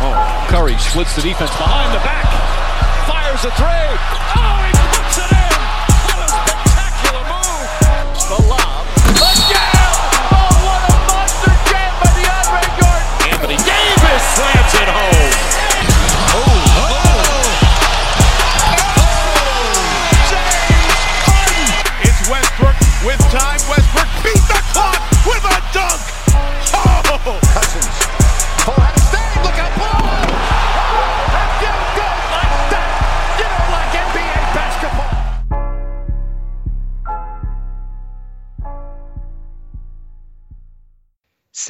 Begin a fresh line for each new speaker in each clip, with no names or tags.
jam.
Curry splits the defense behind the back. Fires a three. Oh, he puts it in. What a spectacular move. Lob. The. Oh, what a monster jam by the Andre Jordan. Anthony Davis slams it home. Oh, oh, oh. James Harden.
It's Westbrook with time. Westbrook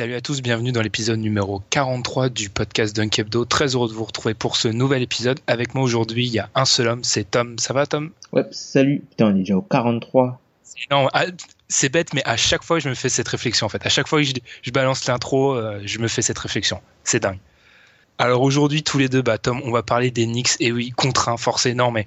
Salut à tous, bienvenue dans l'épisode numéro 43 du podcast Dunk Hebdo. Très heureux de vous retrouver pour ce nouvel épisode. Avec moi aujourd'hui, il y a un seul homme, c'est Tom. Ça va Tom?
Ouais, salut. Putain, on est déjà au 43.
Non, ah, c'est bête, mais à chaque fois je me fais cette réflexion en fait. À chaque fois que je, je balance l'intro, euh, je me fais cette réflexion. C'est dingue. Alors aujourd'hui, tous les deux, bah Tom, on va parler des Knicks. Et oui, contraint, forcé, non mais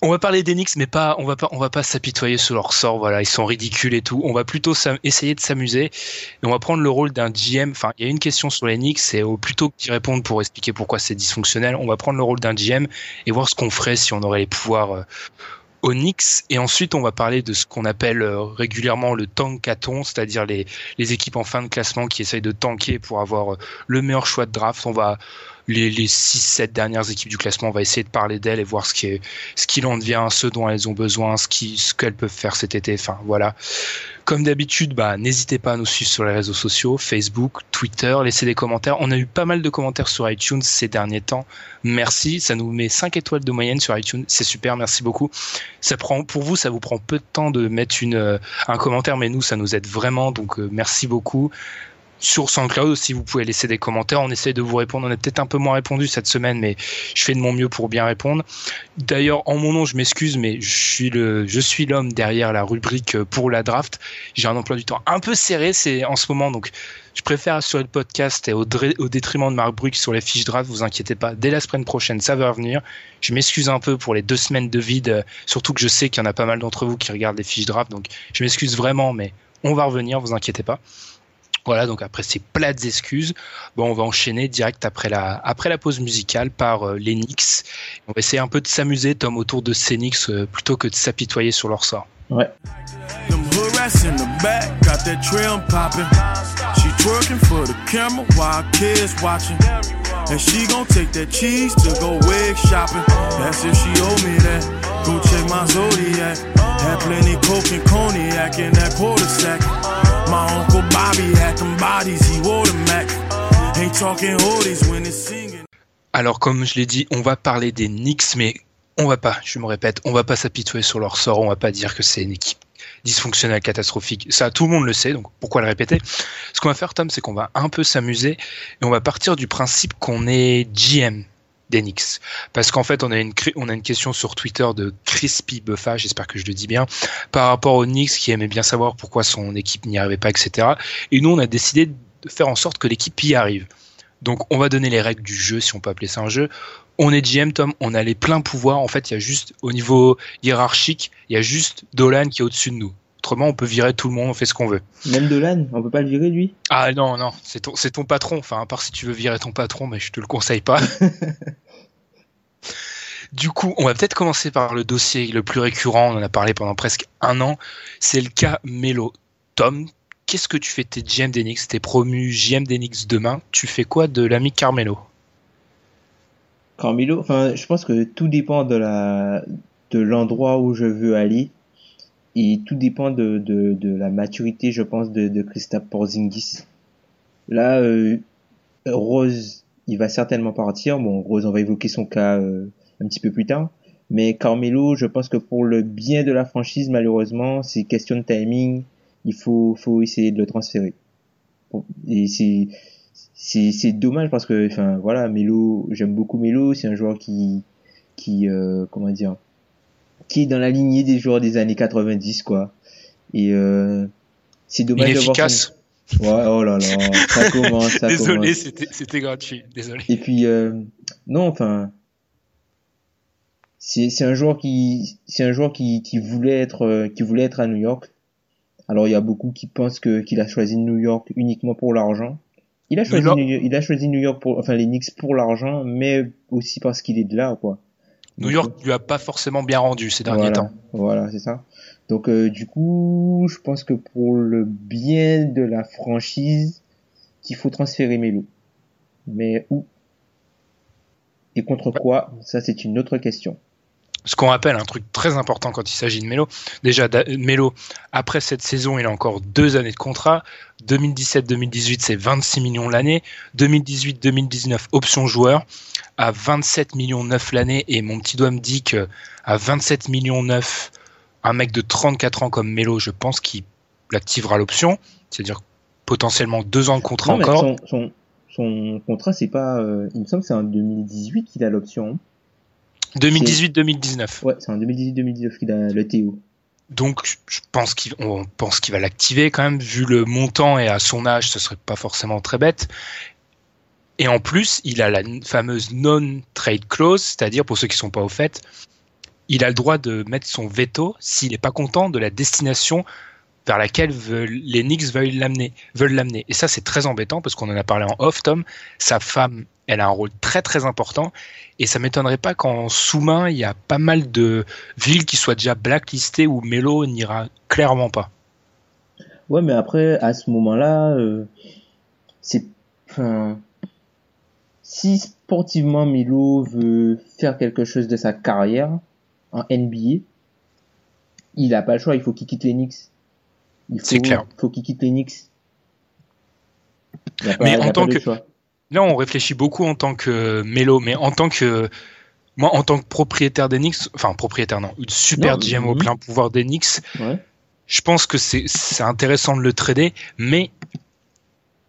on va parler Knicks, mais pas, on va pas, on va pas s'apitoyer sur leur sort. Voilà, ils sont ridicules et tout. On va plutôt essayer de s'amuser. Et on va prendre le rôle d'un GM. Enfin, il y a une question sur Knicks, et plutôt que d'y répondre pour expliquer pourquoi c'est dysfonctionnel, on va prendre le rôle d'un GM et voir ce qu'on ferait si on aurait les pouvoirs euh, Knicks. Et ensuite, on va parler de ce qu'on appelle euh, régulièrement le tankathon, c'est-à-dire les, les équipes en fin de classement qui essayent de tanker pour avoir euh, le meilleur choix de draft. On va les, les 6-7 dernières équipes du classement, on va essayer de parler d'elles et voir ce qui est, ce qu'il en devient, ce dont elles ont besoin, ce qui, ce qu'elles peuvent faire cet été. Enfin, voilà. Comme d'habitude, bah, n'hésitez pas à nous suivre sur les réseaux sociaux, Facebook, Twitter, laissez des commentaires. On a eu pas mal de commentaires sur iTunes ces derniers temps. Merci, ça nous met 5 étoiles de moyenne sur iTunes, c'est super, merci beaucoup. Ça prend, pour vous, ça vous prend peu de temps de mettre une, euh, un commentaire, mais nous, ça nous aide vraiment, donc euh, merci beaucoup. Sur SoundCloud aussi, vous pouvez laisser des commentaires. On essaie de vous répondre. On a peut-être un peu moins répondu cette semaine, mais je fais de mon mieux pour bien répondre. D'ailleurs, en mon nom, je m'excuse, mais je suis le, je suis l'homme derrière la rubrique pour la draft. J'ai un emploi du temps un peu serré, c'est en ce moment, donc je préfère assurer le podcast et au, au détriment de ma rubrique sur les fiches draft. Vous inquiétez pas. Dès la semaine prochaine, ça va revenir. Je m'excuse un peu pour les deux semaines de vide, surtout que je sais qu'il y en a pas mal d'entre vous qui regardent les fiches draft, donc je m'excuse vraiment, mais on va revenir, vous inquiétez pas. Voilà, donc après ces plates excuses, bon, on va enchaîner direct après la, après la pause musicale par euh, les Knicks. On va essayer un peu de s'amuser, Tom, autour de ces Knicks, euh, plutôt que de s'apitoyer sur leur sort.
Ouais.
Them hood rats in the back, got that trim poppin'. She twerking for the camera while kids watching. And she gon' take that cheese to go wig shopping. That's if she owe me that. Go check my zodiac. Had plenty coke and cognac in that quarter sack. My uncle
Alors, comme je l'ai dit, on va parler des Knicks, mais on va pas, je me répète, on va pas s'apitoyer sur leur sort, on va pas dire que c'est une équipe dysfonctionnelle, catastrophique. Ça, tout le monde le sait, donc pourquoi le répéter? Ce qu'on va faire, Tom, c'est qu'on va un peu s'amuser et on va partir du principe qu'on est GM des Knicks. Parce qu'en fait, on a une, on a une question sur Twitter de Crispy Buffa, j'espère que je le dis bien, par rapport aux Knicks qui aimait bien savoir pourquoi son équipe n'y arrivait pas, etc. Et nous, on a décidé de faire en sorte que l'équipe y arrive. Donc, on va donner les règles du jeu, si on peut appeler ça un jeu. On est GM, Tom, on a les pleins pouvoirs. En fait, il y a juste, au niveau hiérarchique, il y a juste Dolan qui est au-dessus de nous. Autrement, on peut virer tout le monde, on fait ce qu'on veut.
Même Dolan, on peut pas le virer lui?
Ah non, non, c'est ton, c'est ton patron. Enfin, à part si tu veux virer ton patron, mais je te le conseille pas. Du coup, on va peut-être commencer par le dossier le plus récurrent. On en a parlé pendant presque un an. C'est le cas Melo. Tom, qu'est-ce que tu fais T'es GM d'Enix, t'es promu GM d'Enix demain? Tu fais quoi de l'ami Carmelo?
Carmelo, enfin, je pense que tout dépend de la de l'endroit où je veux aller et tout dépend de, de, de la maturité, je pense, de, de Christophe Porzingis. Là, euh, Rose, il va certainement partir. Bon, Rose, on va évoquer son cas euh, un petit peu plus tard. Mais Carmelo, je pense que pour le bien de la franchise, malheureusement, c'est question de timing. Il faut, faut essayer de le transférer. Et c'est, c'est, c'est dommage parce que, enfin, voilà, Melo, j'aime beaucoup Melo. C'est un joueur qui, qui, euh, comment dire, qui est dans la lignée des joueurs des années 90, quoi. Et euh, c'est dommage
Il est
de voir
efficace.
son- Ouais, oh là là, ça commence, ça
Désolé, c'était gratuit. Désolé.
Et puis euh, non, enfin, c'est c'est un joueur qui c'est un joueur qui qui voulait être euh, qui voulait être à New York. Alors il y a beaucoup qui pensent que qu'il a choisi New York uniquement pour l'argent. Il a choisi New York, il a choisi New York pour enfin les Knicks pour l'argent, mais aussi parce qu'il est de là quoi.
New York lui a pas forcément bien rendu ces derniers
voilà,
temps.
Voilà, c'est ça. Donc euh, du coup, je pense que pour le bien de la franchise, qu'il faut transférer Melo. Mais où? Et contre quoi? Ça, c'est une autre question.
Ce qu'on rappelle, un truc très important quand il s'agit de Melo. Déjà, Melo, après cette saison, il a encore deux années de contrat. 2017-2018, c'est 26 millions l'année. 2018-2019, option joueur à 27 millions 9 l'année. Et mon petit doigt me dit que à 27 millions 9, un mec de 34 ans comme Melo, je pense qu'il activera l'option. C'est-à-dire potentiellement deux ans de contrat
Non,
encore.
son, son, son contrat, c'est pas. euh, il me semble que c'est en 2018 qu'il a l'option.
2018-2019.
Ouais, c'est en 2018-2019 qu'il a le TO.
Donc, je pense qu'il on pense qu'il va l'activer quand même, vu le montant et à son âge, ce serait pas forcément très bête. Et en plus, il a la fameuse non-trade clause, c'est-à-dire pour ceux qui sont pas au fait, il a le droit de mettre son veto s'il n'est pas content de la destination vers laquelle les Knicks veulent l'amener, veulent l'amener. Et ça, c'est très embêtant parce qu'on en a parlé en off, Tom. Sa femme, elle a un rôle très très important. Et ça m'étonnerait pas qu'en sous-main, il y a pas mal de villes qui soient déjà blacklistées où Melo n'ira clairement pas.
Ouais, mais après, à ce moment-là, euh, c'est. Enfin, si sportivement Milo veut faire quelque chose de sa carrière en NBA, il a pas le choix, il faut qu'il quitte les Knicks. Il faut,
C'est clair.
faut qu'il quitte les Knicks. Il a pas,
Mais en tant que-
choix.
Là, on réfléchit beaucoup en tant que Melo, mais en tant que moi, en tant que propriétaire Knicks, enfin propriétaire non, une super
Non,
GM au plein pouvoir
Ouais.
je pense que c'est intéressant de le trader, mais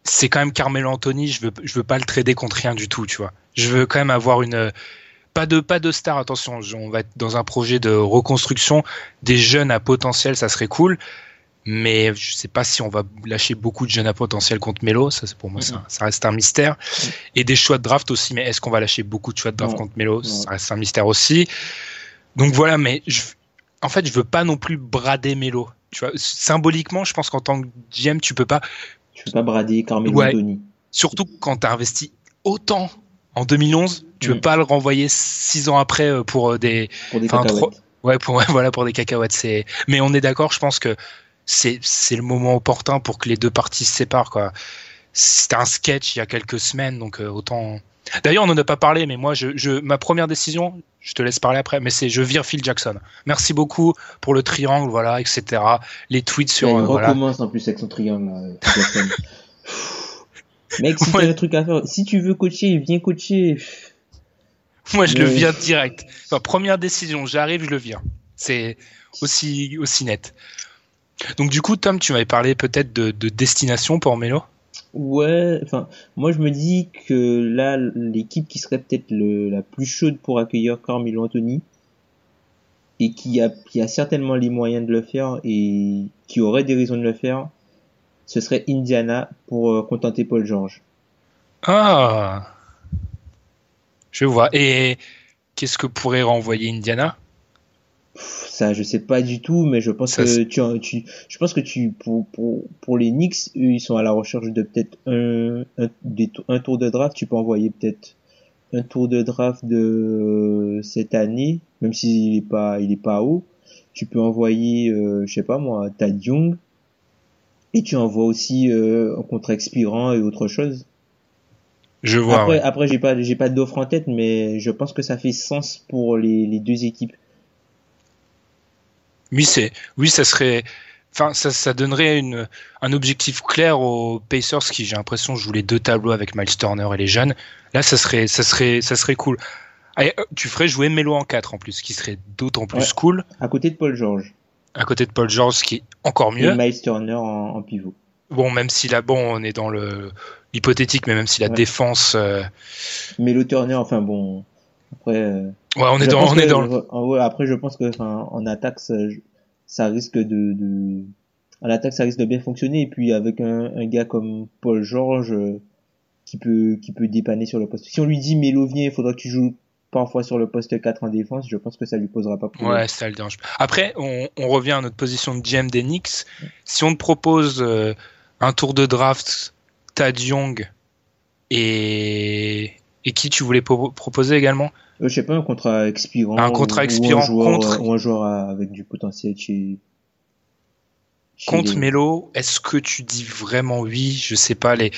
c'est quand même Carmelo Anthony, je veux je veux pas le trader contre rien du tout, tu vois. Je veux quand même avoir une pas de pas de star, attention, on va être dans un projet de reconstruction des jeunes à potentiel, ça serait cool. Mais je sais pas si on va lâcher beaucoup de jeunes à potentiel contre Melo, ça c'est pour moi ça, ça reste un mystère. Et des choix de draft aussi, mais est-ce qu'on va lâcher beaucoup de choix de draft
Non.
contre Melo? Ça reste un mystère aussi. Donc voilà, mais je, en fait, je veux pas non plus brader Melo. Tu vois, symboliquement, je pense qu'en tant que GM, tu peux pas,
Tu peux pas brader Carmelo
Ouais.
Anthony.
surtout quand tu as investi autant en 2011, tu veux
Mm.
pas le renvoyer six ans après euh, pour euh, des,
Pour des cacahuètes.
ouais, pour ouais, voilà pour des cacahuètes. C'est, mais on est d'accord, je pense que c'est le moment opportun pour que les deux parties se séparent quoi. C'était un sketch il y a quelques semaines, donc euh, autant. D'ailleurs, on n'en a pas parlé, mais moi, je, je, ma première décision, je te laisse parler après, mais c'est je vire Phil Jackson. Merci beaucoup pour le triangle, voilà, etc. Les tweets sur,
il
euh, voilà.
recommence en plus avec son triangle. Euh, Phil Jackson. Mec, si
Ouais.
t'as un truc à faire, si tu veux coacher, viens coacher.
Moi, je le vire direct. Enfin, première décision, j'arrive, je le vire. C'est aussi, aussi net. Donc, du coup, Tom, tu m'avais parlé peut-être de, de destination pour Melo?
Ouais, enfin, moi je me dis que là, l'équipe qui serait peut-être la plus chaude pour accueillir Carmelo Anthony et qui a, qui a certainement les moyens de le faire et qui aurait des raisons de le faire, ce serait Indiana pour euh, contenter Paul George.
Ah Je vois. Et qu'est-ce que pourrait renvoyer Indiana?
Ça, je sais pas du tout, mais je pense
Ça,
que tu, tu, je pense que tu, pour, pour, pour les Knicks, eux, ils sont à la recherche de peut-être un, un, des un tour de draft. Tu peux envoyer peut-être un tour de draft de cette année, même s'il est pas, il est pas haut. Tu peux envoyer, euh, je sais pas moi, Tad Young. Et tu envoies aussi euh, un contrat expirant et autre chose.
Je vois.
Après,
ouais.
après j'ai pas, j'ai pas d'offre en tête, mais je pense que ça fait sens pour les, les deux équipes.
Oui, c'est, oui, ça serait, enfin, ça, ça donnerait une, un objectif clair aux Pacers qui, j'ai l'impression, jouent les deux tableaux avec Miles Turner et les jeunes. Là, ça serait, ça serait, ça serait cool. Allez, euh, tu ferais jouer Melo en 4 en plus, ce qui serait d'autant plus
Ouais.
cool.
À côté de Paul George
À côté de Paul George, ce qui est encore
et
mieux.
Miles Turner en, en pivot.
Bon, même si là, bon, on est dans le l'hypothétique, mais même si la
Ouais.
défense, euh,
Melo Turner, enfin bon, après. euh,
ouais, on est dans, on est dans.
ouais, après, je pense que, en attaque, ça, ça risque de, de, en attaque, ça risque de bien fonctionner. Et puis avec un, un gars comme Paul George euh, qui peut, qui peut dépanner sur le poste. Si on lui dit Melo viens, il faudra que tu joues parfois sur le poste 4 en défense, je pense que ça lui posera pas de problème.
Ouais, ça le dérange. Après, on, on revient à notre position de GM des Knicks. Si on te propose euh, un tour de draft, Tad Young et et qui tu voulais po- proposer également?
Euh, je sais pas, un contrat expirant.
Un contrat expirant
ou un joueur,
contre-
ou un joueur avec du potentiel chez. chez
Contre
les-
Melo, est-ce que tu dis vraiment oui? Je sais pas. Les,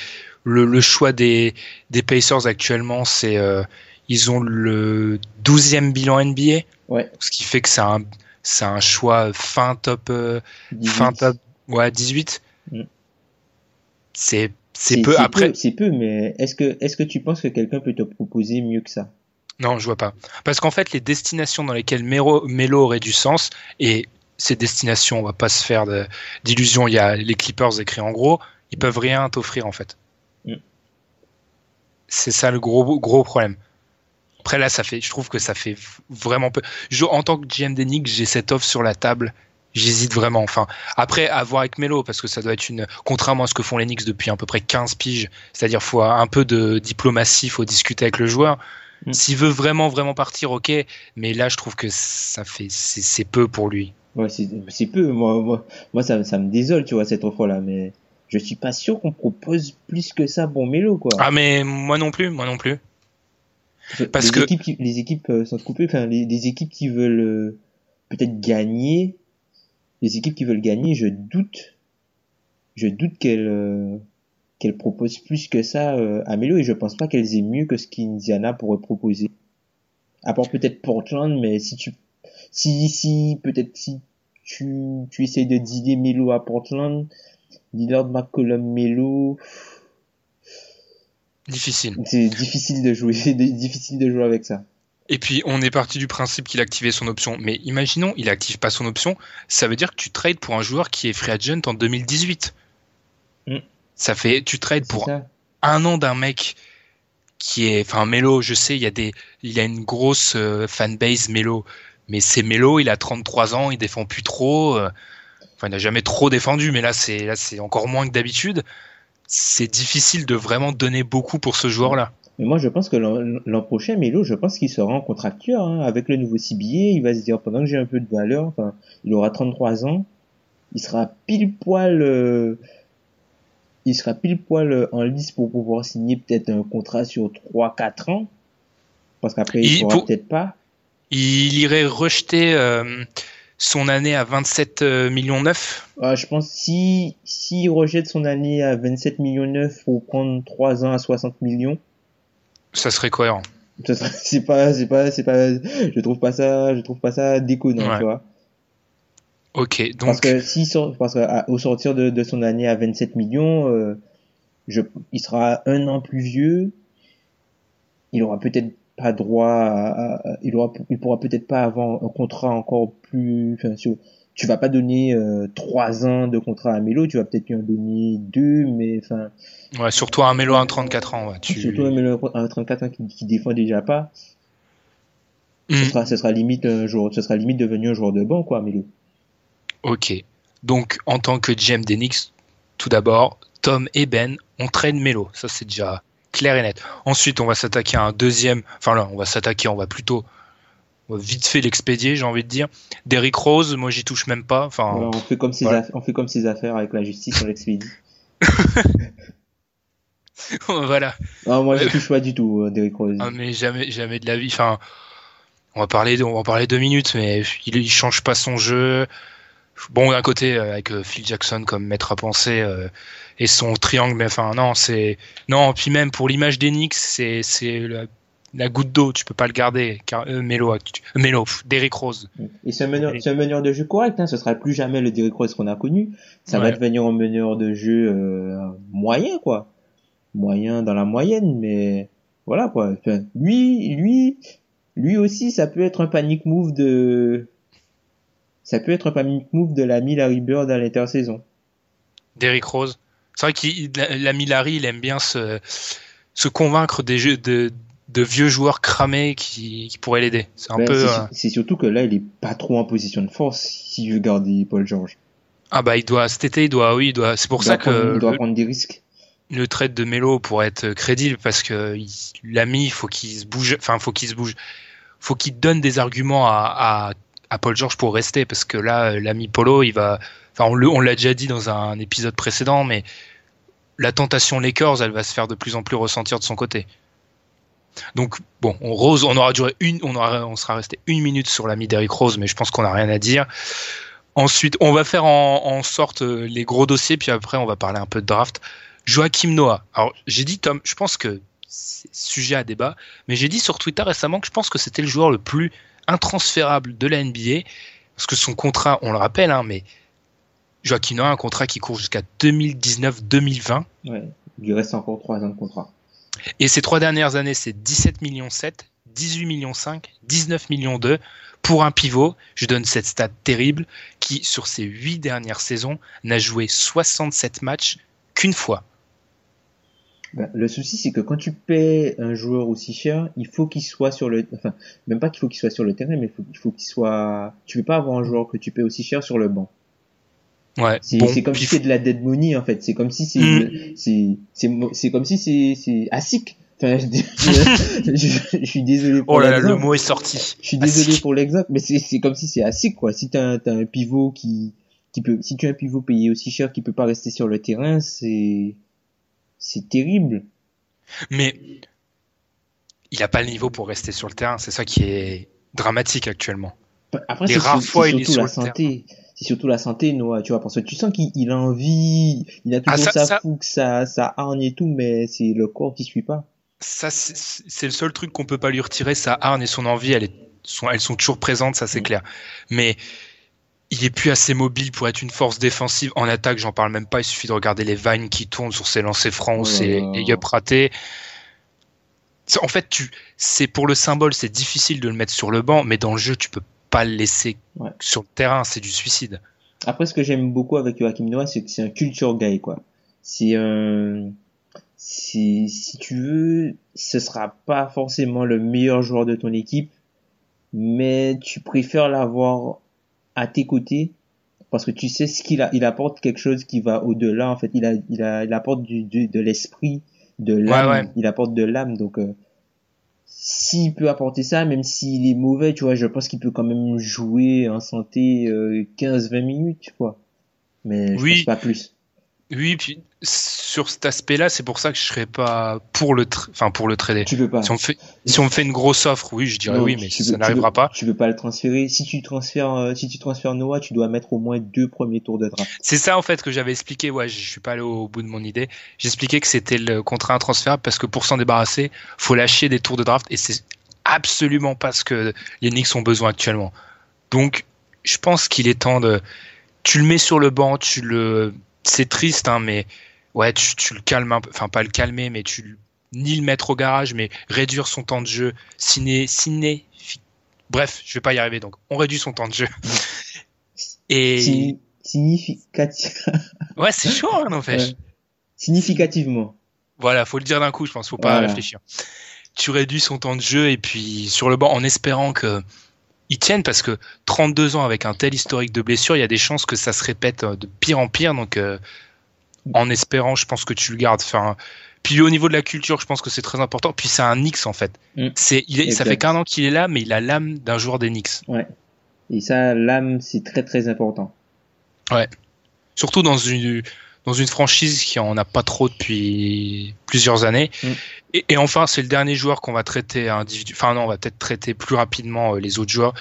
le, le choix des, des Pacers actuellement, c'est euh, ils ont le 12e bilan NBA,
Ouais,
ce qui fait que c'est un, c'est un choix fin top, euh,
18.
fin top, ouais 18.
Mm.
C'est c'est peu. Après,
C'est peu, mais est-ce que, est-ce que tu penses que quelqu'un peut te proposer mieux que ça?
Non, je vois pas. Parce qu'en fait, les destinations dans lesquelles Melo, Melo aurait du sens, et ces destinations, on va pas se faire d'illusions, il y a les Clippers écrits en gros, ils peuvent rien t'offrir en fait.
Mm.
C'est ça le gros, gros problème. Après là, ça fait, je trouve que ça fait vraiment peu. Je, en tant que GM Knicks, j'ai cette offre sur la table. J'hésite vraiment. Enfin, après, à voir avec Melo, parce que ça doit être une, contrairement à ce que font les Knicks depuis à peu près 15 piges, c'est-à-dire faut un peu de diplomatie, faut discuter avec le joueur.
Mm.
S'il veut vraiment, vraiment partir, ok. Mais là, je trouve que ça fait, c'est peu pour lui.
Ouais, c'est, c'est peu. Moi, moi, moi, ça, ça me désole, tu vois, cette offre-là, mais je suis pas sûr qu'on propose plus que ça pour Melo, quoi.
Ah, mais moi non plus, moi non plus. parce
les
que-
équipes, qui- les équipes euh, sont coupées, enfin, les, les équipes qui veulent euh, peut-être gagner, les équipes qui veulent gagner, je doute, je doute qu'elles, euh, qu'elles proposent plus que ça euh, à Melo et je pense pas qu'elles aient mieux que ce qu'Indiana pourrait proposer. À part peut-être Portland, mais si tu, si, si, peut-être si tu, tu essayes de dealer Melo à Portland, Lillard, McCollum, Melo,
Difficile.
c'est difficile de jouer, c'est difficile de jouer avec ça.
Et puis, on est parti du principe qu'il activait son option. Mais imaginons, il active pas son option. Ça veut dire que tu trades pour un joueur qui est free agent en 2018.
Mm.
Ça fait, tu trades pour
ça.
un an d'un mec qui est, enfin, Melo, je sais, il y a des, il y a une grosse euh, fanbase Melo. Mais c'est Melo, il a 33 ans, il défend plus trop. euh, Enfin, il n'a jamais trop défendu, mais là, c'est, là, c'est encore moins que d'habitude. C'est difficile de vraiment donner beaucoup pour ce joueur-là.
Mais moi, je pense que l'an prochain, Melo, je pense qu'il sera en contracteur. Hein. Avec le nouveau CBA, il va se dire, pendant que j'ai un peu de valeur, enfin, il aura 33 ans, il sera pile poil, euh, il sera pile poil euh, en lice pour pouvoir signer peut-être un contrat sur 3-4 ans. Parce qu'après, il
Il-
pourra
pour-
peut-être pas.
Il irait rejeter euh, son année à 27 euh, millions 9.
Ah, je pense si, s'il rejette son année à 27 millions 9 pour prendre 3 ans à 60 millions,
Ça serait cohérent.
c'est pas, c'est pas, c'est pas, je trouve pas ça, je trouve pas ça déconnant,
Ouais.
tu vois.
Ok, donc
Parce que si parce que à- au sortir de, de son année à 27 millions, euh, je, il sera un an plus vieux. Il aura peut-être pas droit à, à- il aura, il pourra peut-être pas avoir un contrat encore plus, enfin, sur- tu vas pas donner euh, trois ans de contrat à Melo, tu vas peut-être lui en donner deux, mais enfin,
ouais, surtout un Melo à 34 ans. Ouais, tu...
surtout un Melo à 34 ans qui, qui défend déjà pas,
Hmm,
ce sera, ce sera limite un joueur, ce sera limite devenu un joueur de banc, quoi, Melo.
Ok, donc en tant que GM d'Enix, tout d'abord, Tom et Ben on traîne Melo. Ça c'est déjà clair et net. Ensuite, on va s'attaquer à un deuxième. Enfin là, on va s'attaquer, on va plutôt vite fait l'expédier, j'ai envie de dire. Derrick Rose, moi j'y touche même pas. Enfin,
on fait comme ses
voilà.
on fait comme ses affaires avec la justice, on l'expédie.
voilà.
Ah, moi, je touche pas du tout, euh, Derrick Rose.
Ah, mais jamais, jamais de la vie. Enfin, on va parler, on va en parler deux minutes, mais il, il change pas son jeu. Bon, d'un côté, euh, avec euh, Phil Jackson comme maître à penser euh, et son triangle, mais enfin, non, c'est. Non, puis même pour l'image Knicks, c'est la, la goutte d'eau, tu peux pas le garder. Car, euh, Melo, Melo, Derrick Rose.
Et c'est un, meneur, c'est un meneur de jeu correct, hein, ce sera plus jamais le Derrick Rose qu'on a connu. Ça
Ouais.
va devenir un meneur de jeu euh, moyen, quoi. Moyen dans la moyenne, mais voilà, quoi. Enfin, lui, lui, lui aussi, ça peut être un panic move de. Ça peut être un panic move de l'ami Larry Bird à l'intersaison.
Derrick Rose. C'est vrai qu'il l'ami Larry, il aime bien se, se convaincre des jeux de, de vieux joueurs cramés qui, qui pourraient l'aider. C'est un
Ben,
peu.
c'est,
euh,
c'est surtout que là, il est pas trop en position de force s'il veut garder Paul George.
Ah bah il doit cet été il doit oui il doit c'est pour
Il
ça
doit prendre-
que
il doit
le,
prendre des risques.
le trade de Melo pourrait être crédible parce que l'ami il faut qu'il se bouge enfin faut qu'il se bouge faut qu'il donne des arguments à, à, à Paul George pour rester parce que là l'ami Polo il va enfin on le- on l'a déjà dit dans un épisode précédent mais la tentation Lakers elle va se faire de plus en plus ressentir de son côté donc bon on Rose on aura duré une on sera resté une minute sur l'ami d'Eric Rose mais je pense qu'on n'a rien à dire Ensuite, on va faire en, sorte euh, les gros dossiers, puis après, on va parler un peu de draft. Joachim Noah. Alors, j'ai dit, Tom, je pense que c'est sujet à débat, mais j'ai dit sur Twitter récemment que je pense que c'était le joueur le plus intransférable de la NBA, parce que son contrat, on le rappelle, hein, mais Joachim Noah a un contrat qui court jusqu'à 2019-2020,
Ouais. Il lui reste encore trois ans de contrat.
Et ces trois dernières années, c'est 17 millions 7, 18 millions 5, 19 millions 2 pour un pivot. Je donne cette stat terrible qui, sur ces huit dernières saisons, n'a joué 67 matchs qu'une fois.
Ben, le souci, c'est que quand tu paies un joueur aussi cher, il faut qu'il soit sur le, enfin, même pas qu'il faut qu'il soit sur le terrain, mais il faut, il faut qu'il soit, tu peux pas avoir un joueur que tu paies aussi cher sur le banc.
Ouais,
C'est
bon,
c'est comme
puis
si c'est de la dead money, en fait. C'est comme si c'est,
Mm.
c'est, c'est, mo- c'est comme si c'est, c'est ASIC. Enfin, je, je, je- je suis désolé pour
Oh là là, le mot est sorti.
Je suis désolé
ASIC.
pour l'exemple, mais c'est, c'est comme si c'est ASIC, quoi. Si t'as, t'as un pivot qui, qui peut, si tu as un pivot payé aussi cher qui peut pas rester sur le terrain, c'est, c'est terrible.
Mais il a pas le niveau pour rester sur le terrain. C'est ça qui est dramatique actuellement.
Après,
Les
c'est
rares fois, il est sur
la
le
santé. C'est surtout la santé, Noah, tu vois, parce que tu sens qu'il il a envie, il a toujours
Ah, ça-
sa
ça-
fougue, sa, sa hargne et tout, mais c'est le corps qui suit pas.
Ça, c'est le seul truc qu'on peut pas lui retirer. Sa hargne et son envie, elles, est- sont, elles sont toujours présentes, ça c'est
Mm.
clair. Mais il est plus assez mobile pour être une force défensive. En attaque, j'en parle même pas. Il suffit de regarder les vines qui tournent sur ses lancers francs
Oh
ses
là.
lay-up ratés. En fait, tu, c'est pour le symbole, c'est difficile de le mettre sur le banc, mais dans le jeu, tu peux pas le laisser
Ouais.
sur le terrain. C'est du suicide.
Après, ce que j'aime beaucoup avec Joachim Noah, c'est que c'est un culture guy, quoi. C'est un, c'est, si tu veux, ce sera pas forcément le meilleur joueur de ton équipe, mais tu préfères l'avoir à tes côtés parce que tu sais ce qu'il a, il apporte quelque chose qui va au-delà, en fait. Il a, il a, il apporte du, du- de l'esprit, de l'âme.
Ouais, ouais.
Il apporte de l'âme, donc, euh, s'il peut apporter ça, même s'il est mauvais, tu vois, je pense qu'il peut quand même jouer en santé euh, 15-20 minutes, tu vois. Mais je
Oui.
pense pas plus.
Oui, puis sur cet aspect-là, c'est pour ça que je serais pas pour le, enfin pour le trader.
Tu peux pas.
Si on me fait, si on me fait une grosse offre, oui, je dirais
Non,
oui, mais ça n'arrivera pas.
Tu peux pas le transférer. Si tu transfères, euh, si tu transfères Noah, tu dois mettre au moins deux premiers tours de draft.
C'est ça en fait que j'avais expliqué. Ouais, je suis pas allé au bout de mon idée. J'expliquais que c'était le contrat intransférable parce que pour s'en débarrasser, faut lâcher des tours de draft et c'est absolument pas ce que les Knicks ont besoin actuellement. Donc, je pense qu'il est temps de. Tu le mets sur le banc, tu le. C'est triste, hein, mais ouais, tu, tu le calmes un peu. Enfin, pas le calmer, mais tu le- ni le mettre au garage, mais réduire son temps de jeu. Ciné, ciné. Bref, je vais pas y arriver. Donc, on réduit son temps de jeu. Et
Signi- significatif-
ouais, c'est chaud, hein, n'empêche.
Ouais. significativement.
Voilà, faut le dire d'un coup, je pense, faut pas
Voilà.
réfléchir. Tu réduis son temps de jeu et puis sur le banc en espérant que il tienne parce que 32 ans avec un tel historique de blessure, il y a des chances que ça se répète euh, de pire en pire. Donc, euh, en espérant, je pense que tu le gardes. Enfin, puis au niveau de la culture, je pense que c'est très important. Puis c'est un X en fait.
Mm.
C'est, il est- ça fait qu'un an qu'il est là, mais il a l'âme d'un joueur des Knicks.
Ouais. Et ça, l'âme, c'est très très important.
Surtout dans une dans une franchise qui en a pas trop depuis plusieurs années.
Mm.
Et, et enfin, c'est le dernier joueur qu'on va traiter individu. Enfin non, on va peut-être traiter plus rapidement euh, les autres joueurs.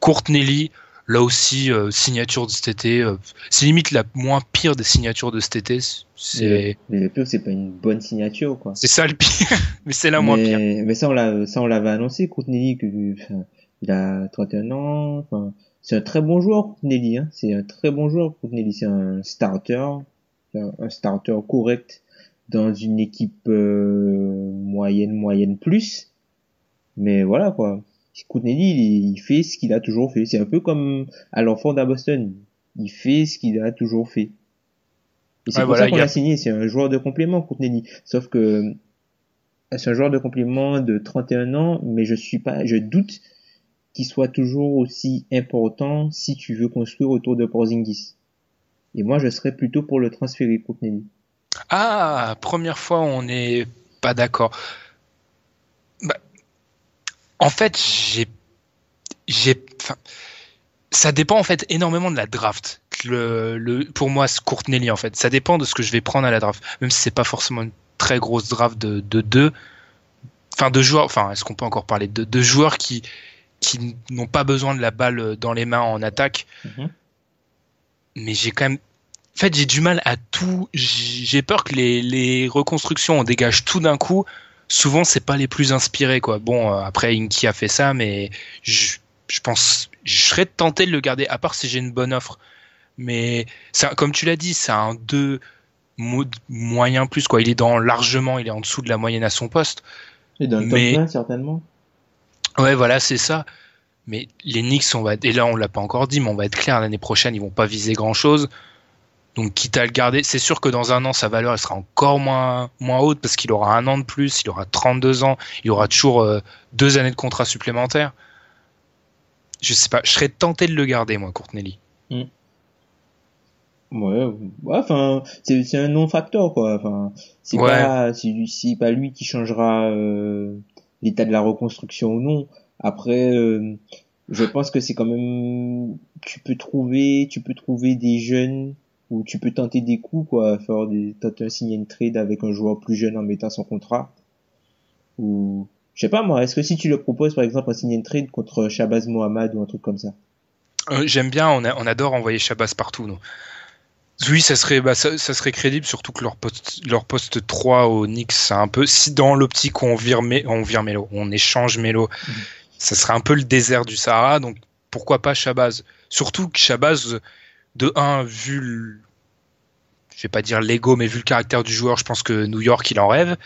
Courtney Lee, Là aussi, euh, signature de cet été, euh, c'est limite la moins pire des signatures de cet été. C'est
Mais le pire, c'est pas une bonne signature, quoi.
c'est ça le pire, mais c'est la moins pire.
mais, ça, on l'a, ça, on l'avait annoncé, Courtney que, enfin, il a 31 ans, enfin, c'est un très bon joueur, Courtney hein. C'est un très bon joueur, Courtney C'est un starter, un, un starter correct dans une équipe euh, moyenne, moyenne plus. Mais voilà, quoi. Courtney il, il fait ce qu'il a toujours fait. C'est un peu comme à l'enfant d'à Boston. Il fait ce qu'il a toujours fait. Et c'est
Ouais,
pour
voilà,
ça qu'on
a-
signé. C'est un joueur de complément, Courtney Sauf que c'est un joueur de complément de 31 ans, mais je suis pas, je doute qu'il soit toujours aussi important si tu veux construire autour de Porzingis. Et moi, je serais plutôt pour le transférer, Courtney
Ah, première fois, on n'est pas d'accord. Bah, en fait, j'ai, j'ai, ça dépend en fait énormément de la draft. Le, le, pour moi, ce Courtney en fait, ça dépend de ce que je vais prendre à la draft. Même si c'est pas forcément une très grosse draft de, de deux, enfin de joueurs. Enfin, est-ce qu'on peut encore parler de, de joueurs qui qui n'ont pas besoin de la balle dans les mains en attaque?
Mhm.
Mais j'ai quand même. En fait, j'ai du mal à tout. J'ai peur que les, les reconstructions, on dégage tout d'un coup. Souvent, c'est pas les plus inspirés, quoi. Bon, euh, après, Inky a fait ça, mais je, je pense, je serais tenté de le garder, à part si j'ai une bonne offre. Mais comme tu l'as dit, c'est un 2 moyen plus, quoi. Il est dans largement, il est en dessous de la moyenne à son poste.
Et dans le
Mais-
top 20, certainement.
Ouais, voilà, c'est ça. Mais les Knicks, on va, et là, on l'a pas encore dit, mais on va être clair, l'année prochaine, ils vont pas viser grand chose. Donc, quitte à le garder, c'est sûr que dans un an, sa valeur, elle sera encore moins, moins haute parce qu'il aura un an de plus, il aura 32 ans, il aura toujours euh, deux années de contrat supplémentaire. Je sais pas, je serais tenté de le garder, moi, Courtney.
Ouais, ouais, enfin, c'est c'est un non-facteur quoi. Enfin, c'est
Ouais.
pas c'est lui- c'est pas lui qui changera euh, l'état de la reconstruction ou non. Après, euh, je pense que c'est quand même tu peux trouver tu peux trouver des jeunes ou tu peux tenter des coups quoi, faire des tenter un signer une trade avec un joueur plus jeune en mettant son contrat ou je sais pas moi. Est-ce que si tu le proposes par exemple un signer une trade contre Shabazz Mohamed ou un truc comme ça?
Euh, J'aime bien, on, a- on adore envoyer Shabazz partout, nous. Oui, ça serait, bah, ça, ça serait crédible, surtout que leur poste, leur poste 3 au Knicks, c'est un peu, si dans l'optique où on vire, on vire Melo, on échange Melo, ça serait un peu le désert du Sahara, donc pourquoi pas Shabazz? Surtout que Shabazz, de 1, vu le, je vais pas dire l'ego, mais vu le caractère du joueur, je pense que New York, il en rêve.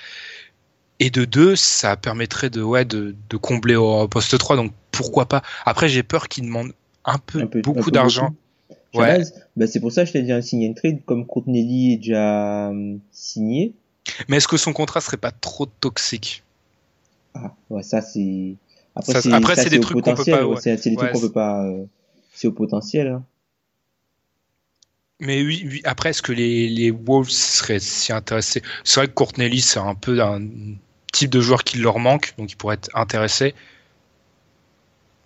Et de 2, ça permettrait de, ouais, de, de combler au poste 3, donc pourquoi pas? Après, j'ai peur qu'il demande un peu,
Un peu- un
beaucoup d'argent. Ouais.
Bah c'est pour ça que je t'ai dit un signer une trade comme Courtney est déjà euh, signé.
Mais est-ce que son contrat serait pas trop toxique?
Ah, ouais, ça c'est. Après,
Ça,
c'est
après,
ça,
c'est des trucs qu'on peut pas,
ouais. C'est c'est des
Ouais,
trucs qu'on peut pas. euh, C'est au potentiel. Hein.
Mais oui, oui, après, est-ce que les, les Wolves seraient si intéressés? C'est vrai que Courtney Lee, c'est un peu un type de joueur qui leur manque, donc il pourrait être intéressé.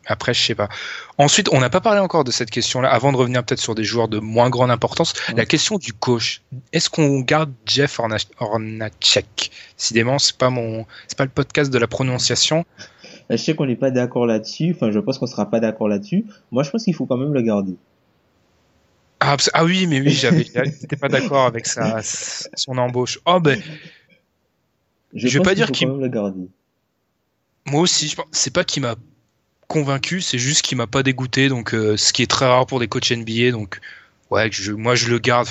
Après, je sais pas. Ensuite, on n'a pas parlé encore de cette question-là, avant de revenir peut-être sur des joueurs de moins grande importance.
Ouais.
La question du coach. Est-ce qu'on garde Jeff Horna- Hornacek? Décidément, c'est pas mon, c'est pas le podcast de la prononciation.
Je sais qu'on n'est pas d'accord là-dessus. Enfin, je pense qu'on sera pas d'accord là-dessus. Moi, je pense qu'il faut quand même le garder.
Ah, ah oui, mais oui, j'avais, j'étais pas d'accord avec sa, son embauche. Oh ben,
Je,
Je vais pas dire qu'il-
garder.
Moi aussi, je pense- c'est pas qu'il m'a convaincu, c'est juste qu'il m'a pas dégoûté, donc euh, ce qui est très rare pour des coachs NBA, donc ouais, je, moi je le garde.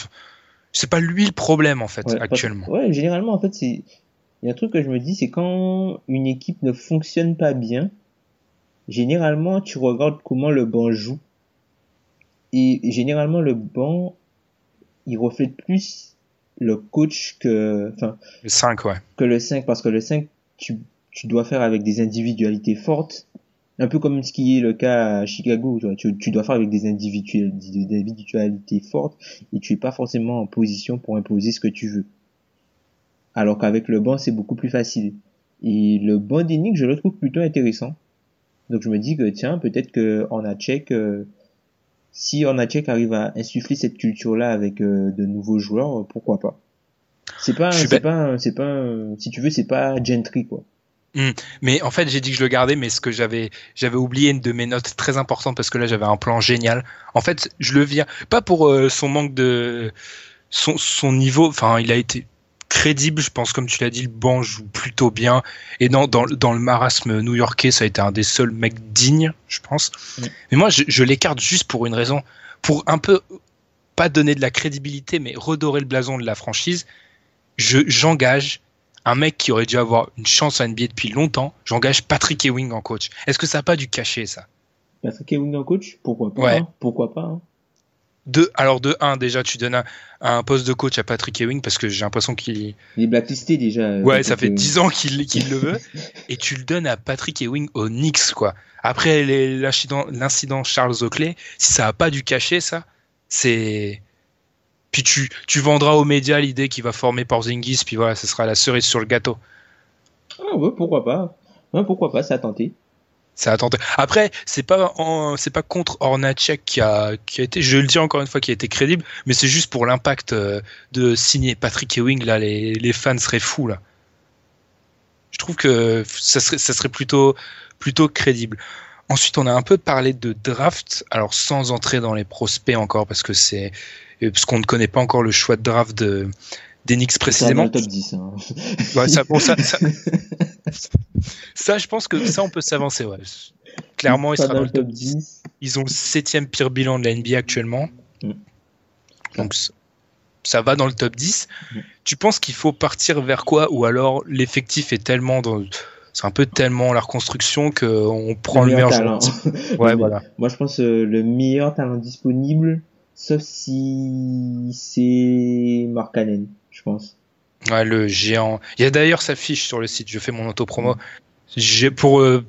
C'est pas lui le problème en fait
Ouais, parce-
actuellement.
Ouais, généralement, en fait, c'est. Il y a un truc que je me dis, c'est quand une équipe ne fonctionne pas bien, généralement, tu regardes comment le banc joue. Et généralement, le banc, il reflète plus le coach que, enfin,
Le 5, ouais.
que le 5, parce que le 5, tu, tu dois faire avec des individualités fortes. Un peu comme ce qui est le cas à Chicago, tu, vois, tu, tu dois faire avec des individual- des individualités fortes et tu es pas forcément en position pour imposer ce que tu veux. Alors qu'avec le banc, c'est beaucoup plus facile. Et le banc des Knicks, je le trouve plutôt intéressant. Donc je me dis que tiens, peut-être que Hornacek, euh, si Hornacek arrive à insuffler cette culture-là avec euh, de nouveaux joueurs, pourquoi pas? C'est pas, c'est pas, c'est pas, un- si tu veux, c'est pas Gentry quoi.
Hmm. Mais en fait, j'ai dit que je le gardais, mais ce que j'avais, j'avais oublié une de mes notes très importantes parce que là, j'avais un plan génial. En fait, je le viens pas pour euh, son manque de son, son niveau. Enfin, il a été crédible. Je pense, comme tu l'as dit, le banc joue plutôt bien. Et dans, dans, dans le marasme new-yorkais, ça a été un des seuls mecs dignes, je pense. Mais moi, je, je l'écarte juste pour une raison, pour un peu pas donner de la crédibilité, mais redorer le blason de la franchise. Je j'engage un mec qui aurait dû avoir une chance à NBA depuis longtemps. J'engage Patrick Ewing en coach. Est-ce que ça n'a pas dû cacher ça?
Patrick Ewing en coach? Pourquoi pas
Ouais.
hein? Pourquoi pas hein?
De, alors de 1 déjà tu donnes un, un poste de coach à Patrick Ewing parce que j'ai l'impression qu'il
Il est blacklisté déjà.
Ouais,
Patrick
ça fait
Ewing.
10 ans qu'il qu'il le veut. Et tu le donnes à Patrick Ewing au Knicks, quoi. Après l'incident l'incident Charles Oakley, si ça a pas dû cacher ça, c'est. Puis tu, tu vendras aux médias l'idée qu'il va former Porzingis, puis voilà, ce sera la cerise sur le gâteau.
Ah ouais, pourquoi pas Ouais, pourquoi pas, ça a tenté.
Après, c'est pas c'est pas contre Hornacek qui a qui a été, je le dis encore une fois, qui a été crédible, mais c'est juste pour l'impact euh, de signer Patrick Ewing là, les, les fans seraient fous là. Je trouve que ça serait ça serait plutôt plutôt crédible. Ensuite, on a un peu parlé de draft, alors sans entrer dans les prospects encore parce que c'est euh, parce qu'on ne connaît pas encore le choix de draft de d'Enix
Ça dans
précisément.
le top 10. Hein.
Ouais, ça, bon, ça, ça, ça, je pense que ça, on peut s'avancer. Ouais. Clairement, il sera dans le top 10.
10.
Ils ont le septième pire bilan de la NBA actuellement.
Mm.
Donc, ça va dans le top 10.
Mm.
Tu penses qu'il faut partir vers quoi? Ou alors l'effectif est tellement dans. C'est un peu tellement la reconstruction qu'on prend le meilleur,
talent.
joueur. Ouais,
Le-
voilà.
Moi, je pense euh, le meilleur talent disponible, sauf si c'est Mark Allen, je pense.
Ouais, le géant. Il y a d'ailleurs sa fiche sur le site. Je fais mon autopromo. J'ai pour euh,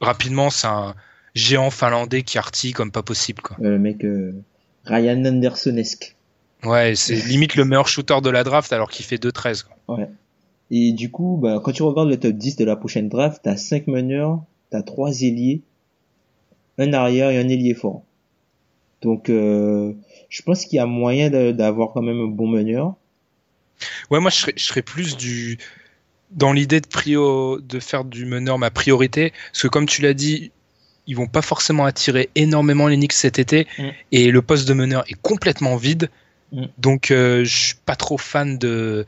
rapidement, c'est un géant finlandais qui artille comme pas possible. Quoi.
Euh, le mec euh, Ryan Andersonesque.
Ouais, c'est limite le meilleur shooter de la draft alors qu'il fait 2-13. quoi.
Ouais. Et du coup, bah, quand tu regardes le top 10 de la prochaine draft, t'as 5 meneurs, t'as 3 ailiers, un arrière et un ailier fort. Donc, euh, je pense qu'il y a moyen d'avoir quand même un bon meneur.
Ouais, moi je serais, je serais plus du dans l'idée de prio de faire du meneur ma priorité parce que comme tu l'as dit, ils vont pas forcément attirer énormément les Knicks cet été
Mm.
et le poste de meneur est complètement vide.
Mm.
Donc euh, je suis pas trop fan de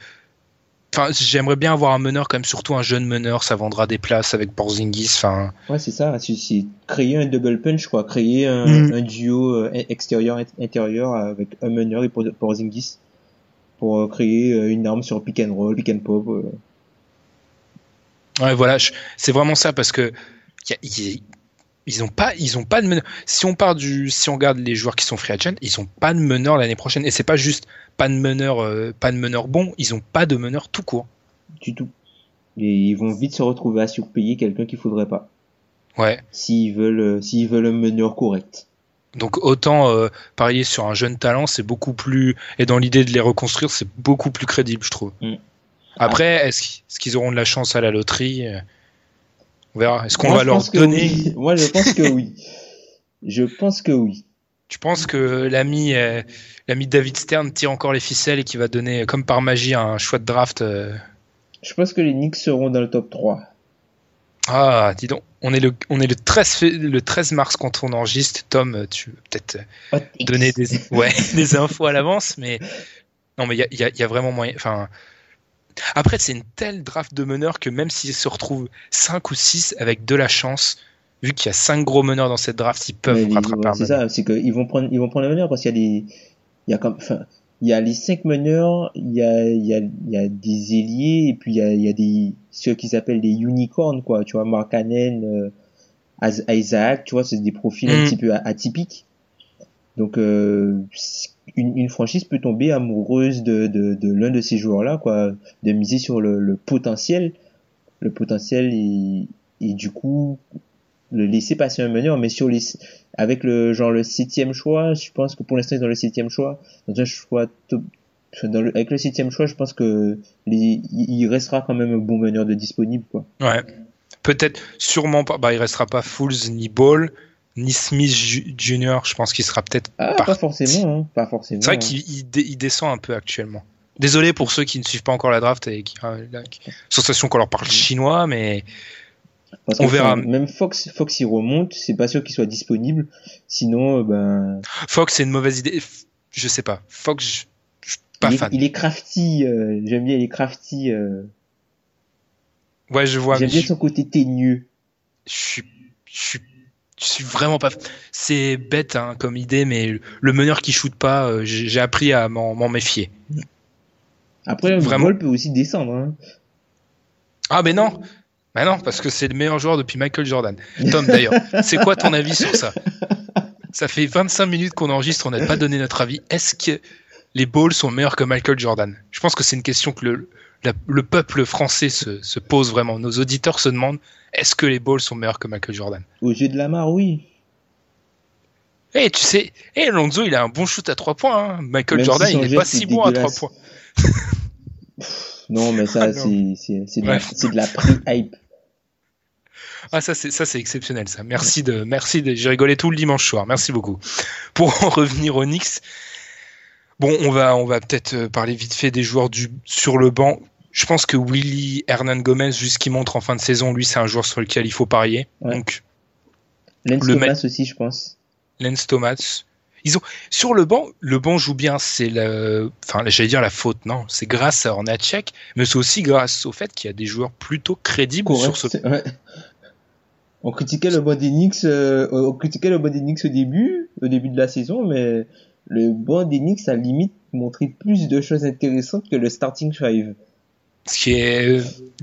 Enfin, j'aimerais bien avoir un meneur quand même, surtout un jeune meneur, ça vendra des places avec Porzingis. Enfin,
Ouais, c'est ça. C'est créer un double punch, quoi. Créer un,
Mm.
un duo euh, extérieur-intérieur avec un meneur et pour, pour euh, créer euh, une arme sur pick and roll, pick and pop. euh.
Ouais, voilà, c'est vraiment ça parce que y a- y- ils ont pas, ils ont pas de meneur. Si on part du, si on regarde les joueurs qui sont free agent, ils ont pas de meneur l'année prochaine. Et c'est pas juste pas de meneur, euh, pas de meneur bon, ils ont pas de meneur tout court.
du tout. Et ils vont vite se retrouver à surpayer quelqu'un qu'il faudrait pas.
Ouais.
S'ils veulent, s'ils veulent un meneur correct.
Donc autant euh, parier sur un jeune talent, c'est beaucoup plus et dans l'idée de les reconstruire, c'est beaucoup plus crédible, je trouve.
Mm.
Après, est-ce qu'ils est-ce qu'ils auront de la chance à la loterie Euh, On verra. Est-ce qu'on va
je
leur
pense que
donner
oui. Moi, je pense que oui. Je pense que oui.
Tu penses que l'ami euh, l'ami David Stern tire encore les ficelles et qu'il va donner comme par magie un choix de draft euh,
Je pense que les Knicks seront dans le top 3.
Ah, dis donc, on est le on est le 13 fé- le 13 mars quand on enregistre. Tom, tu veux peut-être
Hot
donner des ouais des infos à l'avance, mais non mais il y y y a vraiment moyen. Enfin, après c'est une telle draft de meneurs que même s'ils se retrouvent 5 ou 6 avec de la chance, vu qu'il y a 5 gros meneurs dans cette draft, ils peuvent
les-
rattraper
ouais,
un
C'est ça, c'est qu'ils vont prendre, ils vont prendre le meneur parce qu'il y a des, il y a comme, enfin, il y a les cinq meneurs, il y a, il y a, il y a des ailiers et puis il y a, il y a des, ceux qui s'appellent des unicorns, quoi. Tu vois, Mark Cannon, euh, Isaac, tu vois, c'est des profils un
Mm.
petit peu a- atypiques. Donc, euh, une, une franchise peut tomber amoureuse de, de, de l'un de ces joueurs-là, quoi, de miser sur le, le potentiel, le potentiel et, et du coup, le laisser passer un meneur, mais sur les, avec le genre le septième choix, je pense que pour l'instant ils sont dans le septième choix, dans un choix top- dans le, avec le septième choix, je pense que les, il il restera quand même un bon meneur de disponible quoi.
Ouais. Peut-être, sûrement pas. Bah, il restera pas Fools ni Ball ni Smith Jr. Je pense qu'il sera peut-être
Ah,
Par-
pas forcément, hein, pas forcément.
C'est vrai
hein.
qu'il il dé- il descend un peu actuellement. Désolé pour ceux qui ne suivent pas encore la draft et qui, la- qui- sensation qu'on leur parle chinois, mais
Parce
On
que,
verra.
Même Fox, Fox il remonte, c'est pas sûr qu'il soit disponible. Sinon, euh, ben,
Fox c'est une mauvaise idée. Je sais pas. Fox, je, je suis pas
il, est,
fan.
il est crafty. euh, J'aime bien, il est crafty. euh,
Ouais, je vois.
J'aime bien
je,
son côté teigneux.
je suis, je suis, je suis vraiment pas. C'est bête hein, comme idée, mais le meneur qui shoot pas, j'ai appris à m'en m'en méfier.
Après, le
Vraiment.
vol peut aussi descendre. Hein.
Ah mais non, bah non, parce que c'est le meilleur joueur depuis Michael Jordan. Tom d'ailleurs, c'est quoi ton avis sur ça? Ça fait 25 minutes qu'on enregistre, on n'a pas donné notre avis. Est-ce que les balls sont meilleurs que Michael Jordan? Je pense que c'est une question que le, la- le peuple français se, se pose vraiment. Nos auditeurs se demandent est-ce que les balls sont meilleurs que Michael Jordan?
Aux yeux de Lamar, oui.
Eh, tu sais, eh, Lonzo, il a un bon shoot à 3 points. hein. Michael
Même
Jordan,
si
il n'est pas si bon à 3
dégueulasse.
points.
Non, mais ça,
Ah,
c'est de, la- de la pré-hype.
Ah ça c'est ça c'est exceptionnel ça. Merci de merci de j'ai rigolé tout le dimanche soir. Merci beaucoup. Pour en revenir aux Knicks. Bon, on va on va peut-être euh, parler vite fait des joueurs du sur le banc. Je pense que Willy Hernan Gomez jusqu'il montre en fin de saison, lui c'est un joueur sur lequel il faut parier.
Ouais.
Donc
Lance
Le
Thomas aussi, je pense.
Lance Thomas. Ils ont sur le banc, le banc joue bien, c'est le enfin j'allais dire la faute non, c'est grâce à Hornacek, mais c'est aussi grâce au fait qu'il y a des joueurs plutôt crédibles
Correct.
sur ce
ouais. On critiquait le banc Knicks, euh, on critiquait le banc Knicks au début, au début de la saison, mais le banc Knicks a limite montré plus de choses intéressantes que le starting five.
Ce qui est,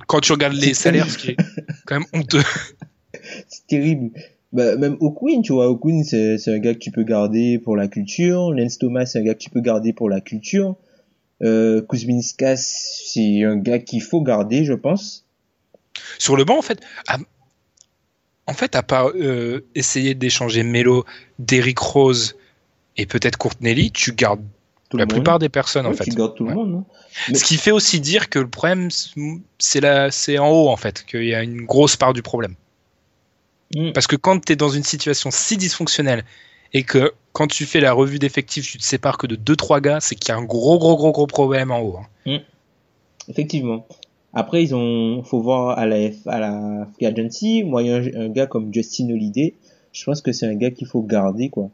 quand tu regardes les salaires, ce qui est quand même honteux.
C'est terrible. Bah, même O'Quinn, tu vois, O'Quinn, c'est, c'est un gars que tu peux garder pour la culture. Lance Thomas, c'est un gars que tu peux garder pour la culture. Euh, Kuzminskas, c'est un gars qu'il faut garder, je pense.
Sur le banc, en fait, à, en fait, à part euh, essayer d'échanger Melo, Derrick Rose et peut-être Courtney tu gardes
Tout
la
monde.
plupart des personnes, en fait.
Tu gardes tout
Ouais.
le monde? Mais-
Ce qui fait aussi dire que le problème, c'est la, en haut, en fait, qu'il y a une grosse part du problème.
Mm.
Parce que quand tu es dans une situation si dysfonctionnelle et que quand tu fais la revue d'effectifs, tu te sépares que de 2-3 gars, c'est qu'il y a un gros, gros, gros, gros problème en haut. hein.
Effectivement. Après, ils ont, faut voir à la, F- à la free agency. Moi, il y a un, un gars comme Justin Holiday. Je pense que c'est un gars qu'il faut garder, quoi.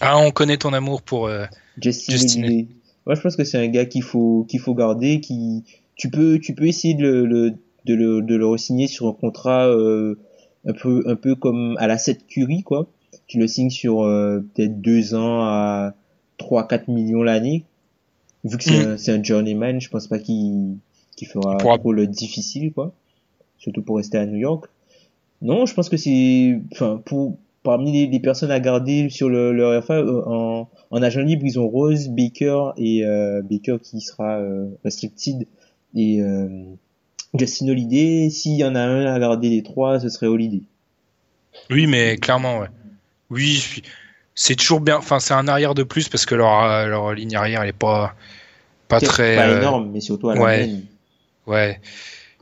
Ah, on connaît ton amour pour. euh,
Justin,
Justin.
Holiday. Moi, je pense que c'est un gars qu'il faut, qu'il faut garder, qui, tu peux, tu peux essayer de le, le- de le, de le re-signer sur un contrat, euh, un peu, un peu comme à la 7 Curie, quoi. Tu le signes sur, euh, peut-être deux ans à 3, 4 millions l'année. Vu que c'est
Mm.
un, c'est un journeyman, je pense pas qu'il, qu'il fera
Il pourra-
trop le difficile, quoi. Surtout pour rester à New York. Non, je pense que c'est, enfin, pour, parmi les, les personnes à garder sur le, le RFA, euh, en, en agent libre, ils ont Rose, Baker et euh, Baker qui sera euh, restricted et Justin Holiday. S'il y en a un à garder des trois, ce serait Holiday.
Oui, mais clairement, ouais. Oui, c'est toujours bien. Enfin, c'est un arrière de plus parce que leur, leur ligne arrière, elle est pas, pas très.
pas énorme, mais surtout à la
ouais.
main.
Ouais.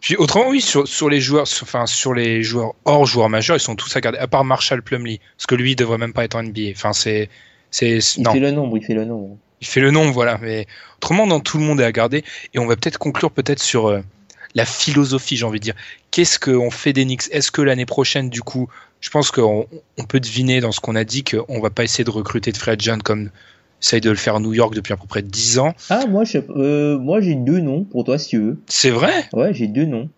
Puis autrement, oui, sur, sur les joueurs, sur- enfin sur les joueurs hors joueurs majeurs, ils sont tous à garder, à part Marshall Plumlee, parce que lui, il devrait même pas être en NBA. Enfin, c'est, c'est,
Il
non,
fait le nombre, il fait le nombre.
il fait le nom, voilà. Mais autrement, dans tout le monde est à garder. Et on va peut-être conclure peut-être sur euh, la philosophie, j'ai envie de dire. Qu'est-ce qu'on fait des Knicks? Est-ce que l'année prochaine, du coup, je pense qu'on on peut deviner dans ce qu'on a dit qu'on va pas essayer de recruter de Fred John comme essaye de le faire à New York depuis à peu près 10 ans.
Ah, moi, je, euh, moi, j'ai deux noms pour toi, si tu veux.
C'est vrai?
Ouais, j'ai deux noms.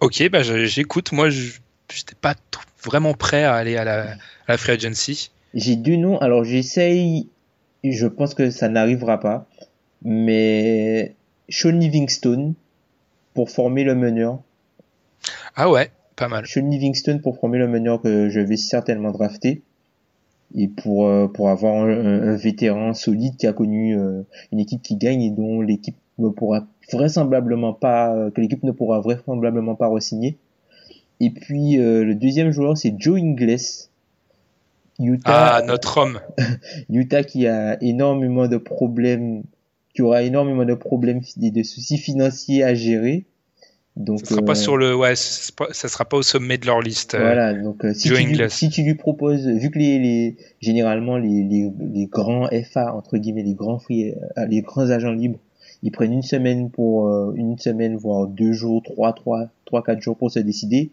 Ok, bah j'écoute. Moi, je n'étais pas vraiment prêt à aller à la, à la Free Agency.
J'ai deux noms. Alors, j'essaye. Je pense que ça n'arrivera pas. Mais Sean Livingstone pour former le meneur.
Ah ouais, pas mal.
Sean Livingstone pour former le meneur que je vais certainement drafter. Et pour, euh, pour avoir un, un- vétéran solide qui a connu euh, une équipe qui gagne et dont l'équipe ne pourra vraisemblablement pas, euh, que l'équipe ne pourra vraisemblablement pas re-signer. Et puis euh, le deuxième joueur c'est Joe Ingles. Utah,
Ah, notre homme.
Utah qui a énormément de problèmes, qui aura énormément de problèmes et de soucis financiers à gérer. Donc,
ça sera pas
euh,
sur le, ouais, ça sera pas au sommet de leur liste. euh.
Voilà, donc euh, si, tu lui, si tu lui proposes, vu que les, les généralement les, les, les grands FA entre guillemets, les grands free, les grands agents libres, ils prennent une semaine pour euh, une semaine voire deux jours, trois, trois, trois, quatre jours pour se décider.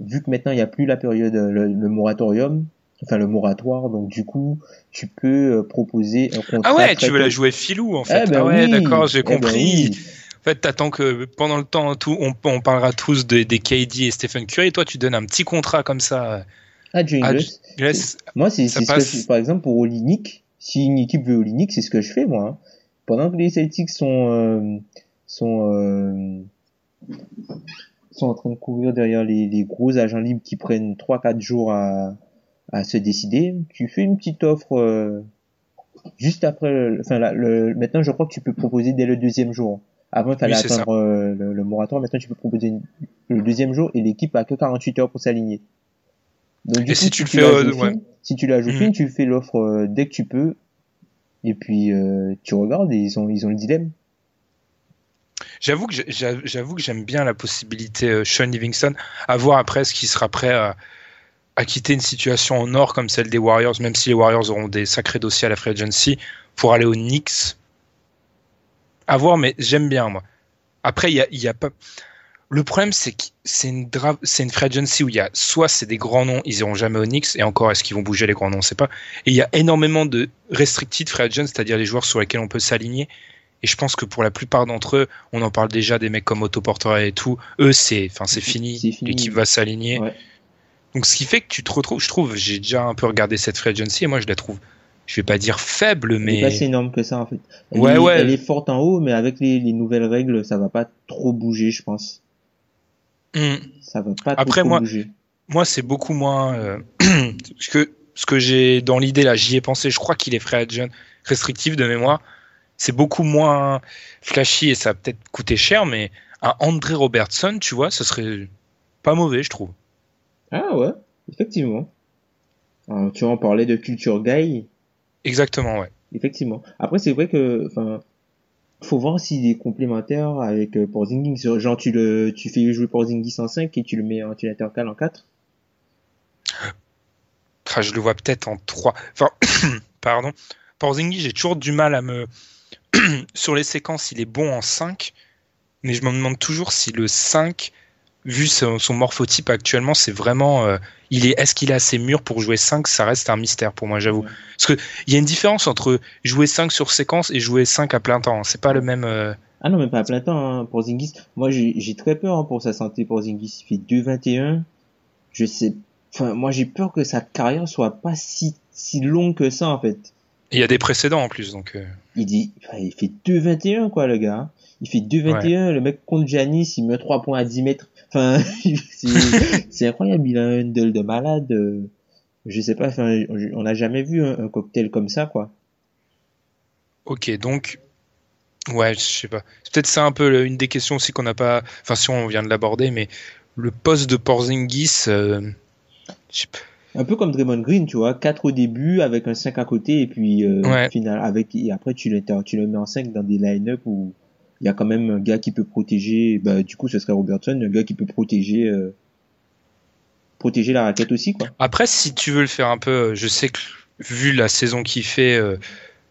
Vu que maintenant il n'y a plus la période, le, le moratorium, enfin le moratoire, donc du coup tu peux euh, proposer un contrat.
Ah ouais, tu veux la jouer filou en fait.
Eh ben
ah ouais,
oui,
d'accord, j'ai
eh ben
compris.
oui.
En fait, t'attends que pendant le temps, tout, on, on parlera tous des, des KD et Stephen Curry. Et toi, tu donnes un petit contrat comme ça.
Ah, Joe Ingles. Moi, c'est ce que je- par exemple pour Olinik, si une équipe veut Olinik, c'est ce que je fais moi. hein. Pendant que les Celtics sont euh, sont euh, sont en train de courir derrière les, les gros agents libres qui prennent 3-4 jours à à se décider, tu fais une petite offre euh, juste après. le- Enfin, là, le, maintenant, je crois que tu peux proposer dès le deuxième jour. Avant, il fallait
Oui,
attendre euh, le, le moratoire. Maintenant, tu peux proposer une- le deuxième jour et l'équipe a que 48 heures pour s'aligner. Donc, du
Et
coup,
si tu le fais, euh, ouais.
si tu la joues fine, tu fais l'offre euh, dès que tu peux. Et puis, euh, tu regardes et ils ont, ils ont le dilemme.
J'avoue que j'avoue j'aime bien la possibilité Sean Livingston à voir après ce qui sera prêt à, à quitter une situation en or comme celle des Warriors, même si les Warriors auront des sacrés dossiers à la free agency pour aller aux Knicks. À voir, mais j'aime bien moi. Après, il y a, y a pas. Le problème, c'est que c'est une, c'est une free agency où il y a soit c'est des grands noms, ils iront jamais aux Knicks, et encore, est-ce qu'ils vont bouger les grands noms, on sait pas. Et il y a énormément de restricted free agents, c'est-à-dire les joueurs sur lesquels on peut s'aligner. Et je pense que pour la plupart d'entre eux, on en parle déjà des mecs comme Otto Porter et tout. Eux, c'est, enfin, c'est fini.
Fini.
L'équipe va s'aligner.
Ouais.
Donc, ce qui fait que tu te retrouves, je trouve, j'ai déjà un peu regardé cette free agency et moi, je la trouve, je vais pas dire faible,
Elle est pas si
mais
énorme que ça, en fait. Elle,
Ouais,
est,
ouais.
elle est forte en haut, mais avec les, les nouvelles règles, ça va pas trop bouger, je pense.
Hmm.
Ça va pas
Après,
trop,
moi-
bouger.
moi, c'est beaucoup moins euh, ce que ce que j'ai dans l'idée là, j'y ai pensé. Je crois qu'il est free agent restrictif de mémoire. C'est beaucoup moins flashy et ça va peut-être coûter cher, mais un André Robertson, tu vois, ce serait pas mauvais, je trouve.
Ah ouais, effectivement. Alors, tu en parlais de culture guy,
Exactement, ouais.
effectivement. Après, c'est vrai que, enfin, faut voir s'il est complémentaire avec euh, Porzingis. Genre, tu le, tu fais jouer Porzingis en 5 et tu le mets en, tu l'intercales en 4.
Enfin, je le vois peut-être en 3. Enfin, pardon. Porzingis, j'ai toujours du mal à me. Sur les séquences, il est bon en 5, mais je me demande toujours si le 5, vu son, son morphotype actuellement, c'est vraiment. euh, il est, est-ce qu'il est assez mûr pour jouer 5 Ça reste un mystère pour moi, j'avoue. Parce que il y a une différence entre jouer 5 sur séquence et jouer 5 à plein temps. C'est pas le même. euh,
Ah non, mais pas à plein temps, hein, Porzingis. Moi, j'ai très peur hein, pour sa santé, Porzingis. Il fait 2,21. Je sais, enfin, moi, j'ai peur que sa carrière soit pas si, si longue que ça, en fait.
Il y a des précédents en plus, donc. euh,
Il dit, enfin, il fait 2,21 quoi le gars. Il fait 2,21, le mec contre Giannis, il met 3 points à 10 mètres. Enfin, c'est c'est incroyable, il a un handle de malade. euh, Je sais pas, enfin, on n'a jamais vu un, un cocktail comme ça quoi.
Ok, donc. Ouais, je sais pas. C'est peut-être ça un peu une des questions aussi qu'on n'a pas. Enfin, si on vient de l'aborder, mais le poste de Porzingis. euh, je sais pas.
Un peu comme Draymond Green, tu vois, 4 au début avec un 5 à côté et puis euh,
Ouais.
final avec et après tu le tu le mets en 5 dans des line-up où il y a quand même un gars qui peut protéger bah du coup ce serait Robertson, un gars qui peut protéger euh, protéger la raquette aussi quoi.
Après, si tu veux le faire un peu, euh, je sais que vu la saison qu'il fait, euh,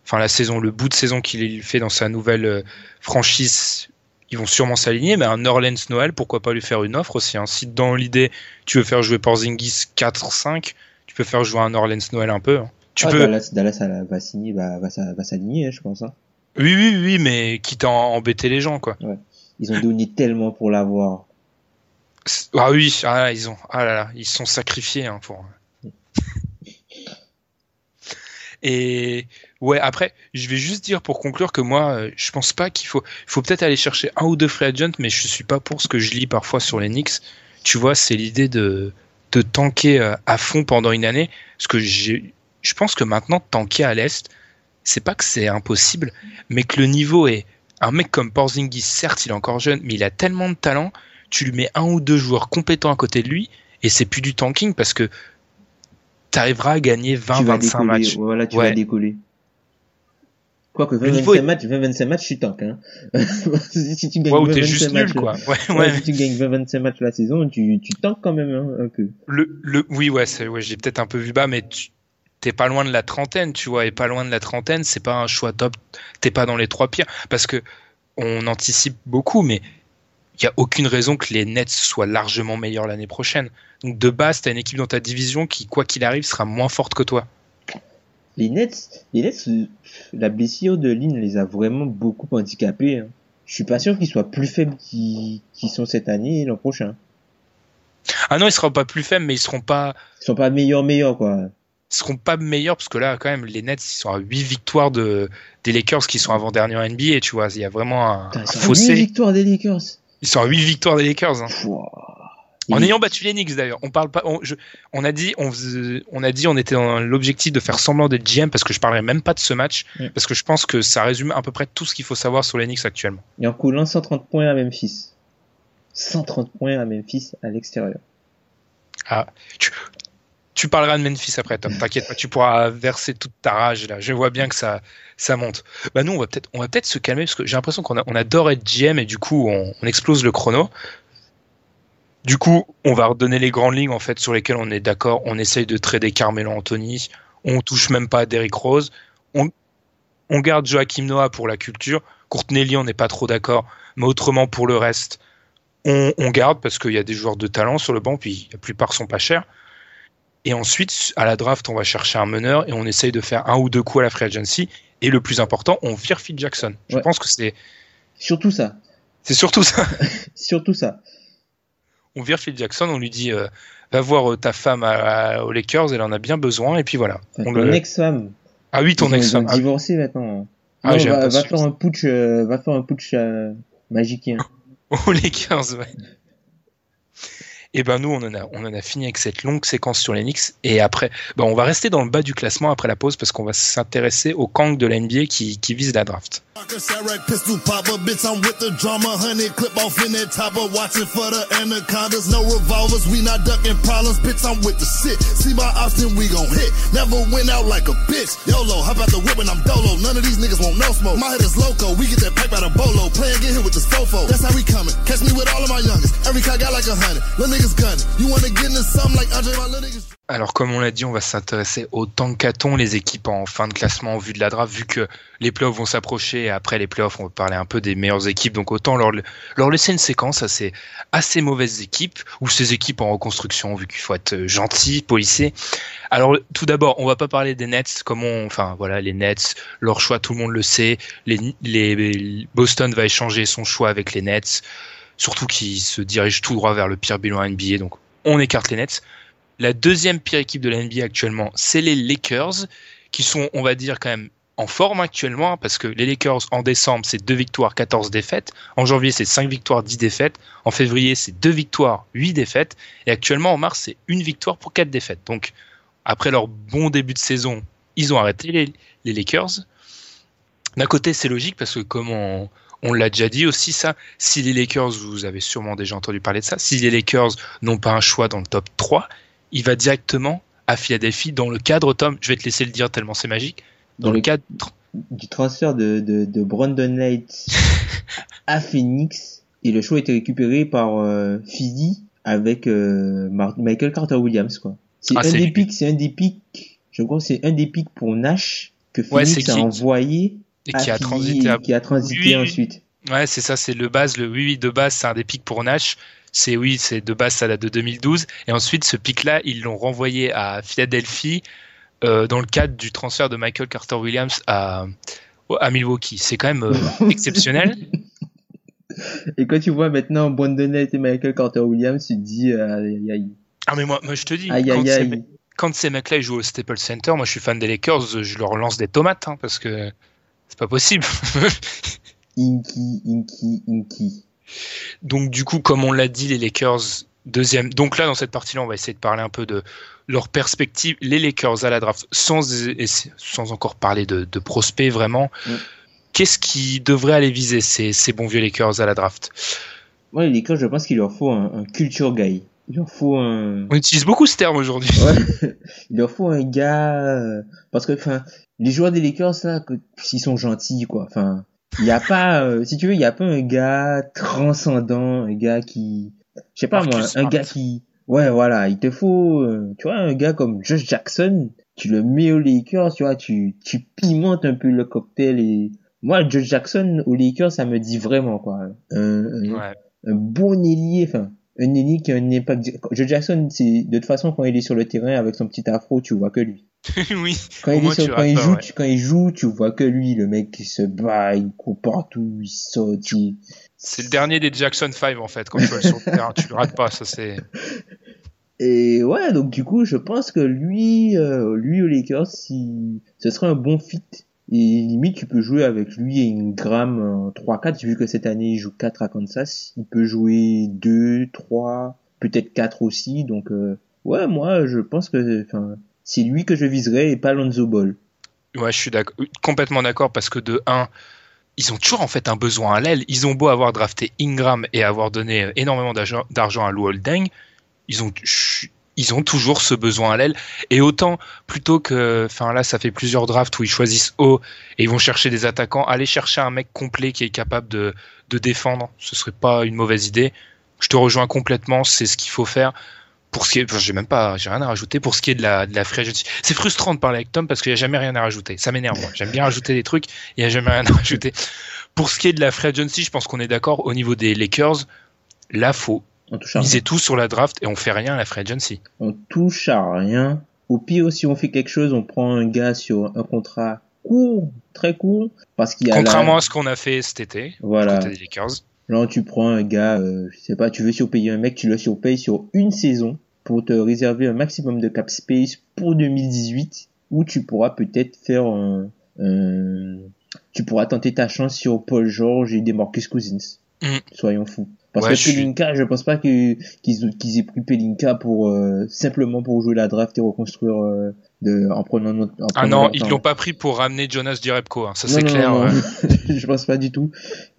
enfin la saison, le bout de saison qu'il fait dans sa nouvelle euh, franchise, ils vont sûrement s'aligner. Mais un Orleans Noël, pourquoi pas lui faire une offre aussi hein. Si dans l'idée tu veux faire jouer Porzingis 4-5, tu peux faire jouer un Orleans Noël un peu. hein. Tu
Ah,
peux.
Dallas, va signer, va, va, va s'aligner, hein, je pense. Hein.
Oui, oui, oui, mais quitte à embêter les gens, quoi.
Ils ont donné tellement pour l'avoir.
Ah oui, ah là, ils ont, ah là là, ils sont sacrifiés hein, pour. Et ouais, après, je vais juste dire pour conclure que moi, euh, je pense pas qu'il faut, il faut peut-être aller chercher un ou deux free agents, mais je suis pas pour ce que je lis parfois sur les Knicks. Tu vois, c'est l'idée de de tanker euh, à fond pendant une année, parce que je pense que maintenant tanker à l'est, c'est pas que c'est impossible, mais que le niveau est un mec comme Porzingis, certes, il est encore jeune, mais il a tellement de talent tu lui mets un ou deux joueurs compétents à côté de lui et c'est plus du tanking parce que tu arriveras à gagner
tu vas
20-25
décoller.
matchs.
Voilà, tu
Ouais.
vas décoller. Quoique,
Le niveau
20-25
est-
matchs, 20-25 matchs, tu tank, hein. si tu gagnes
Ouais, ou t'es
20-25
juste
matchs,
nul, quoi. Ouais,
Ouais, si tu gagnes 20-25 matchs la saison, tu, tu tankes quand même, hein, un peu.
Le, le, oui, ouais, ouais, j'ai peut-être un peu vu bas, mais tu t'es pas loin de la trentaine, tu vois, et pas loin de la trentaine, c'est pas un choix top. T'es pas dans les trois pires, parce que on anticipe beaucoup, mais il y a aucune raison que les Nets soient largement meilleurs l'année prochaine. Donc de base, t'as une équipe dans ta division qui, quoi qu'il arrive, sera moins forte que toi.
Les Nets, les Nets, la blessure de Lynn les a vraiment beaucoup handicapés. Hein. Je suis pas sûr qu'ils soient plus faibles qu'ils qu'ils sont cette année et l'an prochain.
Ah non, ils seront pas plus faibles, mais ils seront pas,
Ils sont pas meilleurs, meilleurs, quoi.
Seront pas meilleurs parce que là, quand même, les Nets, ils sont à 8 victoires de, des Lakers qui sont avant dernier en NBA, tu vois. Il y a vraiment un, un fossé.
huit victoires des Lakers.
Ils sont à 8 victoires des Lakers. hein. En ayant battu les Knicks d'ailleurs, on parle pas. On, je- on a dit, on, faisait- on a dit, on était dans l'objectif de faire semblant d'être GM parce que je parlerai même pas de ce match
Mm.
parce que je pense que ça résume à peu près tout ce qu'il faut savoir sur les Knicks actuellement.
Et en coulant 130 points à Memphis. 130 points à Memphis à l'extérieur.
Tu parleras de Memphis après, Tom. T'inquiète pas, tu pourras verser toute ta rage là. Je vois bien que ça, ça monte. Bah nous, on va peut-être, on va peut-être se calmer parce que j'ai l'impression qu'on on adore être GM et du coup, on, explose le chrono. Du coup, on va redonner les grandes lignes en fait sur lesquelles on est d'accord. On essaye de trader Carmelo Anthony. On touche même pas à Derrick Rose. On, on garde Joachim Noah pour la culture. Courtney on n'est pas trop d'accord. Mais autrement, pour le reste, on, on garde parce qu'il y a des joueurs de talent sur le banc, puis la plupart sont pas chers. Et ensuite, à la draft, on va chercher un meneur et on essaye de faire un ou deux coups à la free agency. Et le plus important, on vire Phil Jackson. Je
Ouais.
pense que c'est
Surtout ça.
c'est surtout ça.
Surtout ça.
On vire Phil Jackson, on lui dit euh, va voir euh, ta femme à- à- aux Lakers, elle en a bien besoin. Et puis voilà.
Enfin,
On
ton
le-
ex-femme.
Ah oui, ton
Ils ont-
ex
Ils ont
femme.
divorcé maintenant.
Ah,
Non, va, va faire un putsch, euh, va faire un putsch euh, magicien.
aux Lakers, ouais. Et ben nous, on en, a, fini avec cette longue séquence sur Knicks. Et après, ben on va rester dans le bas du classement après la pause parce qu'on va s'intéresser au Kang de la qui vise la draft.
Sarek, pistol popper, bitch, I'm with the drama, honey, clip off in that topper, watching for the anacondas, no revolvers, we not ducking problems, bitch, I'm with the shit, see my option, we gon' hit, never went out like a bitch, YOLO, hop out the whip I'm dolo, none of these niggas want no smoke, my head is loco, we get that pipe out of bolo, play and get hit with this fofo, that's how we coming, catch me with all of my youngest, every car got like a hundred, little niggas gunning, you wanna get into something like Andre, my little niggas.
Alors, comme on l'a dit, on va s'intéresser au tankathon, les équipes en fin de classement en vue de la draft, vu que les playoffs vont s'approcher. Et après les playoffs, on va parler un peu des meilleures équipes. Donc, autant leur, leur laisser une séquence à ces assez mauvaises équipes, ou ces équipes en reconstruction, vu qu'il faut être gentil, policé. Alors, tout d'abord, on va pas parler des Nets, comme on, enfin, voilà, les Nets, leur choix, tout le monde le sait. Les, les, Boston va échanger son choix avec les Nets, surtout qu'ils se dirigent tout droit vers le pire bilan NBA. Donc, on écarte les Nets. La deuxième pire équipe de la NBA actuellement, c'est les Lakers, qui sont, on va dire, quand même en forme actuellement, hein, parce que les Lakers en décembre, c'est 2 victoires, 14 défaites. En janvier, c'est 5 victoires, 10 défaites. En février, c'est 2 victoires, 8 défaites. Et actuellement, en mars, c'est une victoire pour 4 défaites. Donc, après leur bon début de saison, ils ont arrêté les, les Lakers. D'un côté, c'est logique, parce que comme on, on l'a déjà dit aussi, ça, si les Lakers, vous avez sûrement déjà entendu parler de ça, si les Lakers n'ont pas un choix dans le top 3, il va directement à Philadelphie dans le cadre, Tom, je vais te laisser le dire tellement c'est magique, dans,
Dans
le
le-
cadre
Du transfert de, de, de Brandon Knight à Phoenix. Et le choix a été récupéré par euh, Fizzy avec euh, Michael Carter Williams, quoi. C'est
Ah,
un des pics, c'est un des pics, je crois que c'est un des pics pour Nash que Phoenix a envoyé
et
à
qui a
Fizzy
transité à...
et qui a transité
Oui, oui.
ensuite.
Ouais, c'est ça, c'est le base, le oui, oui, de base, c'est un des pics pour Nash. C'est oui, c'est de base, ça date de 2012. Et ensuite, ce pic-là, ils l'ont renvoyé à Philadelphie euh, dans le cadre du transfert de Michael Carter Williams à, à Milwaukee. C'est quand même euh, exceptionnel.
Et quand tu vois maintenant Brandon Knight et Michael Carter Williams, tu te dis, euh, aïe, aïe,
Ah, mais moi, moi je te dis,
aïe,
quand
aïe,
ces,
aïe.
quand ces mecs-là jouent au Staples Center, moi je suis fan des Lakers, je leur lance des tomates hein, parce que c'est pas possible.
Inky, Inky, Inky.
Donc du coup, comme on l'a dit, les Lakers deuxième. Donc là, dans cette partie-là, on va essayer de parler un peu de leur perspective. Les Lakers à la draft, sans sans encore parler de, de prospects vraiment.
Mm.
Qu'est-ce qui devrait aller viser ces, ces bons vieux Lakers à la draft?
Moi, les Lakers, je pense qu'il leur faut un, un culture guy. il leur faut un.
On utilise beaucoup ce terme aujourd'hui.
Ouais. il leur faut un gars euh, parce que enfin les joueurs des Lakers là, s'ils sont gentils quoi. Enfin, il y a pas, euh, si tu veux, il y a pas un gars transcendant, un gars qui, je sais pas
Marcus
moi, un
Smart.
gars qui, ouais voilà, il te faut, euh, tu vois, un gars comme Josh Jackson, tu le mets aux Lakers, tu vois, tu tu pimentes un peu le cocktail et moi Josh Jackson aux Lakers ça me dit vraiment quoi. Un, un-
Ouais.
un bon ailier, enfin, un ailier qui a un impact. Joe Jackson, c'est de toute façon quand il est sur le terrain avec son petit afro, tu vois que lui.
oui.
Quand il, est sur- quand il
pas,
joue,
ouais.
tu, quand il joue, tu vois que lui, le mec qui se bat, il court partout, il saute, il...
C'est le dernier des Jackson 5 en fait. Quand tu vas sur le terrain, tu le rates pas. Ça c'est.
Et ouais, donc du coup, je pense que lui, euh, lui aux Lakers, si... ce serait un bon fit. Et limite, tu peux jouer avec lui et Ingram en 3-4, vu que cette année, il joue 4 à Kansas. Il peut jouer 2, 3, peut-être 4 aussi. Donc, euh, ouais, moi, je pense que enfin, c'est lui que je viserais et pas Lonzo Ball.
Ouais, je suis complètement d'accord parce que de 1, ils ont toujours en fait un besoin à l'aile. Ils ont beau avoir drafté Ingram et avoir donné euh, énormément d'argent à Lou Holding, ils ont ils ont toujours ce besoin à l'aile. Et autant plutôt que, enfin là, ça fait plusieurs drafts où ils choisissent haut et ils vont chercher des attaquants, aller chercher un mec complet qui est capable de de défendre, ce serait pas une mauvaise idée. Je te rejoins complètement, c'est ce qu'il faut faire. Pour ce qui est, j'ai même pas, j'ai rien à rajouter. Pour ce qui est de la, de la free agency, c'est frustrant de parler avec Tom parce qu'il n'y a jamais rien à rajouter. Ça m'énerve, moi. J'aime bien rajouter des trucs, il n'y a jamais rien à rajouter. Pour ce qui est de la free agency, je pense qu'on est d'accord au niveau des Lakers. Là, faut
On touche à rien.
miser tout sur la draft et on fait rien à la free agency.
On touche à rien. Au pire, si on fait quelque chose, on prend un gars sur un contrat court, très court, parce qu'il y a
Contrairement
la...
à ce qu'on a fait cet été,
Voilà.
côté des Lakers.
Là, tu prends un gars, euh, je sais pas, tu veux surpayer un mec, tu le surpayes sur une saison pour te réserver un maximum de cap space pour 2018, où tu pourras peut-être faire un, un- tu pourras tenter ta chance sur Paul George et Demarcus Cousins.
Mm.
Soyons fous. Parce
Ouais,
que
je suis-
Pelinka, je pense pas qu'ils aient pris Pelinka pour euh, simplement pour jouer la draft et reconstruire euh, de en prenant notre- en
Ah non, ils l'ont pas pris pour ramener Jonas Direbko, hein. ça c'est clair.
non, je pense pas du tout.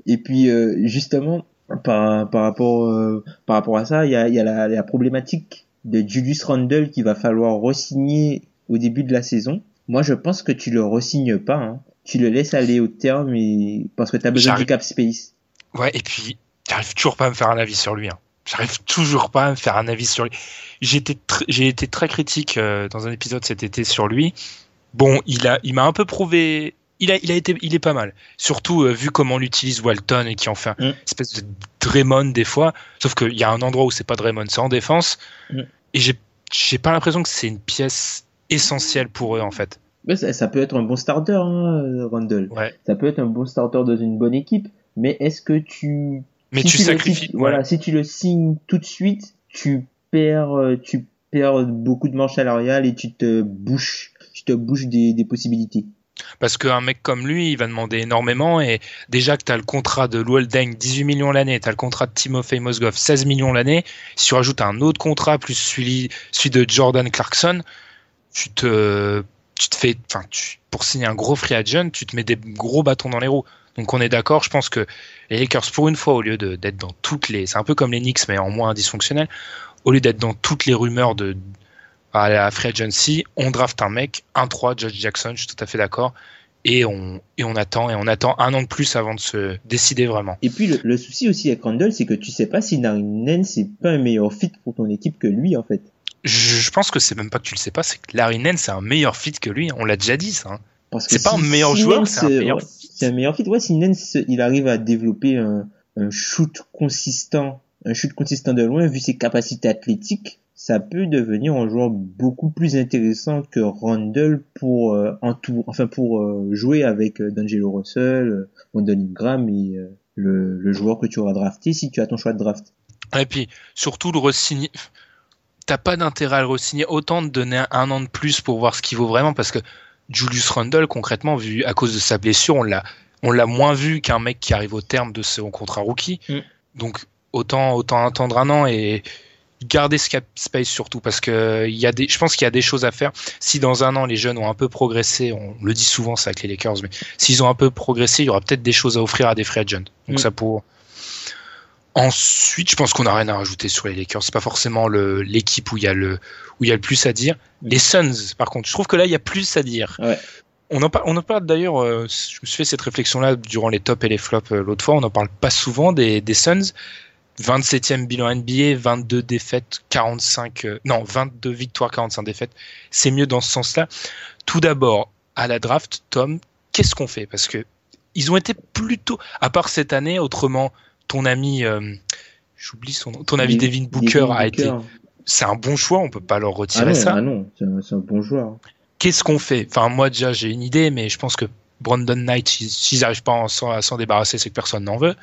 Et puis euh, justement par par rapport euh, par rapport à ça, il y a il y a la, la problématique de Julius Randle qu'il va falloir re-signer au début de la saison. Moi, je pense que tu le re-signes pas. Hein. Tu le laisses aller au terme et parce que tu as besoin du cap space.
Ouais, et puis, j'arrive toujours pas à me faire un avis sur lui. Hein. J'arrive toujours pas à me faire un avis sur lui. J'ai été, tr- été très critique euh, dans un épisode cet été sur lui. Bon, il a, il m'a un peu prouvé. Il a, il a été, il est pas mal. Surtout euh, vu comment on utilise Walton et qui en fait une
Mm.
espèce de Draymond des fois. Sauf qu'il y a un endroit où c'est pas Draymond, c'est en défense.
Mm.
Et j'ai, j'ai pas l'impression que c'est une pièce essentielle pour eux en fait.
Mais ça, ça peut être un bon starter, hein, Randle.
Ouais.
Ça peut être un bon starter dans une bonne équipe. Mais est-ce que tu
Mais
si
tu
le-
sacrifies.
si- voilà, si tu le signes tout de suite, tu perds, euh, tu perds beaucoup de manches salariales et tu te bouches, tu te bouches des, des possibilités.
Parce qu'un mec comme lui, il va demander énormément. Et déjà que tu as le contrat de Luol Deng, 18 millions l'année, tu as le contrat de Timofey Mozgov, 16 millions l'année. Si tu rajoutes un autre contrat, plus celui, celui de Jordan Clarkson, tu te, tu te fais, enfin, pour signer un gros free agent, tu te mets des gros bâtons dans les roues. Donc on est d'accord, je pense que les Lakers, pour une fois, au lieu d'être dans toutes les, c'est un peu comme les Knicks, mais en moins dysfonctionnel, au lieu d'être dans toutes les rumeurs de, à la free agency, on draft un mec, 1-3, Judge Jackson, je suis tout à fait d'accord, et on, et on attend, et on attend un an de plus avant de se décider vraiment.
Et puis le, le souci aussi avec Randle, c'est que tu sais pas si Narinen c'est pas un meilleur fit pour ton équipe que lui en fait.
Je, je pense que c'est même pas que tu le sais pas, c'est que Larry Nance c'est un meilleur fit que lui, on l'a déjà dit ça. hein. C'est pas un meilleur
si
joueur, c'est un
euh,
meilleur
ouais,
fit.
C'est un meilleur fit. Ouais, si Nance il arrive à développer un, shoot consistant, un shoot consistant de loin, vu ses capacités athlétiques, ça peut devenir un joueur beaucoup plus intéressant que Randle pour euh, entour, enfin pour euh, jouer avec euh, D'Angelo Russell, euh, Wendell Ingram et euh, le, le joueur que tu auras drafté si tu as ton choix de draft.
Et puis, surtout, le re-signer. T'as pas d'intérêt à le re-signer, autant de donner un an de plus pour voir ce qu'il vaut vraiment, parce que Julius Randle, concrètement, vu à cause de sa blessure, on l'a, on l'a moins vu qu'un mec qui arrive au terme de son contrat rookie.
Mm.
Donc, autant, autant attendre un an et garder ce cap space surtout, parce que il y a des, je pense qu'il y a des choses à faire. Si dans un an, les jeunes ont un peu progressé, on le dit souvent, ça avec les Lakers, mais s'ils ont un peu progressé, il y aura peut-être des choses à offrir à des free agents. Donc,
Mm.
ça pour, Ensuite, je pense qu'on n'a rien à rajouter sur les Lakers. C'est pas forcément l'équipe où il y a le où il y a le plus à dire.
Mm.
Les Suns, par contre, je trouve que là il y a plus à dire.
Ouais.
On en, par- on en parle d'ailleurs. euh, je me suis fait cette réflexion-là durant les tops et les flops euh, l'autre fois. On en parle pas souvent des, des Suns. 27e bilan NBA, 22 défaites, 45 euh, non 22 victoires, 45 défaites. C'est mieux dans ce sens-là. Tout d'abord, à la draft, Tom, qu'est-ce qu'on fait? Parce que ils ont été plutôt, à part cette année, autrement, ton ami, euh, j'oublie son nom, ton ami Devin Booker a été, c'est un bon choix, on peut pas leur
Ah
retirer
non,
ça.
ah non, c'est un, bon joueur.
Qu'est-ce qu'on fait? Enfin, moi déjà, j'ai une idée, mais je pense que Brandon Knight, s'ils- n'arrivent pas à s'en- débarrasser, c'est que personne n'en veut.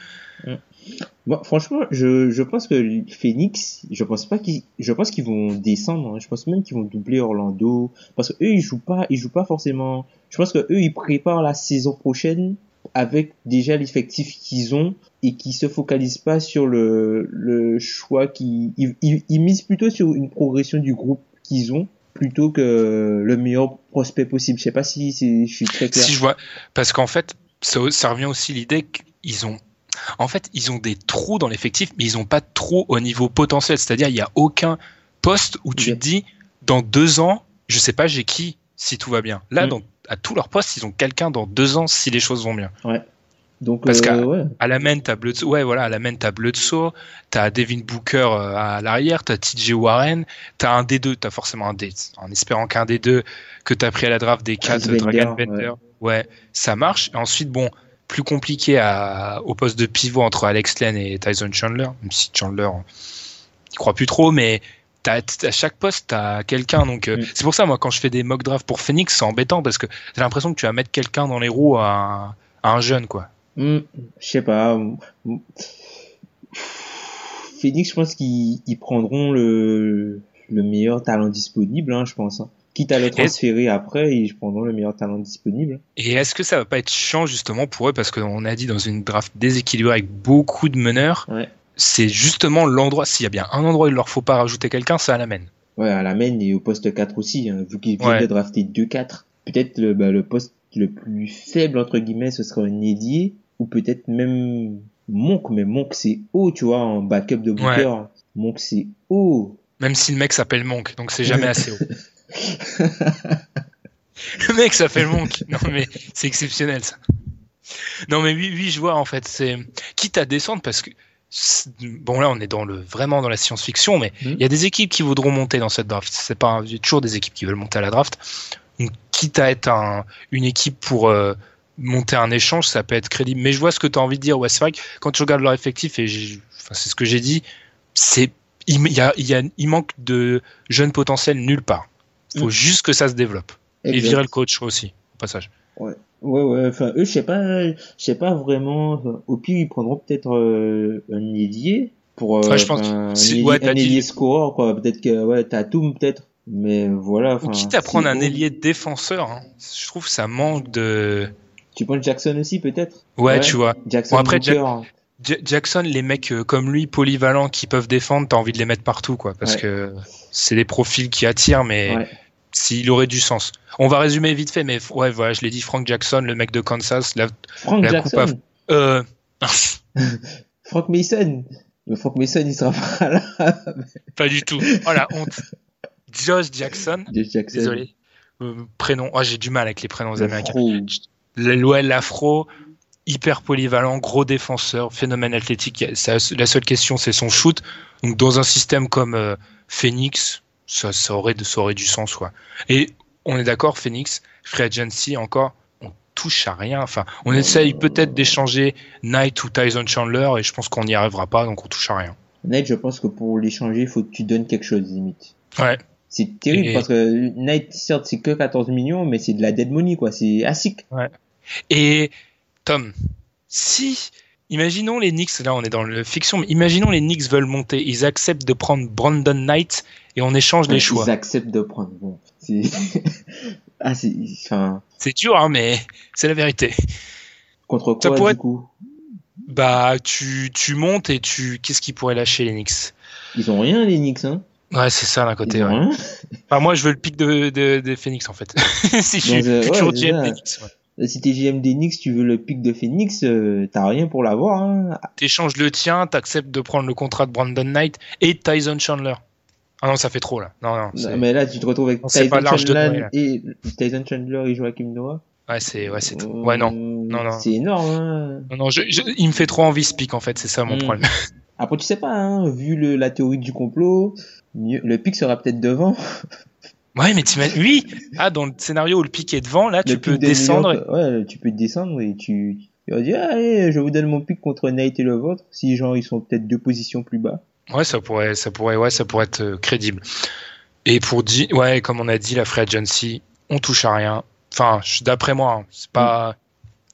Bon, franchement, je, je pense que Phoenix, je pense pas qu'ils, je pense qu'ils vont descendre. hein. Je pense même qu'ils vont doubler Orlando, parce que eux ils jouent pas, ils jouent pas forcément. Je pense que eux ils préparent la saison prochaine avec déjà l'effectif qu'ils ont et qui se focalisent pas sur le le choix qui, ils, ils, ils misent plutôt sur une progression du groupe qu'ils ont plutôt que le meilleur prospect possible. Je sais pas si je suis très clair.
Si je vois, parce qu'en fait, ça, ça revient aussi l'idée qu'ils ont, en fait, ils ont des trous dans l'effectif, mais ils ont pas de trous au niveau potentiel. C'est-à-dire, il y a aucun poste où tu te dis, dans deux ans, je sais pas, j'ai qui si tout va bien. Là,
Mm.
dans, à tous leurs postes, ils ont quelqu'un dans deux ans si les choses vont bien.
Donc,
Parce
euh,
qu'à-
ouais.
À la main, t'as Bledsoe, ouais, voilà, à la main, t'as Bledsoe, t'as Devin Booker euh, à l'arrière, t'as TJ Warren, t'as un des deux, t'as forcément un des, en espérant qu'un des deux que t'as pris à la draft des quatre,
Bender,
Dragon Bender, ouais. ça marche. Et ensuite, bon, plus compliqué à, au poste de pivot entre Alex Len et Tyson Chandler, même si Chandler, il croit plus trop, mais t'as, à chaque poste, t'as quelqu'un. Donc, euh,
Mm.
c'est pour ça, moi, quand je fais des mock drafts pour Phoenix, c'est embêtant parce que j'ai l'impression que tu vas mettre quelqu'un dans les roues à un, à un jeune, quoi.
Hmm, je sais pas. Phoenix, je pense qu'ils ils prendront le, le meilleur talent disponible, hein, je pense. hein. Quitte à le transférer après, ils prendront le meilleur talent disponible.
Et est-ce que ça va pas être chiant justement pour eux parce qu'on a dit dans une draft déséquilibrée avec beaucoup de meneurs,
Ouais.
C'est justement l'endroit. S'il y a bien un endroit où il leur faut pas rajouter quelqu'un, c'est à la main.
Ouais, à la main et au poste 4 aussi, hein, vu qu'ils viennent
Ouais.
de drafter 2-4. Peut-être le, bah, le poste le plus faible, entre guillemets, ce serait un ailier, ou peut-être même Monk, mais Monk c'est haut, tu vois, en backup de Booker. Monk c'est haut.
Même si le mec s'appelle Monk, donc c'est jamais assez haut. le mec s'appelle Monk. Non mais c'est exceptionnel ça. Non mais oui, oui, je vois en fait. C'est quitte à descendre parce que bon là on est dans le vraiment dans la science-fiction, mais il
Mhm.
y a des équipes qui voudront monter dans cette draft. C'est pas il y a toujours des équipes qui veulent monter à la draft. Donc, quitte à être un, une équipe pour euh, monter un échange, ça peut être crédible. Mais je vois ce que tu as envie de dire. Ouais, c'est vrai que quand tu regardes leur effectif, et enfin, c'est ce que j'ai dit, c'est il, y a, il, y a, il manque de jeunes potentiels nulle part. Il faut
Mm.
juste que ça se développe. Et virer le coach aussi, au passage.
Ouais, ouais, enfin, eux, je sais pas, je sais pas vraiment, au pire, ils prendront peut-être euh, un ailier pour, euh,
Ouais, je pense
un ailier,
ouais,
un
dit-
quoi. Peut-être que, ouais, Tatum, peut-être. Mais voilà,
Ou quitte à prendre un ailier défenseur, hein. je trouve que ça manque de.
Tu prends Jackson aussi, peut-être?
Ouais,
Ouais.
tu vois.
Jackson
Bon, après,
Booker. hein.
Ja- Jackson, les mecs euh, comme lui, polyvalents, qui peuvent défendre, t'as envie de les mettre partout, quoi. Parce
Ouais.
que c'est des profils qui attirent, mais
Ouais.
S'il aurait du sens. On va résumer vite fait, mais ouais, voilà, je l'ai dit, Frank Jackson, le mec de Kansas, la,
Frank
la coupe
Jackson.
euh,
Frank Mason. Mais Frank Mason, il sera pas là.
pas du tout. Oh la honte. Josh Jackson,
Josh Jackson.
désolé. Euh, prénom, oh, j'ai du mal avec les prénoms américains. L'OL l'afro, hyper polyvalent, gros défenseur, phénomène athlétique. La seule question, c'est son shoot. Donc, dans un système comme euh, Phoenix, ça, ça, aurait, ça aurait du sens. Quoi. Et on est d'accord, Phoenix, Free Agency, encore, on touche à rien. Enfin, on essaye peut-être d'échanger Knight ou Tyson Chandler, et je pense qu'on n'y arrivera pas, donc on touche à rien.
Knight, je pense que pour l'échanger, il faut que tu donnes quelque chose, limite.
Ouais.
C'est terrible
Et-
parce que Knight, certes, c'est que 14 millions, mais c'est de la dead money, quoi. C'est ASIC.
Et Tom, si, imaginons les Knicks, là on est dans le fiction, mais imaginons les Knicks veulent monter, ils acceptent de prendre Brandon Knight et on échange les choix.
Ils acceptent de prendre. Bon, c'est, ah, enfin,
dur, hein, mais c'est la vérité.
contre
Ça
quoi,
pourrait
du coup?
Bah, tu, tu montes et tu, qu'est-ce qu'ils pourraient lâcher les Knicks?
Ils ont rien, les Knicks, hein?
Ouais, c'est ça d'un côté. Ouais. Enfin, moi, je veux le pic de, de, de Phoenix en fait. si je suis
euh,
futur
ouais,
GM
c'est
des
ça.
Knicks. ouais.
Si t'es GM Knicks, tu veux le pic de Phoenix, euh, t'as rien pour l'avoir. Hein.
T'échanges le tien, t'acceptes de prendre le contrat de Brandon Knight et Tyson Chandler. Ah non, ça fait trop là. Non, non.
mais là, tu te retrouves avec
Non,
Tyson
de
Chandler et Tyson Chandler et Joachim Noah.
Ouais, c'est ouais, c'est trop. Ouais, non.
Euh,
Non, non.
C'est énorme. Hein.
Non, non, je- je- il me fait trop envie ce pic en fait, c'est ça mon
Mm.
problème.
Après, tu sais pas, hein, vu le, la théorie du complot, mieux- le pic sera peut-être devant.
Ouais, mais t'imagines, oui. Ah, dans le scénario où le pic est devant, là, tu peux
de
descendre.
Ouais, tu peux descendre et tu, tu vas dire, allez, je vous donne mon pic contre Nate et le vôtre. Si genre ils sont peut-être deux positions plus bas.
Ouais, ça pourrait, ça pourrait, ouais, ça pourrait être euh, crédible. Et pour dire, ouais, comme on a dit, la free agency, on touche à rien. Enfin, d'après moi, hein, c'est pas,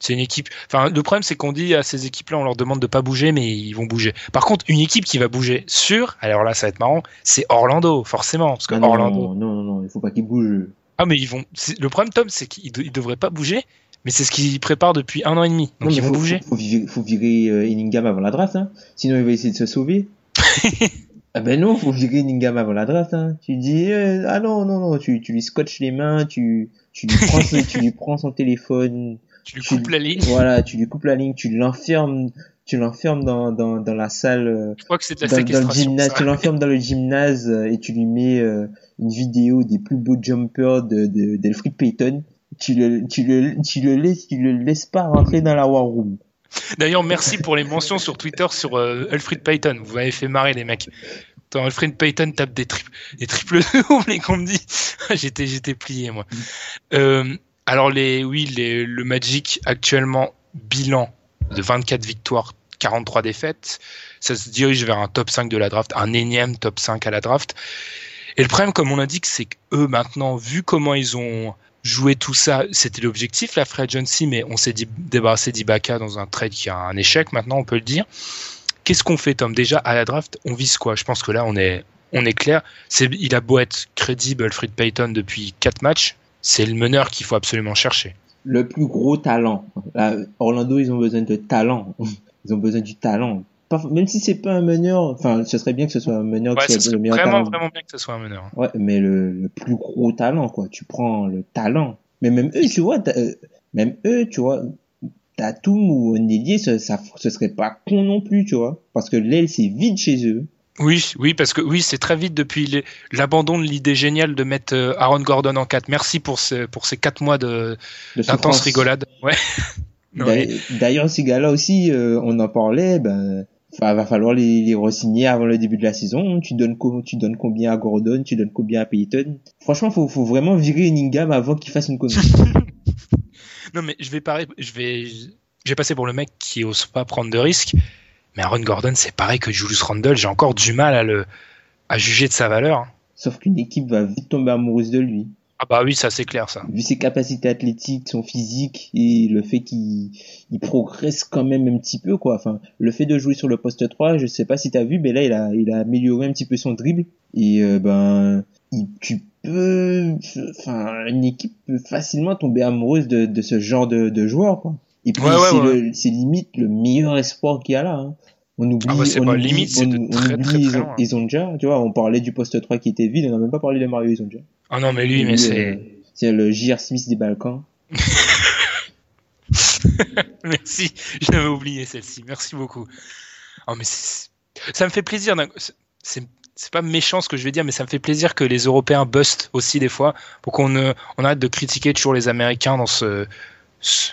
c'est une équipe. Enfin, le problème, c'est qu'on dit à ces équipes-là, on leur demande de pas bouger, mais ils vont bouger. Par contre, une équipe qui va bouger sûr, alors là, ça va être marrant, c'est Orlando, forcément, parce que
Ah non,
Orlando.
non, non, non, il faut pas qu'ils bougent.
Ah, mais ils vont. Le problème, Tom, c'est qu'ils ils devraient pas bouger, mais c'est ce qu'ils préparent depuis un an et demi. Donc
non,
ils vont
faut,
bouger.
Faut, faut virer, faut virer euh, Inningham avant la draft, hein. Sinon il va essayer de se sauver. ah ben non, faut virer Inningham avant la draft, hein. Tu dis, euh, ah non, non, non, tu, tu lui scotches les mains, tu, tu lui prends, son- tu lui prends son téléphone,
Tu lui
tu-
coupes la ligne.
voilà, tu lui coupes la ligne, tu l'enfermes, tu l'enfermes dans, dans, dans la salle, euh,
Je crois que c'est de la
dans, dans le
séquestration.
gymnase,
ça.
tu l'enfermes dans le gymnase euh, et tu lui mets euh, une vidéo des plus beaux jumpers de, de, Payton. Tu le, tu le, tu le laisses, tu le laisses pas rentrer dans la war room.
D'ailleurs, merci pour les mentions sur Twitter sur euh, Alfred Payton. Vous m'avez fait marrer, les mecs. Quand Alfred Payton tape des, tri- des triples doubles et qu'on me dit, j'étais, j'étais plié, moi. Euh, alors, les, oui, le Magic, actuellement, bilan de 24 victoires, 43 défaites. Ça se dirige vers un top 5 de la draft, un énième top 5 à la draft. Et le problème, comme on dit, c'est qu'eux, maintenant, vu comment ils ont joué tout ça, c'était l'objectif, la free agency, mais on s'est débarrassé d'Ibaka dans un trade qui a un échec, maintenant, on peut le dire. Qu'est-ce qu'on fait, Tom? Déjà, à la draft, on vise quoi? Je pense que là, on est, on est clair. Il a beau être crédible, Alfred Payton, depuis 4 matchs, c'est le meneur qu'il faut absolument chercher.
Le plus gros talent. Là, Orlando, ils ont besoin de talent. Ils ont besoin du talent. Même si c'est pas un meneur, enfin, ce serait bien que ce soit un meneur
Ouais,
qui
ce
soit le meilleur
vraiment,
talent.
vraiment bien que ce soit un meneur.
Ouais, mais le, le plus gros talent, quoi. Tu prends le talent. Mais même eux, tu vois, euh, même eux, tu vois, Tatum ou Nelly, ça, ça, ce serait pas con non plus, tu vois. Parce que l'aile, c'est vide chez eux.
Oui, oui, parce que oui, c'est très vite depuis l'abandon de l'idée géniale de mettre euh, Aaron Gordon en 4. Merci pour, ce, pour ces 4 mois de,
De
d'intense
souffrance.
rigolade. Ouais.
D'a-
Ouais.
D'ailleurs, ces gars-là aussi, euh, on en parlait, ben, fa- va falloir les, les re-signer avant le début de la saison. Tu donnes, co- tu donnes combien à Gordon, tu donnes combien à Payton. Franchement, faut, faut vraiment virer Inningham avant qu'il fasse une connerie.
Non, mais je vais pareil, je vais, je vais passer pour le mec qui ose pas prendre de risques. Mais Aaron Gordon, c'est pareil que Julius Randle. J'ai encore du mal à le, à juger de sa valeur. hein.
Sauf qu'une équipe va vite tomber amoureuse de lui.
Ah bah oui, ça c'est clair ça.
Vu ses capacités athlétiques, son physique et le fait qu'il il progresse quand même un petit peu, quoi. Enfin, le fait de jouer sur le poste 3, je sais pas si t'as vu, mais là, il a, il a amélioré un petit peu son dribble. Et, euh, ben, il- tu peux, enfin, une équipe peut facilement tomber amoureuse de, de ce genre de, de joueur, quoi. Et puis,
Ouais, ouais,
c'est
ouais.
limite le meilleur espoir qu'il y a là, hein. On oublie,
Ah bah,
on
pas
oublie,
limite,
on,
de
on
très,
oublie
très, très
Ison-
loin.
Isonja, tu vois, on parlait du poste 3 qui était vide, on n'a même pas parlé de Mario Isonja.
Ah non, mais lui, mais c'est.
euh, c'est le J.R. Smith des Balkans.
Merci, j'avais oublié celle-ci. Merci beaucoup. Oh, mais ça me fait plaisir. c'est- pas méchant ce que je vais dire, mais ça me fait plaisir que les Européens bustent aussi des fois, pour qu'on ne- on arrête de critiquer toujours les Américains dans ce, ce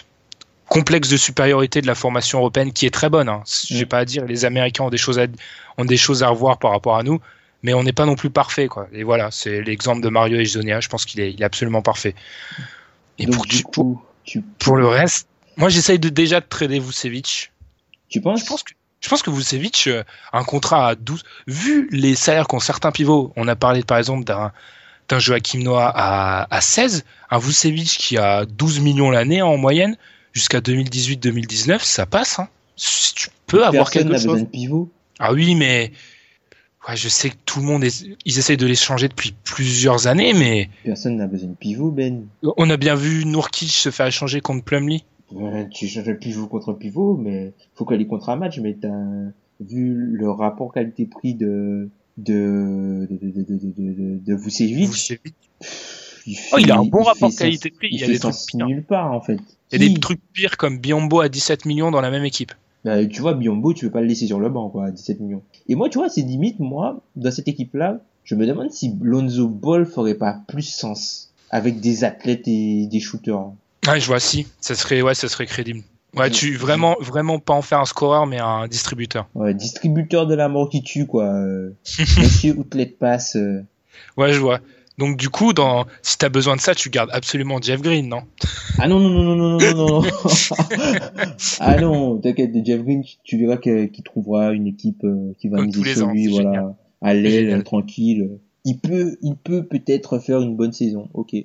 complexe de supériorité de la formation européenne qui est très bonne. Hein. J'ai pas à dire, les Américains ont des choses à ont des choses à revoir par rapport à nous, mais on n'est pas non plus parfait, quoi. Et voilà, c'est l'exemple de Mario Ezonia. Je pense qu'il est, il est absolument parfait. Et
Donc,
pour,
du
pour,
coup, tu,
pour le reste, moi j'essaye de déjà de trader Vucevic.
tu penses?
Je pense que je pense que Vucevic euh, un contrat à 12 vu les salaires qu'ont certains pivots, on a parlé par exemple d'un d'un Joachim Noah à, à 16, un Vucevic qui a 12 millions l'année en moyenne jusqu'à 2018-2019, ça passe hein. Si tu peux avoir
Personne
quelque
n'a
chose.
besoin de pivot.
Ah oui, mais ouais, je sais que tout le monde est... ils essayent de les changer depuis plusieurs années mais
Personne n'a besoin de pivot, Ben.
on a bien vu Nourkic se faire échanger contre Plumlee.
Ouais, tu changes pivot contre pivot, mais faut qu'elle y contre un match, mais t'as vu le rapport qualité-prix de de de de de de, de, de Vucevic,
Vucevic. Oh, il a un bon
fait
rapport qualité-prix, il y a
fait
des trucs
nulle part en fait.
Il y a des trucs pires comme Biombo à 17 millions dans la même équipe.
Bah, tu vois, Biombo, tu peux pas le laisser sur le banc, quoi, à 17 millions. Et moi, tu vois, c'est limite, moi, dans cette équipe-là, je me demande si Lonzo Ball ferait pas plus sens avec des athlètes et des shooters.
Ouais, je vois, si. Ça serait, ouais, ça serait crédible. Ouais, tu vraiment, vraiment pas en faire un scoreur, mais un distributeur.
Ouais, distributeur de la mort qui tue, quoi. Monsieur Outlet Pass. euh.
Ouais, je vois. Donc, du coup, dans, si t'as besoin de ça, tu gardes absolument Jeff Green, non?
Ah non, non, non, non, non, non, non, non. ah non, t'inquiète, Jeff Green, tu, tu verras qu'il trouvera une équipe euh, qui va
Comme
miser sur lui, voilà,
génial.
à l'aile, tranquille. Il peut, il peut peut-être faire une bonne saison, ok.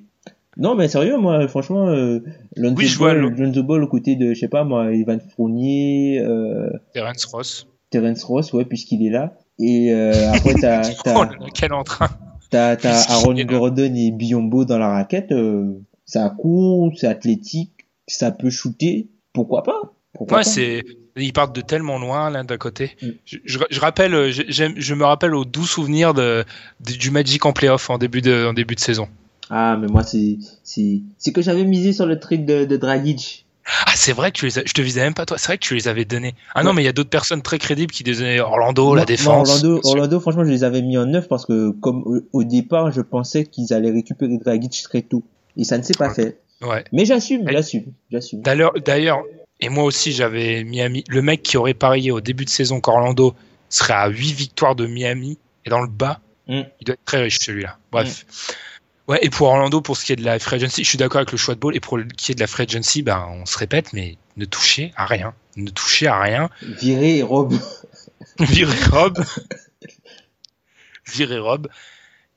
Non, mais sérieux, moi, franchement, euh, Lonzo,
Oui,
Ball, Lonzo Ball aux côtés de, je sais pas, moi, Ivan Fournier, euh,
Terence Ross.
Terence Ross, ouais, puisqu'il est là. Et euh, après, t'as,
Oh quel entrain
T'as, Aaron. Gordon et Biombo dans la raquette, euh, ça court, c'est athlétique, ça peut shooter, pourquoi pas? Pourquoi
Ouais,
pas?
c'est. Ils partent de tellement loin l'un d'un côté.
Mm.
Je, je, je rappelle, euh, je- me rappelle au doux souvenir de, de- du Magic en playoff en début de, en début de saison.
Ah, mais moi, c'est, c'est, c'est que j'avais misé sur le trade de, de Dragic.
Ah, c'est vrai que tu les as, je te visais même pas toi. C'est vrai que tu les avais donnés. Ah non, mais il y a d'autres personnes très crédibles qui donnaient Orlando, la défense.
Orlando. Orlando, franchement, je les avais mis en neuf parce que, comme au, au départ, je pensais qu'ils allaient récupérer Dragic très tôt. Et ça ne s'est pas
Ouais.
fait.
Ouais.
Mais j'assume, j'assume, j'assume.
D'ailleurs, et moi aussi j'avais Miami. Le mec qui aurait parié au début de saison qu'Orlando serait à 8 victoires de Miami et dans le bas,
Mm.
il doit être très riche celui-là. Bref. Ouais, et pour Orlando, pour ce qui est de la free agency, je suis d'accord avec le choix de ball. Et pour ce qui est de la free agency, ben, on se répète, mais ne touchez à rien. Ne touchez à rien.
Virer Rob.
Virez Rob. Virez Rob.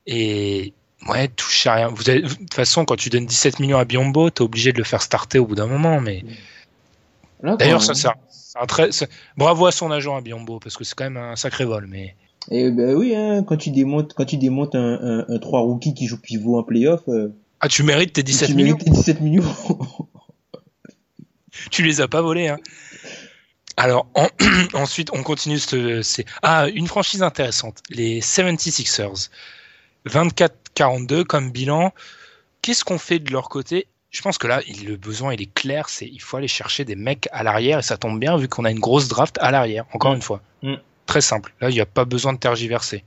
Et ouais, touchez à rien. Vous avez- de toute façon, quand tu donnes 17 millions à Biombo, t'es obligé de le faire starter au bout d'un moment. Mais D'ailleurs, ça, un- très, c'est- bravo à son agent à Biombo parce que c'est quand même un sacré vol. Mais
Eh ben oui, hein, quand tu démontes, quand tu démontes un, un, un 3 rookie qui joue pivot en playoff, euh,
ah, tu mérites tes 17
tu
millions.
mérites tes 17 millions.
Tu les as pas volés. Hein. Alors en- ensuite, on continue. Ce, c'est ah une franchise intéressante, les 76ers, 24-42 comme bilan. Qu'est-ce qu'on fait de leur côté? Je pense que là, il- le besoin il est clair. C'est il faut aller chercher des mecs à l'arrière et ça tombe bien vu qu'on a une grosse draft à l'arrière. Encore
Mm.
une fois,
Mm.
Très simple. Là, il n'y a pas besoin de tergiverser.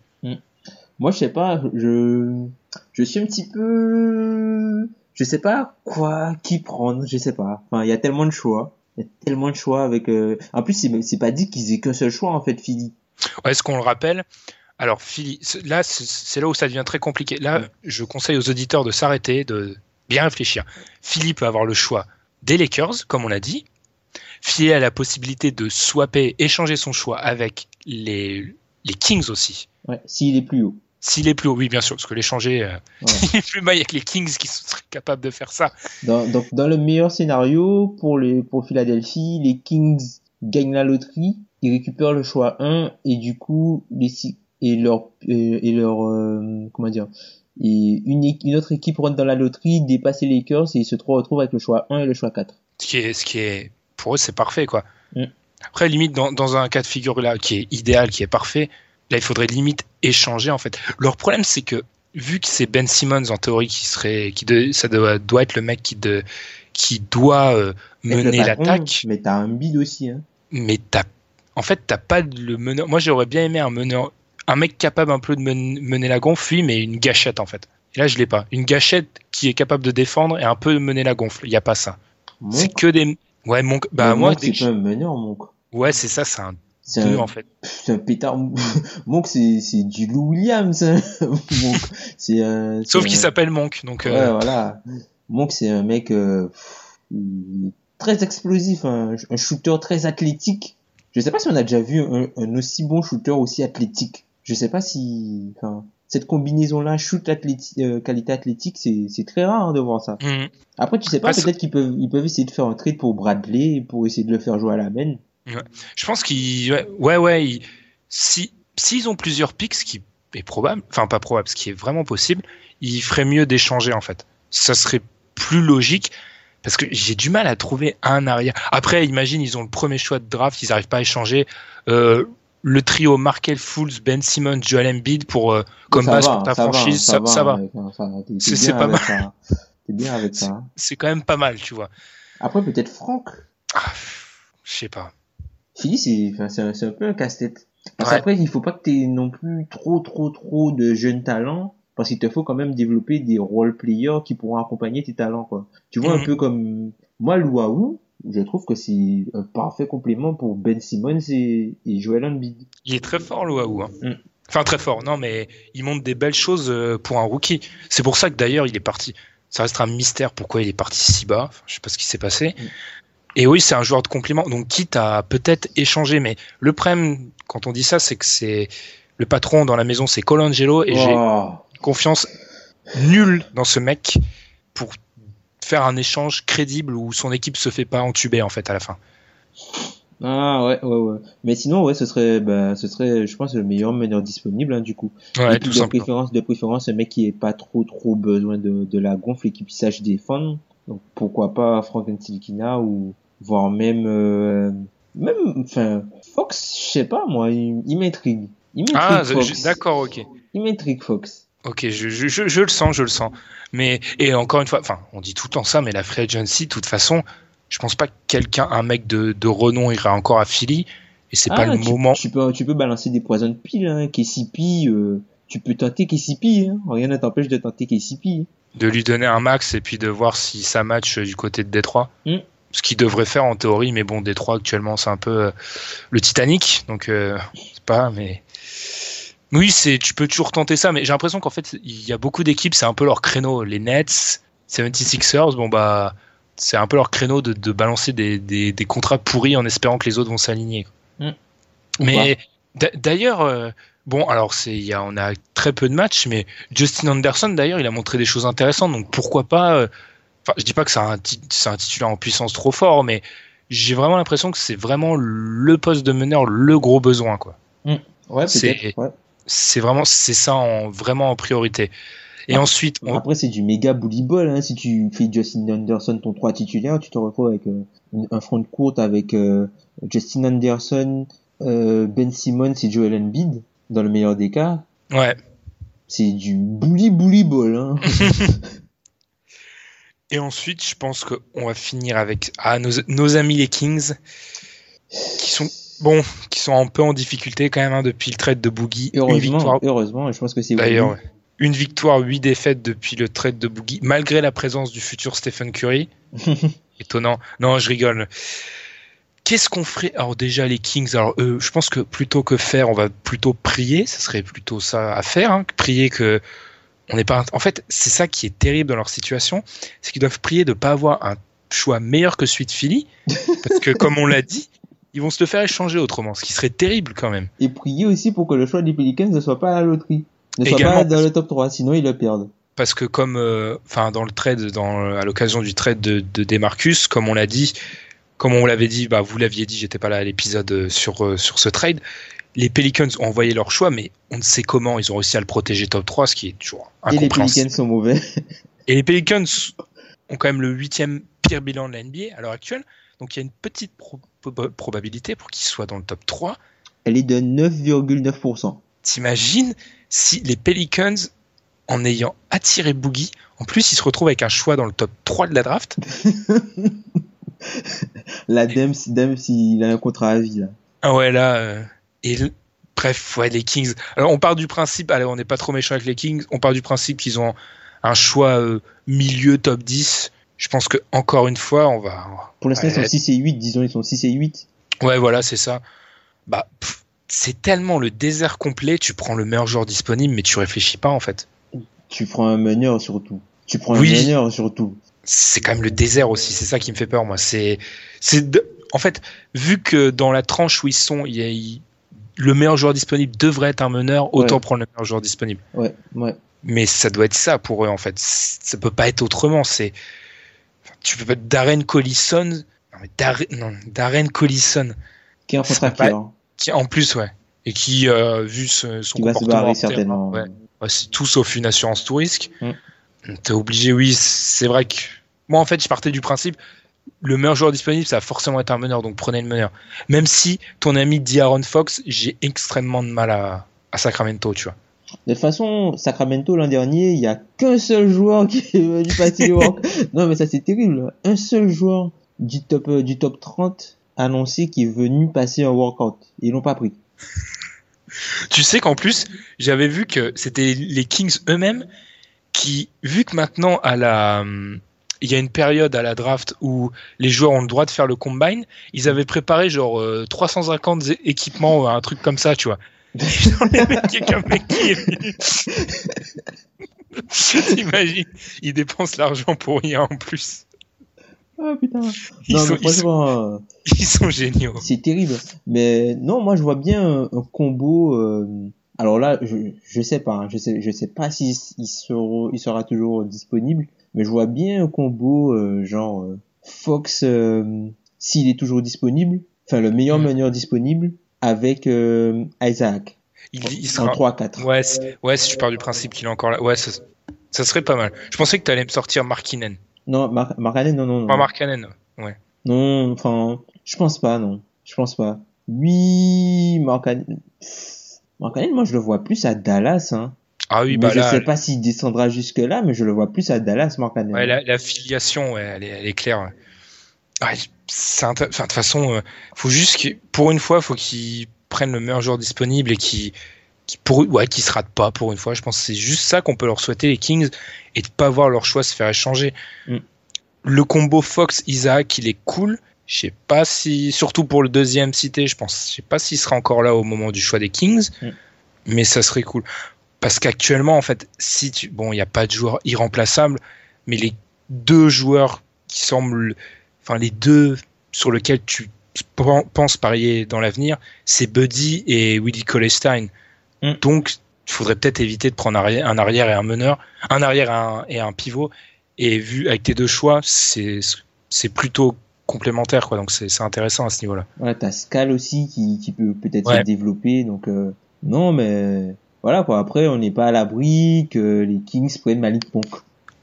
Moi, je sais pas, je, je suis un petit peu, je sais pas quoi, qui prendre, je sais pas. Enfin, il y a tellement de choix. Il y a tellement de choix avec, euh, en plus, c'est, pas dit qu'ils aient qu'un seul choix, en fait, Philly.
Ouais, Est-ce qu'on le rappelle Alors, Philly, là, c'est- c'est là où ça devient très compliqué. Là, je conseille aux auditeurs de s'arrêter, de bien réfléchir. Philly peut avoir le choix des Lakers, comme on l'a dit. Philly a la possibilité de swapper, échanger son choix avec les, les Kings aussi.
Ouais, s'il est plus haut.
S'il est plus haut, oui, bien sûr, parce que l'échanger, euh,
Ouais.
il est plus bas, il y a que les Kings qui seraient capables de faire ça.
Dans, donc, dans le meilleur scénario, pour les, pour Philadelphie, les Kings gagnent la loterie, ils récupèrent le choix 1, et du coup, les, et leur, euh, et leur, euh, comment dire, et une, autre équipe rentre dans la loterie, dépasse les Lakers, et ils se trou- retrouvent avec le choix 1 et le choix 4.
Ce qui est, ce qui est pour eux, c'est parfait, quoi.
Mm.
Après, limite, dans, dans un cas de figure là qui est idéal, qui est parfait, là, il faudrait limite échanger, en fait. Leur problème, c'est que, vu que c'est Ben Simmons, en théorie, qui serait, qui de- ça doit, doit être le mec qui, de, qui doit euh, mener l'attaque,
Mais t'as un bid aussi, hein.
mais t'as, en fait, t'as pas le meneur. Moi, j'aurais bien aimé un meneur, un mec capable un peu de men- mener la gonfle, oui, mais une gâchette, en fait. Et là, je l'ai pas. Une gâchette qui est capable de défendre et un peu de mener la gonfle. Il y a pas ça. C'est que des, ouais, mon, bah, moi,
Monk, c'est
que
pas meneur, Monk.
Ouais, c'est ça, c'est un
C'est
2
un,
en fait.
c'est un pétard. Monk, c'est, c'est du Lou Williams, hein. Monk. C'est un,
Sauf qu'il s'appelle Monk, donc
Ouais,
euh,
voilà. Monk, c'est un mec euh, très explosif, un, un shooter très athlétique. Je sais pas si on a déjà vu un, un aussi bon shooter aussi athlétique. Je sais pas si, enfin, cette combinaison-là, shoot athléti- euh, qualité athlétique, c'est, très rare hein, de voir ça.
hmm.
Après, tu sais pas, peut-être qu'ils peuvent, ils peuvent essayer de faire un trade pour Bradley pour essayer de le faire jouer à la main.
je pense qu'ils, ouais, ouais, ouais, ils- si s'ils ont plusieurs picks, ce qui est probable, enfin pas probable, ce qui est vraiment possible, ils feraient mieux d'échanger en fait. Ça serait plus logique parce que j'ai du mal à trouver un arrière. Après, imagine, ils ont le premier choix de draft, ils n'arrivent pas à échanger. Euh, le trio Markel Fools, Ben Simmons, Joel Embiid pour euh, comme base
va,
pour ta
ça va,
franchise, ça, ça va. C'est- pas mal.
ça. T'es bien avec ça. hein.
C'est quand même pas mal, tu vois.
Après, peut-être Franck.
Ah, je sais pas.
Philly, c'est un, peu un casse-tête. Parce
Ouais.
qu'après, il faut pas que tu non plus trop, trop, trop de jeunes talents. Parce qu'il te faut quand même développer des role players qui pourront accompagner tes talents, quoi. Tu vois,
Mhm.
un peu comme moi, Louaou, je trouve que c'est un parfait complément pour Ben Simmons et, et Joel Embiid.
Il est très fort, l'Oahu. Hein.
Mm.
Enfin, très fort, non, mais il montre des belles choses euh, pour un rookie. C'est pour ça que d'ailleurs, il est parti. Ça restera un mystère pourquoi il est parti si bas. Enfin, je sais pas ce qui s'est passé.
Mm.
Et oui, c'est un joueur de complément. Donc, quitte à peut-être échanger. Mais le problème, quand on dit ça, c'est que c'est le patron dans la maison, c'est Colangelo. Et j'ai confiance nulle dans ce mec pour faire un échange crédible où son équipe se fait pas entuber, en fait, à la fin.
Ah ouais, ouais, ouais. Mais sinon, ouais, ce serait, bah, ce serait, je pense, le meilleur meneur disponible, hein, du coup.
Ouais, tout
de préférence, de préférence, un mec qui ait pas trop, trop besoin de, de la gonfle et qui puisse sache défendre. Donc, pourquoi pas Frank Ntilikina ou, voire même, euh, même, enfin, Fox, je sais pas, moi, il, il m'intrigue.
Ah, d'accord, ok.
Il m'intrigue, Fox.
Ok, je, je, je, je le sens, je le sens. Mais et encore une fois, enfin, on dit tout le temps ça, mais la free agency, de toute façon, je pense pas que quelqu'un, un mec de, de renom, irait encore à Philly. Et c'est pas
Ah,
le
tu,
moment.
Tu peux, tu peux balancer des poisons de pile, hein, KCP, euh, tu peux tenter KCP, hein. Rien ne t'empêche de tenter KCP.
de lui donner un max et puis de voir si ça match du côté de Détroit.
Mm.
Ce qu'il devrait faire en théorie, mais bon, Détroit actuellement c'est un peu euh, le Titanic, donc euh, c'est pas, mais oui, c'est, tu peux toujours tenter ça, mais j'ai l'impression qu'en fait il y a beaucoup d'équipes, c'est un peu leur créneau. Les Nets, 76ers, bon bah c'est un peu leur créneau de, de balancer des, des, des contrats pourris en espérant que les autres vont s'aligner.
Mm.
Mais d'a- d'ailleurs, euh, bon, alors c'est, il y a, on a très peu de matchs, mais Justin Anderson d'ailleurs, il a montré des choses intéressantes, donc pourquoi pas. euh, Enfin, je dis pas que c'est un, titulaire en puissance trop fort, mais j'ai vraiment l'impression que c'est vraiment le poste de meneur, le gros besoin, quoi.
Ouais,
C'est-.
Ouais.
C'est vraiment, c'est ça en, vraiment en priorité. Et
Ah.
ensuite, on-
Après, c'est du méga bully ball, hein. Si tu fais Justin Anderson ton 3 titulaire, tu te retrouves avec euh, une- un front de courte avec euh, Justin Anderson, euh, Ben Simmons et Joel Embiid, dans le meilleur des cas.
ouais.
C'est du bully bully ball, hein.
Et ensuite, je pense qu'on va finir avec ah, nos, nos amis les Kings, qui sont bon, qui sont un peu en difficulté quand même hein, depuis le trade de Boogie. Une
heureusement,
victoire,
heureusement, et je pense que c'est
d'ailleurs, une victoire, huit défaites depuis le trade de Boogie, malgré la présence du futur Stephen Curry. Étonnant. Non, je rigole. Qu'est-ce qu'on ferait? Alors déjà les Kings, alors je pense que plutôt que faire, on va plutôt prier. Ce serait plutôt ça à faire, hein, prier que on n'est pas. En fait, c'est ça qui est terrible dans leur situation, c'est qu'ils doivent prier de pas avoir un choix meilleur que celui de Philly, parce que comme on l'a dit, ils vont se le faire échanger autrement, ce qui serait terrible quand même.
Et prier aussi pour que le choix des Pelicans ne soit pas à la loterie. Ne soit
Également,
pas dans le top 3, sinon ils le perdent.
parce que comme euh, enfin dans le trade dans à l'occasion du trade de, de Demarcus comme on l'a dit comme on l'avait dit bah vous l'aviez dit j'étais pas là à l'épisode euh, sur euh, sur ce trade les Pelicans ont envoyé leur choix mais on ne sait comment ils ont réussi à le protéger top 3 ce qui est toujours
Et les
incompréhensible
Pelicans sont mauvais.
et les Pelicans ont quand même le huitième pire bilan de la NBA à l'heure actuelle donc il y a une petite pro- pro- probabilité pour qu'ils soient dans le top 3
Elle est de 9,9%.
T'imagines si les Pelicans, en ayant attiré Boogie, en plus ils se retrouvent avec un choix dans le top 3 de la draft?
La Dems, Dems, il a un contrat à vie, là.
Ah ouais, là. euh, et bref, ouais, les Kings. Alors on part du principe, allez, on n'est pas trop méchant avec les Kings, on part du principe qu'ils ont un choix euh, milieu top 10. Je pense que encore une fois, on va.
Pour l'instant, ils sont 6 et 8, disons, ils sont 6 et 8.
Ouais, voilà, c'est ça. Bah, c'est tellement le désert complet, tu prends le meilleur joueur disponible, mais tu réfléchis pas en fait.
Tu prends un meneur surtout. Tu prends un
Oui.
meneur surtout.
c'est quand même le désert aussi. C'est ça qui me fait peur, moi. C'est, c'est, de- en fait, vu que dans la tranche où ils sont, il y a, il- le meilleur joueur disponible devrait être un meneur, autant
Ouais.
prendre le meilleur joueur disponible.
Ouais, ouais.
Mais ça doit être ça pour eux, en fait. Ça peut pas être autrement. C'est, tu peux pas, Darren Collison, non, mais Darren, non, Darren Collison,
Qui est contrat
pas- qui, en plus, ouais. Et qui, euh, vu ce- son
qui va se
comportement
barrer certainement.
ouais. Ouais, c'est tout sauf une assurance tout risque.
Mm.
T'es obligé, oui, c'est vrai que moi en fait je partais du principe le meilleur joueur disponible, ça va forcément être un meneur, donc prenez le meneur. Même si ton ami dit Aaron Fox, j'ai extrêmement de mal à, à Sacramento, tu vois.
De toute façon, Sacramento l'an dernier, il y a qu'un seul joueur qui est venu passer le work. Non, mais ça c'est terrible. Un seul joueur du top euh, du top 30 annoncé qui est venu passer un workout. Ils l'ont pas pris.
Tu sais qu'en plus, j'avais vu que c'était les Kings eux-mêmes qui, vu que maintenant à la, il y a une période à la draft où les joueurs ont le droit de faire le combine, ils avaient préparé genre euh, 350 é- équipements, un truc comme ça, tu vois. Genre, les mecs, a qu'un mec qui est. T'imagines, ils dépensent l'argent pour rien en plus.
Ah putain.
Ils,
non,
sont,
mais
ils, sont,
franchement, euh,
ils sont géniaux.
c'est terrible. Mais non, moi je vois bien un, un combo. euh, Alors là, je je sais pas, hein, je sais je sais pas si il sera il sera toujours disponible, mais je vois bien un combo euh, genre euh, Fox euh, s'il est toujours disponible, enfin le meilleur
Mm.
meneur disponible avec euh, Isaac
Il, il
en
sera.
3-4.
Ouais, ouais, si tu pars du principe qu'il est encore là, ouais, ça, ça serait pas mal. Je pensais que tu allais me sortir Markinen.
Non, Mar Markkanen, non non non.
Pas Markkanen, ouais.
Non, enfin, je pense pas, non. Je pense pas. Oui, Markkanen. Markkanen, moi je le vois plus à Dallas, hein.
Ah oui,
Mais
bah
je
là,
sais pas s'il descendra jusque là, mais je le vois plus à Dallas, Markkanen.
ouais, la, la filiation, ouais, elle, est, elle est claire. Ouais. Enfin, de toute façon, euh, faut juste que, pour une fois, faut qu'ils prennent le meilleur joueur disponible et qui, qui pour, ouais, qui se rate pas pour une fois. Je pense que c'est juste ça qu'on peut leur souhaiter les Kings et de pas voir leur choix se faire échanger.
Mm.
Le combo Fox Isaac, il est cool. Je sais pas si, surtout pour le deuxième cité, je pense, je sais pas s'il sera encore là au moment du choix des Kings,
Mm.
mais ça serait cool. Parce qu'actuellement, en fait, si tu, bon, il n'y a pas de joueur irremplaçable, mais les deux joueurs qui semblent, enfin, les deux sur lesquels tu pen- penses parier dans l'avenir, c'est Buddy et Willie Colestein.
Mm.
Donc, il faudrait peut-être éviter de prendre un arrière et un meneur, un arrière et un, et un pivot. Et vu avec tes deux choix, c'est plutôt complémentaire, quoi. Donc, c'est intéressant à ce niveau-là.
Voilà, t'as Scal aussi qui, qui peut peut-être
Ouais.
se développer, donc euh, non, mais voilà quoi. Après, on n'est pas à l'abri que les Kings prennent Malik Monk,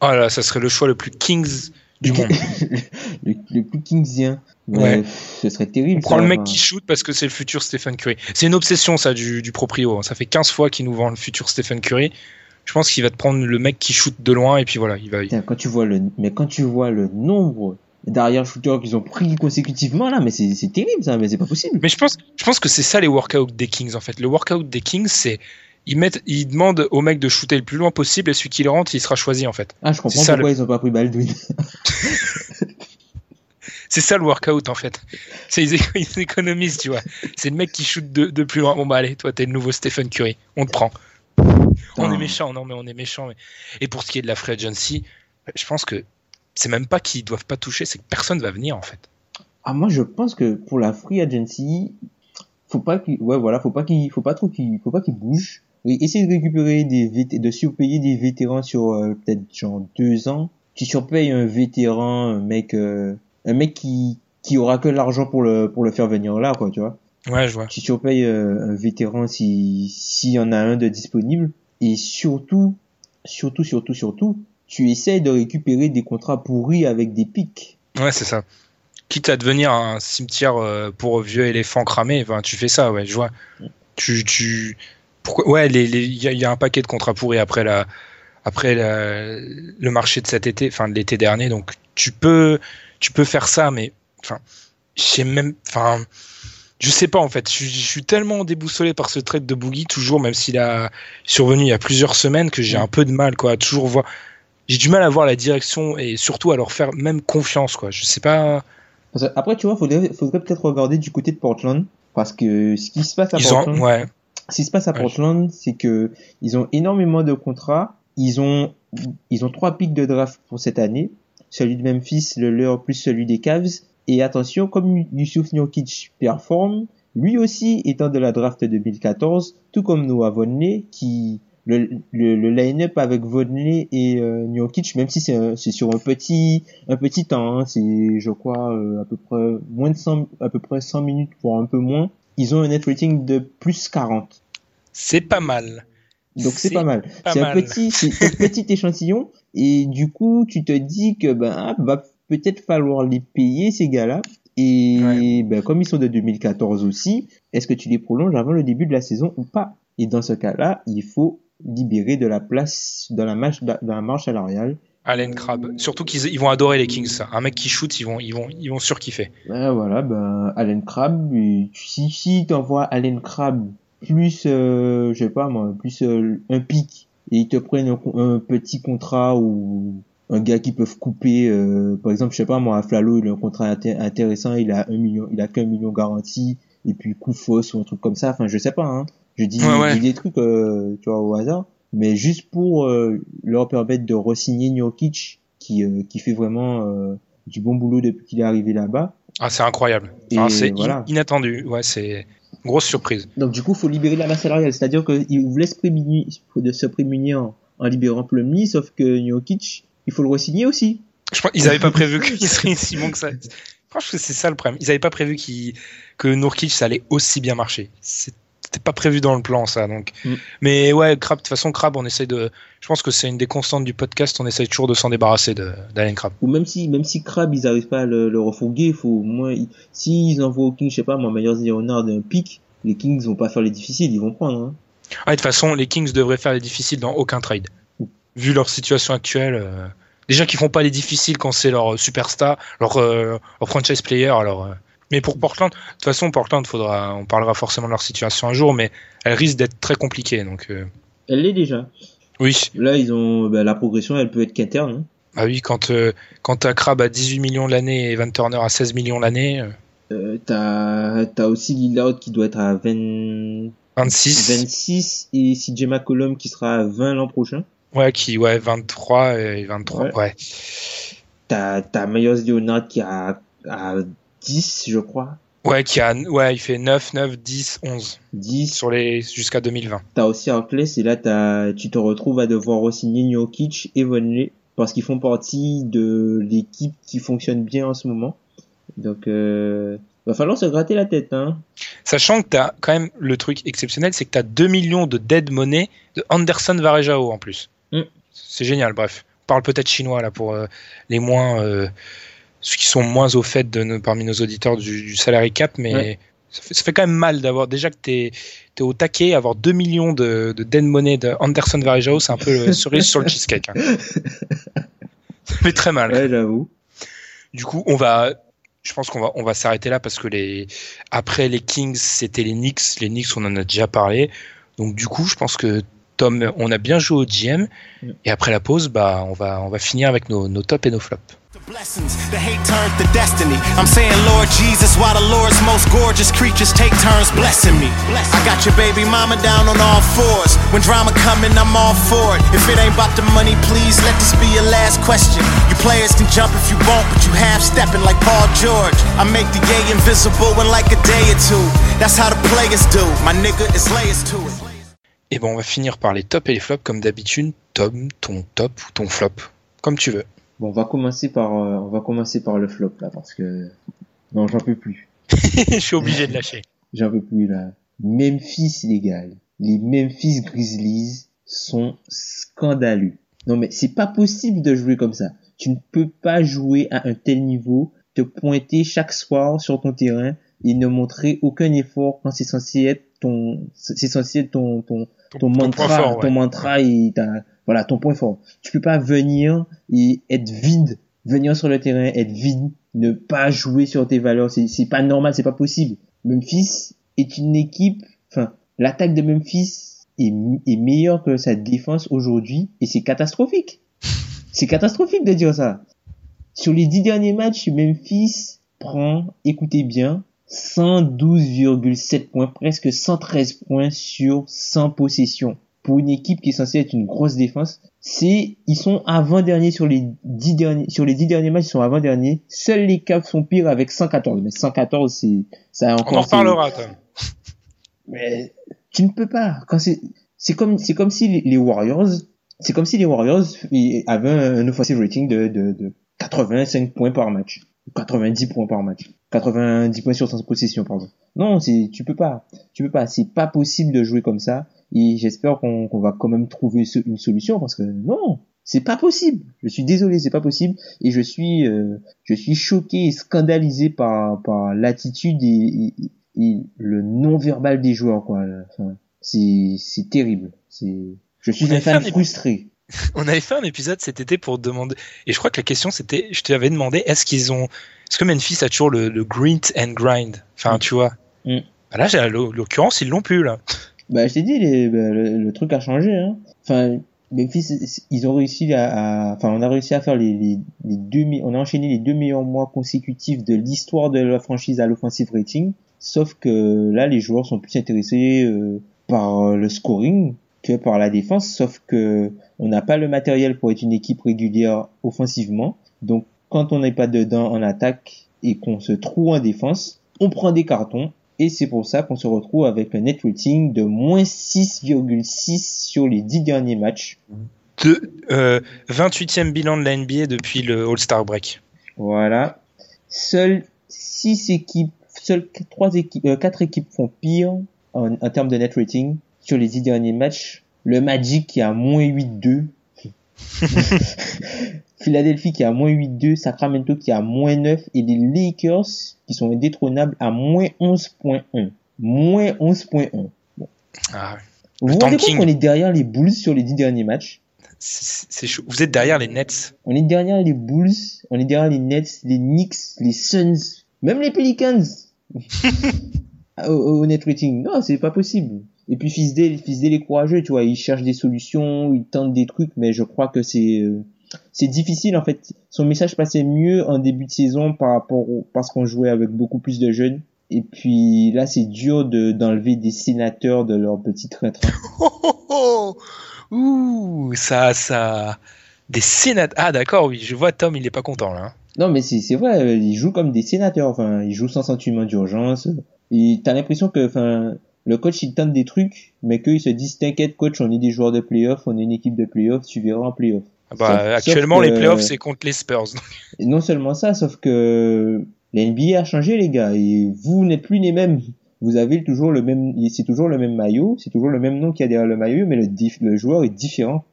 Oh là, ça serait le choix le plus Kings du monde.
le, le plus Kingsien.
Ouais.
ce serait terrible.
On prend
ça,
le mec
enfin.
qui shoot parce que c'est le futur Stephen Curry. C'est une obsession, ça, du, du proprio. Ça fait 15 fois qu'il nous vend le futur Stephen Curry. Je pense qu'il va te prendre le mec qui shoot de loin et puis voilà, il va.
Putain, quand tu vois le, mais quand tu vois le nombre d'arrière shooters qu'ils ont pris consécutivement là, mais c'est c'est terrible ça, mais c'est pas possible.
Mais je pense, je pense que c'est ça les workouts des Kings en fait. Le workout des Kings, c'est ils mettent, ils demandent au mec de shooter le plus loin possible et celui qui le rentre, il sera choisi en fait.
Ah, je comprends pourquoi ils ont pas pris Baldwin.
C'est ça le workout en fait. C'est ils, éco- ils économisent, tu vois. C'est le mec qui shoot de, de plus loin. Bon bah allez, toi t'es le nouveau Stephen Curry, on te prend. On est méchant, non mais on est méchant. Mais... Et pour ce qui est de la free agency, je pense que c'est même pas qu'ils doivent pas toucher, c'est que personne va venir en fait.
Ah, moi, je pense que pour la free agency, faut pas qu'il, ouais, voilà, faut pas qu'il, faut pas trop qu'il, faut pas qu'il bouge. Oui, essayer de récupérer des vét- de surpayer des vétérans sur euh, peut-être genre deux ans. Tu surpayes un vétéran, un mec, euh, un mec qui, qui aura que l'argent pour le, pour le faire venir là, quoi, tu vois.
Ouais, je vois.
Tu surpayes euh, un vétéran si, s'il y en a un de disponible. Et surtout, surtout, surtout, surtout, tu essayes de récupérer des contrats pourris avec des pics.
Ouais, c'est ça. Quitte à devenir un cimetière pour vieux éléphants cramés, ben, tu fais ça, ouais, je vois. Tu, tu, pourquoi, ouais, il y, a- il y a un paquet de contrats pourris après la, après la, le marché de cet été, enfin de l'été dernier, donc tu peux, tu peux faire ça, mais, enfin, je sais même, enfin, je sais pas en fait. Je, je suis tellement déboussolé par ce trade de Boogie toujours, même s'il a survenu il y a plusieurs semaines, que j'ai
Mm.
un peu de mal, quoi, à toujours voir. J'ai du mal à voir la direction et surtout à leur faire même confiance, quoi. Je sais pas.
Après, tu vois, faudrait, faudrait peut-être regarder du côté de Portland. Parce que ce qui se passe à
Ils ont,
Portland,
ouais,
ce qui se passe à
Ouais.
Portland, c'est que ils ont énormément de contrats. Ils ont, ils ont trois pics de draft pour cette année. Celui de Memphis, le leur, plus celui des Cavs. Et attention, comme Yusuf Nurkic performe, lui aussi étant de la draft 2014, tout comme Noah Vonleh, qui, le, le, le line-up avec Vonleh et euh, même si c'est sur un petit, un petit temps, hein, c'est, je crois, euh, à peu près moins de 100, à peu près 100 minutes, voire un peu moins, ils ont un net rating de plus 40.
c'est pas mal.
Donc c'est pas mal. C'est un petit, un petit échantillon et du coup tu te dis que ben ah, va peut-être falloir les payer ces gars-là. Et
Ouais.
ben, comme ils sont de 2014 aussi, est-ce que tu les prolonges avant le début de la saison ou pas? Et dans ce cas-là, il faut libérer de la place dans la marche, dans la marge salariale.
Allen Crabbe. Surtout qu'ils ils vont adorer les Kings. Un mec qui shoot, ils vont, ils vont, ils vont surkiffer.
Ben, voilà, ben, Allen Crabbe, si, si t'envoies Allen Crabbe plus, euh, je sais pas moi, plus euh, un pic, et ils te prennent un, un petit contrat ou un gars qui peuvent couper, euh, par exemple, je sais pas moi, Flalo, il a un contrat inté- intéressant, il a un million, il a qu'un million garanti, et puis coup fausse ou un truc comme ça, enfin, je sais pas, hein. Je dis,
Ouais, ouais.
je dis des trucs, euh, tu vois, au hasard, mais juste pour euh, leur permettre de re-signer Nurkic, qui, euh, qui fait vraiment euh, du bon boulot depuis qu'il est arrivé là-bas.
Ah, c'est incroyable. Enfin, c'est in- inattendu. Ouais, c'est grosse surprise.
Donc du coup, faut libérer la masse salariale, c'est-à-dire qu'ils voulaient se prémunir, de se prémunir en, en libérant Plumlee, sauf que Jokic, il faut le re-signer aussi.
Je pense ils avaient pas prévu qu'il serait si bon que ça. Franchement, c'est ça le problème. Ils avaient pas prévu qu'il- que Nourkic ça allait aussi bien marcher. C'est- C'était pas prévu dans le plan ça. Donc,
Mm.
mais ouais, Crab. De toute façon, Crab, on essaie de. Je pense que c'est une des constantes du podcast. On essaie toujours de s'en débarrasser d'Allen Crab.
Ou même si, même si Crab, ils arrivent pas à le, le refourguer, il faut au moins, ils- s'ils envoient au King, je sais pas, mon meilleur Leonard d'un pic, les Kings vont pas faire les difficiles, ils vont prendre. Hein.
Ah, de toute façon, les Kings devraient faire les difficiles dans aucun trade. Vu leur situation actuelle. euh, Déjà qu'ils font pas les difficiles quand c'est leur superstar, leur, euh, leur franchise player. Alors, euh, mais pour Portland, de toute façon, Portland, faudra, on parlera forcément de leur situation un jour, mais elle risque d'être très compliquée. Donc, euh,
Elle l'est déjà.
oui,
Là, ils ont, bah, la progression, elle peut être qu'interne. Hein.
ah oui, quand euh, quand t'as Crab à 18 millions l'année et Van Turner à 16 millions l'année, euh,
Euh, t'as, t'as aussi Lillard qui doit être à 20,
26,
26 et CJ McCollum qui sera à 20 l'an prochain.
ouais, qui ouais 23 et 23,
Ouais.
ouais.
T'as, t'as Myers Leonard qui a, à 10, je crois.
Ouais, qui a, ouais, il fait 9, 9, 10, 11
10.
sur les jusqu'à 2020.
T'as aussi Harkless et là t'as, tu te retrouves à devoir re-signer Jokic et Vonley parce qu'ils font partie de l'équipe qui fonctionne bien en ce moment. Donc, euh, va falloir se gratter la tête, hein.
Sachant que tu as quand même le truc exceptionnel, c'est que tu as 2 millions de dead money de Anderson Varejao en plus.
Mm.
C'est génial, bref. On parle peut-être chinois là pour euh, les moins. euh, ceux qui sont moins au fait de parmi nos auditeurs du, du salary cap, mais
Ouais.
ça, fait, ça fait quand même mal d'avoir. Déjà que tu es, au taquet, avoir 2 millions de, de dead money de Anderson Varejao, c'est un peu le cerise sur le cheesecake. hein. Ça fait très mal.
Ouais, j'avoue.
Du coup, on va, je pense qu'on va, on va s'arrêter là parce que les, après les Kings, c'était les Knicks. Les Knicks, on en a déjà parlé. Donc, du coup, je pense que Tom, on a bien joué au GM.
Mm.
Et après la pause, bah, on va, on va finir avec nos, nos tops et nos flops.
Blessings, the hate turned to destiny. I'm saying, Lord Jesus, why the Lord's most gorgeous creatures take turns blessing me? I got your baby mama down on all fours. When drama coming, I'm all for it. If it ain't about the money, please let this be your last question. You players can jump if you want, but you half stepping like Paul George. I make the gay invisible in like a day or two. That's how the players do. My nigga is layers to it.
Et bon, on va finir par les tops et les flops comme d'habitude. Tom, ton top ou ton flop, comme tu veux.
Bon, on va commencer par, euh, on va commencer par le flop, là, parce que, non, j'en peux plus.
Je suis obligé de lâcher.
J'en peux plus, là. Memphis, les gars. Les Memphis Grizzlies sont scandaleux. Non, mais c'est pas possible de jouer comme ça. Tu ne peux pas jouer à un tel niveau, te pointer chaque soir sur ton terrain et ne montrer aucun effort quand c'est censé être ton, c'est censé être ton, ton, ton mantra,
point fort,
ton mantra et ta, voilà, ton point fort. Tu peux pas venir et être vide, venir sur le terrain, être vide, ne pas jouer sur tes valeurs. C'est, c'est pas normal, c'est pas possible. Memphis est une équipe, enfin, l'attaque de Memphis est, est meilleure que sa défense aujourd'hui et c'est catastrophique. C'est catastrophique de dire ça. Sur les dix derniers matchs, Memphis prend, écoutez bien, 112,7 points, presque 113 points sur 100 possessions. Pour une équipe qui est censée être une grosse défense, c'est, ils sont avant-derniers sur les 10 derniers, sur les 10 derniers matchs, ils sont avant-derniers. Seuls les Cavs sont pires avec 114. Mais 114, c'est, ça
On
encore,
en
c'est-
reparlera, Tom.
mais tu ne peux pas. Quand c'est, c'est comme, c'est comme si les, Warriors, c'est comme si les Warriors avaient un offensive rating de, de, de 85 points par match. Ou 90 points par match. 90 points sur 100 possession, pardon. Non, c'est, tu peux pas. Tu peux pas. C'est pas possible de jouer comme ça. Et j'espère qu'on, qu'on va quand même trouver ce- une solution parce que non. C'est pas possible. Je suis désolé, c'est pas possible. Et je suis, euh, je suis choqué et scandalisé par, par l'attitude et, et, le non-verbal des joueurs, quoi. Enfin, c'est, c'est terrible. C'est, je suis un fan frustré.
On avait fait un épisode cet été pour demander, et je crois que la question c'était, je t'avais demandé, est-ce qu'ils ont, est-ce que Memphis a toujours le, le grit and grind? Enfin, mm. tu vois. Mm. Bah là, l'occurrence, ils l'ont plus, là.
Bah, je t'ai dit, les, bah, le, truc a changé, hein. Enfin, Memphis, ils ont réussi à, enfin, on a réussi à faire les, les, les, deux, on a enchaîné les deux meilleurs mois consécutifs de l'histoire de la franchise à l'offensive rating. Sauf que là, les joueurs sont plus intéressés euh, par le scoring que par la défense. Sauf que on n'a pas le matériel pour être une équipe régulière offensivement. Donc, quand on n'est pas dedans en attaque et qu'on se trouve en défense, on prend des cartons et c'est pour ça qu'on se retrouve avec un net rating de moins 6,6 sur les 10 derniers matchs.
De, euh, 28e bilan de la NBA depuis le All-Star Break.
Voilà. Seules 6 équipes, seules 3 équipes, euh, 4 équipes font pire en, en, termes de net rating sur les 10 derniers matchs. Le Magic qui a moins 8,2. Philadelphie qui a moins 8-2, Sacramento qui a moins 9 et les Lakers qui sont indétrônables à moins 11.1. Moins 11.1. Bon. Ah, vous vous rendez compte qu'on est derrière les Bulls sur les 10 derniers matchs?
C'est chaud. Vous êtes derrière les Nets.
On est derrière les Bulls, on est derrière les Nets, les Knicks, les Suns, même les Pelicans. au, au, net rating. Non, c'est pas possible. Et puis Fisdale, Fisdale est courageux, tu vois, il cherche des solutions, il tente des trucs, mais je crois que c'est euh, c'est difficile en fait. Son message passait mieux en début de saison par rapport au, parce qu'on jouait avec beaucoup plus de jeunes. Et puis là, c'est dur de d'enlever des sénateurs de leur petit train
Oh, oh, oh, Ouh, ça, ça, des sénateurs. Ah d'accord, oui, je vois Tom, il est pas content là. Hein.
Non, mais c'est vrai, il joue comme des sénateurs. Enfin, il joue sans sentiment d'urgence. Et t'as l'impression que, enfin, le coach il tente des trucs, mais qu'ils se disent t'inquiète coach, on est des joueurs de playoff, on est une équipe de playoff, tu verras en playoff.
Ah bah, actuellement, les playoffs, c'est contre les Spurs.
Et non seulement ça, sauf que l'NBA a changé, les gars, et vous n'êtes plus les mêmes. Vous avez toujours le même, c'est toujours le même maillot, c'est toujours le même nom qu'il y a derrière le maillot, mais le, le joueur est différent.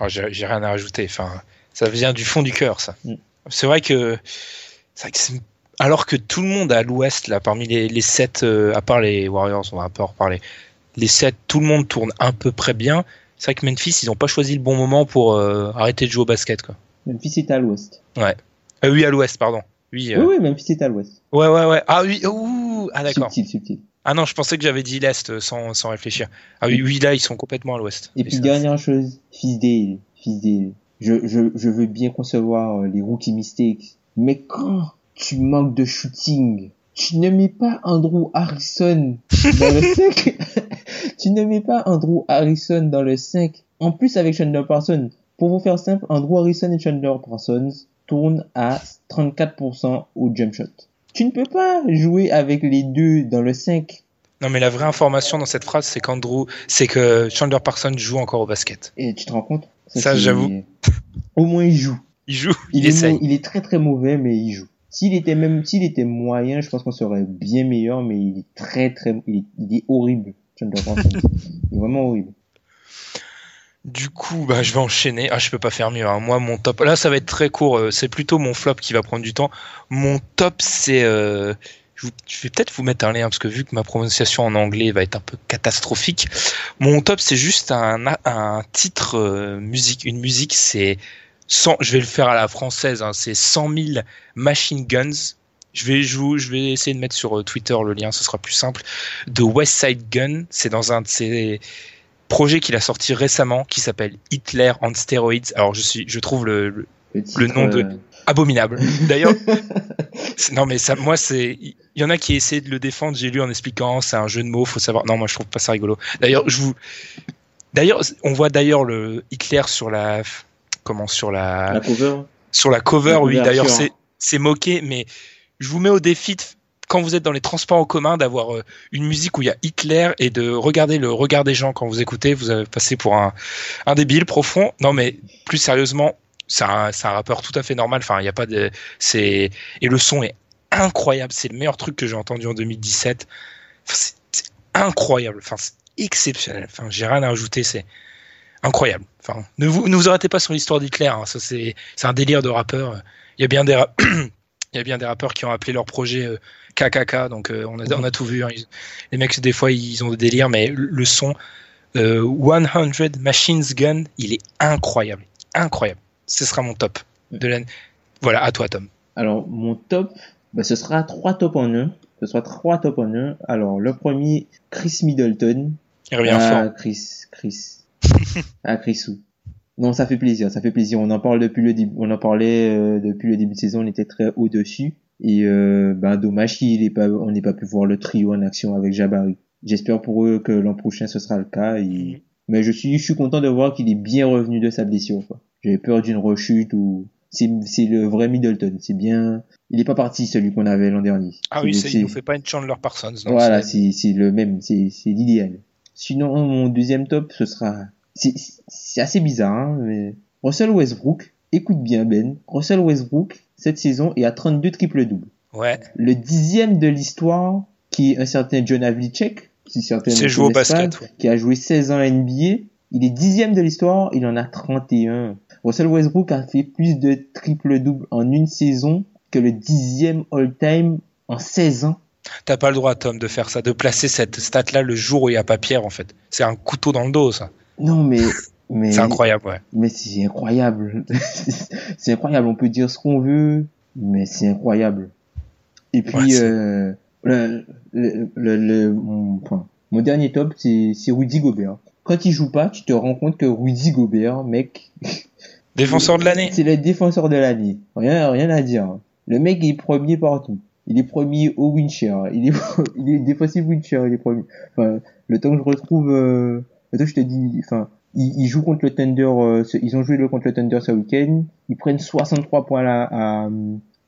Oh, j'ai rien à rajouter. Enfin, ça vient du fond du cœur, ça. Mm. C'est vrai que, vrai que alors que tout le monde à l'Ouest, là, parmi les, les sept, euh, à part les Warriors, on va un peu en reparler, les sept, tout le monde tourne à peu près bien c'est vrai que Memphis, ils n'ont pas choisi le bon moment pour euh, arrêter de jouer au basket. Quoi.
Memphis est à l'ouest.
Ouais. Euh, oui, à l'ouest, pardon. Oui,
euh... oui, oui, Memphis est à l'ouest.
Ouais, ouais, ouais. Ah oui, ouh, ah d'accord.
Subtil, subtil.
Ah non, je pensais que j'avais dit l'est sans, sans réfléchir. Ah oui, oui, là, ils sont complètement à l'ouest.
Et, puis, dernière chose, fils d'Ale, fils d'Ale. Je, je, je veux bien concevoir les rookie mistakes, mais quand tu manques de shooting, tu ne mets pas Andrew Harrison dans le 5. tu ne mets pas Andrew Harrison dans le 5. En plus avec Chandler Parsons. Pour vous faire simple, Andrew Harrison et Chandler Parsons tournent à 34% au jump shot. Tu ne peux pas jouer avec les deux dans le 5.
Non, mais la vraie information dans cette phrase, c'est qu'Andrew, c'est que Chandler Parsons joue encore au basket.
Et tu te rends compte?
Ça, j'avoue.
Au moins, il joue.
Il joue.
Il, est, il est très très mauvais, mais il joue. S'il était même, s'il était moyen, je pense qu'on serait bien meilleur, mais il est très très, il est, horrible. il est vraiment horrible.
Du coup, bah, je vais enchaîner. Ah, je peux pas faire mieux. Hein. Moi, mon top. Là, ça va être très court. Euh, c'est plutôt mon flop qui va prendre du temps. Mon top, c'est. Euh... Je vais peut-être vous mettre un lien parce que vu que ma prononciation en anglais va être un peu catastrophique, mon top c'est juste un, un titre euh, musique, une musique, c'est je vais le faire à la française, hein, c'est 100 000 machine guns. Je vais, jouer, je vais essayer de mettre sur euh, Twitter le lien, ce sera plus simple. De West Side Gun, c'est dans un de ses projets qu'il a sorti récemment, qui s'appelle Hitler on Steroids. Alors je suis, je trouve le, le, nom de euh, abominable. D'ailleurs, non mais ça, moi c'est, il y en a qui essaient de le défendre. J'ai lu en expliquant, c'est un jeu de mots, faut savoir. Non, moi je trouve pas ça rigolo. D'ailleurs, je vous, d'ailleurs, on voit d'ailleurs le Hitler sur la comment sur la,
cover.
sur la cover oui d'ailleurs c'est c'est moqué mais je vous mets au défi quand vous êtes dans les transports en commun d'avoir euh, une musique où il y a Hitler et de regarder le regard des gens quand vous écoutez. Vous avez passé pour un un débile profond. Non mais plus sérieusement c'est un, un rappeur tout à fait normal. Enfin il n'y a pas de c'est et le son est incroyable. C'est le meilleur truc que j'ai entendu en 2017 c'est incroyable. Enfin c'est exceptionnel. Enfin j'ai rien à ajouter. C'est incroyable. Enfin, ne vous, ne vous arrêtez pas sur l'histoire d'Hitler. hein. Ça, c'est, c'est un délire de rappeur. Il y a bien des, ra- il y a bien des rappeurs qui ont appelé leur projet euh, KKK. Donc, euh, on, a, on a tout vu. hein. Ils- les mecs, des fois, ils ont des délires, mais le, son euh, 100 Machines Gun, il est incroyable, incroyable. Ce sera mon top de. Voilà, à toi, Tom.
Alors, mon top, bah, ce sera trois top en un. Ce sera trois top en un. Alors, le premier, Chris Middleton.
Il revient
ah,
fort.
Chris, Chris. ah, Chrisou. Non, ça fait plaisir, ça fait plaisir. On en parle depuis le début, on en parlait euh, depuis le début de saison, on était très haut dessus. Et euh, ben dommage qu'il ait pas, on n'ait pas pu voir le trio en action avec Jabari. J'espère pour eux que l'an prochain ce sera le cas. Et... Mais je suis, je suis content de voir qu'il est bien revenu de sa blessure. J'avais peur d'une rechute ou c'est, c'est le vrai Middleton. C'est bien. Il est pas parti celui qu'on avait l'an dernier.
Ah oui,
C'est-
il nous fait pas une Chandler Parsons.
voilà,
c'est
le même, c'est c'est l'idéal. Sinon, mon deuxième top, ce sera... C'est assez bizarre, hein, mais... Russell Westbrook, écoute bien Ben, Russell Westbrook, cette saison, est à 32 triple-double.
Ouais,
Le dixième de l'histoire, qui est un certain John Havlicek, si certains
joué au
pas,
basket, ouais.
qui a joué 16 ans à NBA, il est dixième de l'histoire, il en a 31. Russell Westbrook a fait plus de triple-double en une saison que le dixième all-time en 16 ans.
T'as pas le droit, Tom, de faire ça, de placer cette stat-là le jour où il n'y a pas Pierre, en fait. C'est un couteau dans le dos, ça.
Non, mais... mais
C'est incroyable, ouais.
Mais c'est incroyable. c'est incroyable. On peut dire ce qu'on veut, mais c'est incroyable. Et puis,
Ouais,
euh, le, le, le, le- mon, enfin, mon dernier top, c'est c'est Rudy Gobert. Quand il joue pas, tu te rends compte que Rudy Gobert, mec,
Défenseur de l'année.
c'est le défenseur de l'année. Rien, rien à dire. Le mec est premier partout. Il est premier au Winshare. Il est, il est défensif Winshare. Il est premier. Enfin, le temps que je retrouve, euh, le je te dis, enfin, ils, ils jouent contre le Thunder, euh, ils ont joué contre le Thunder ce week-end. Ils prennent 63 points à la,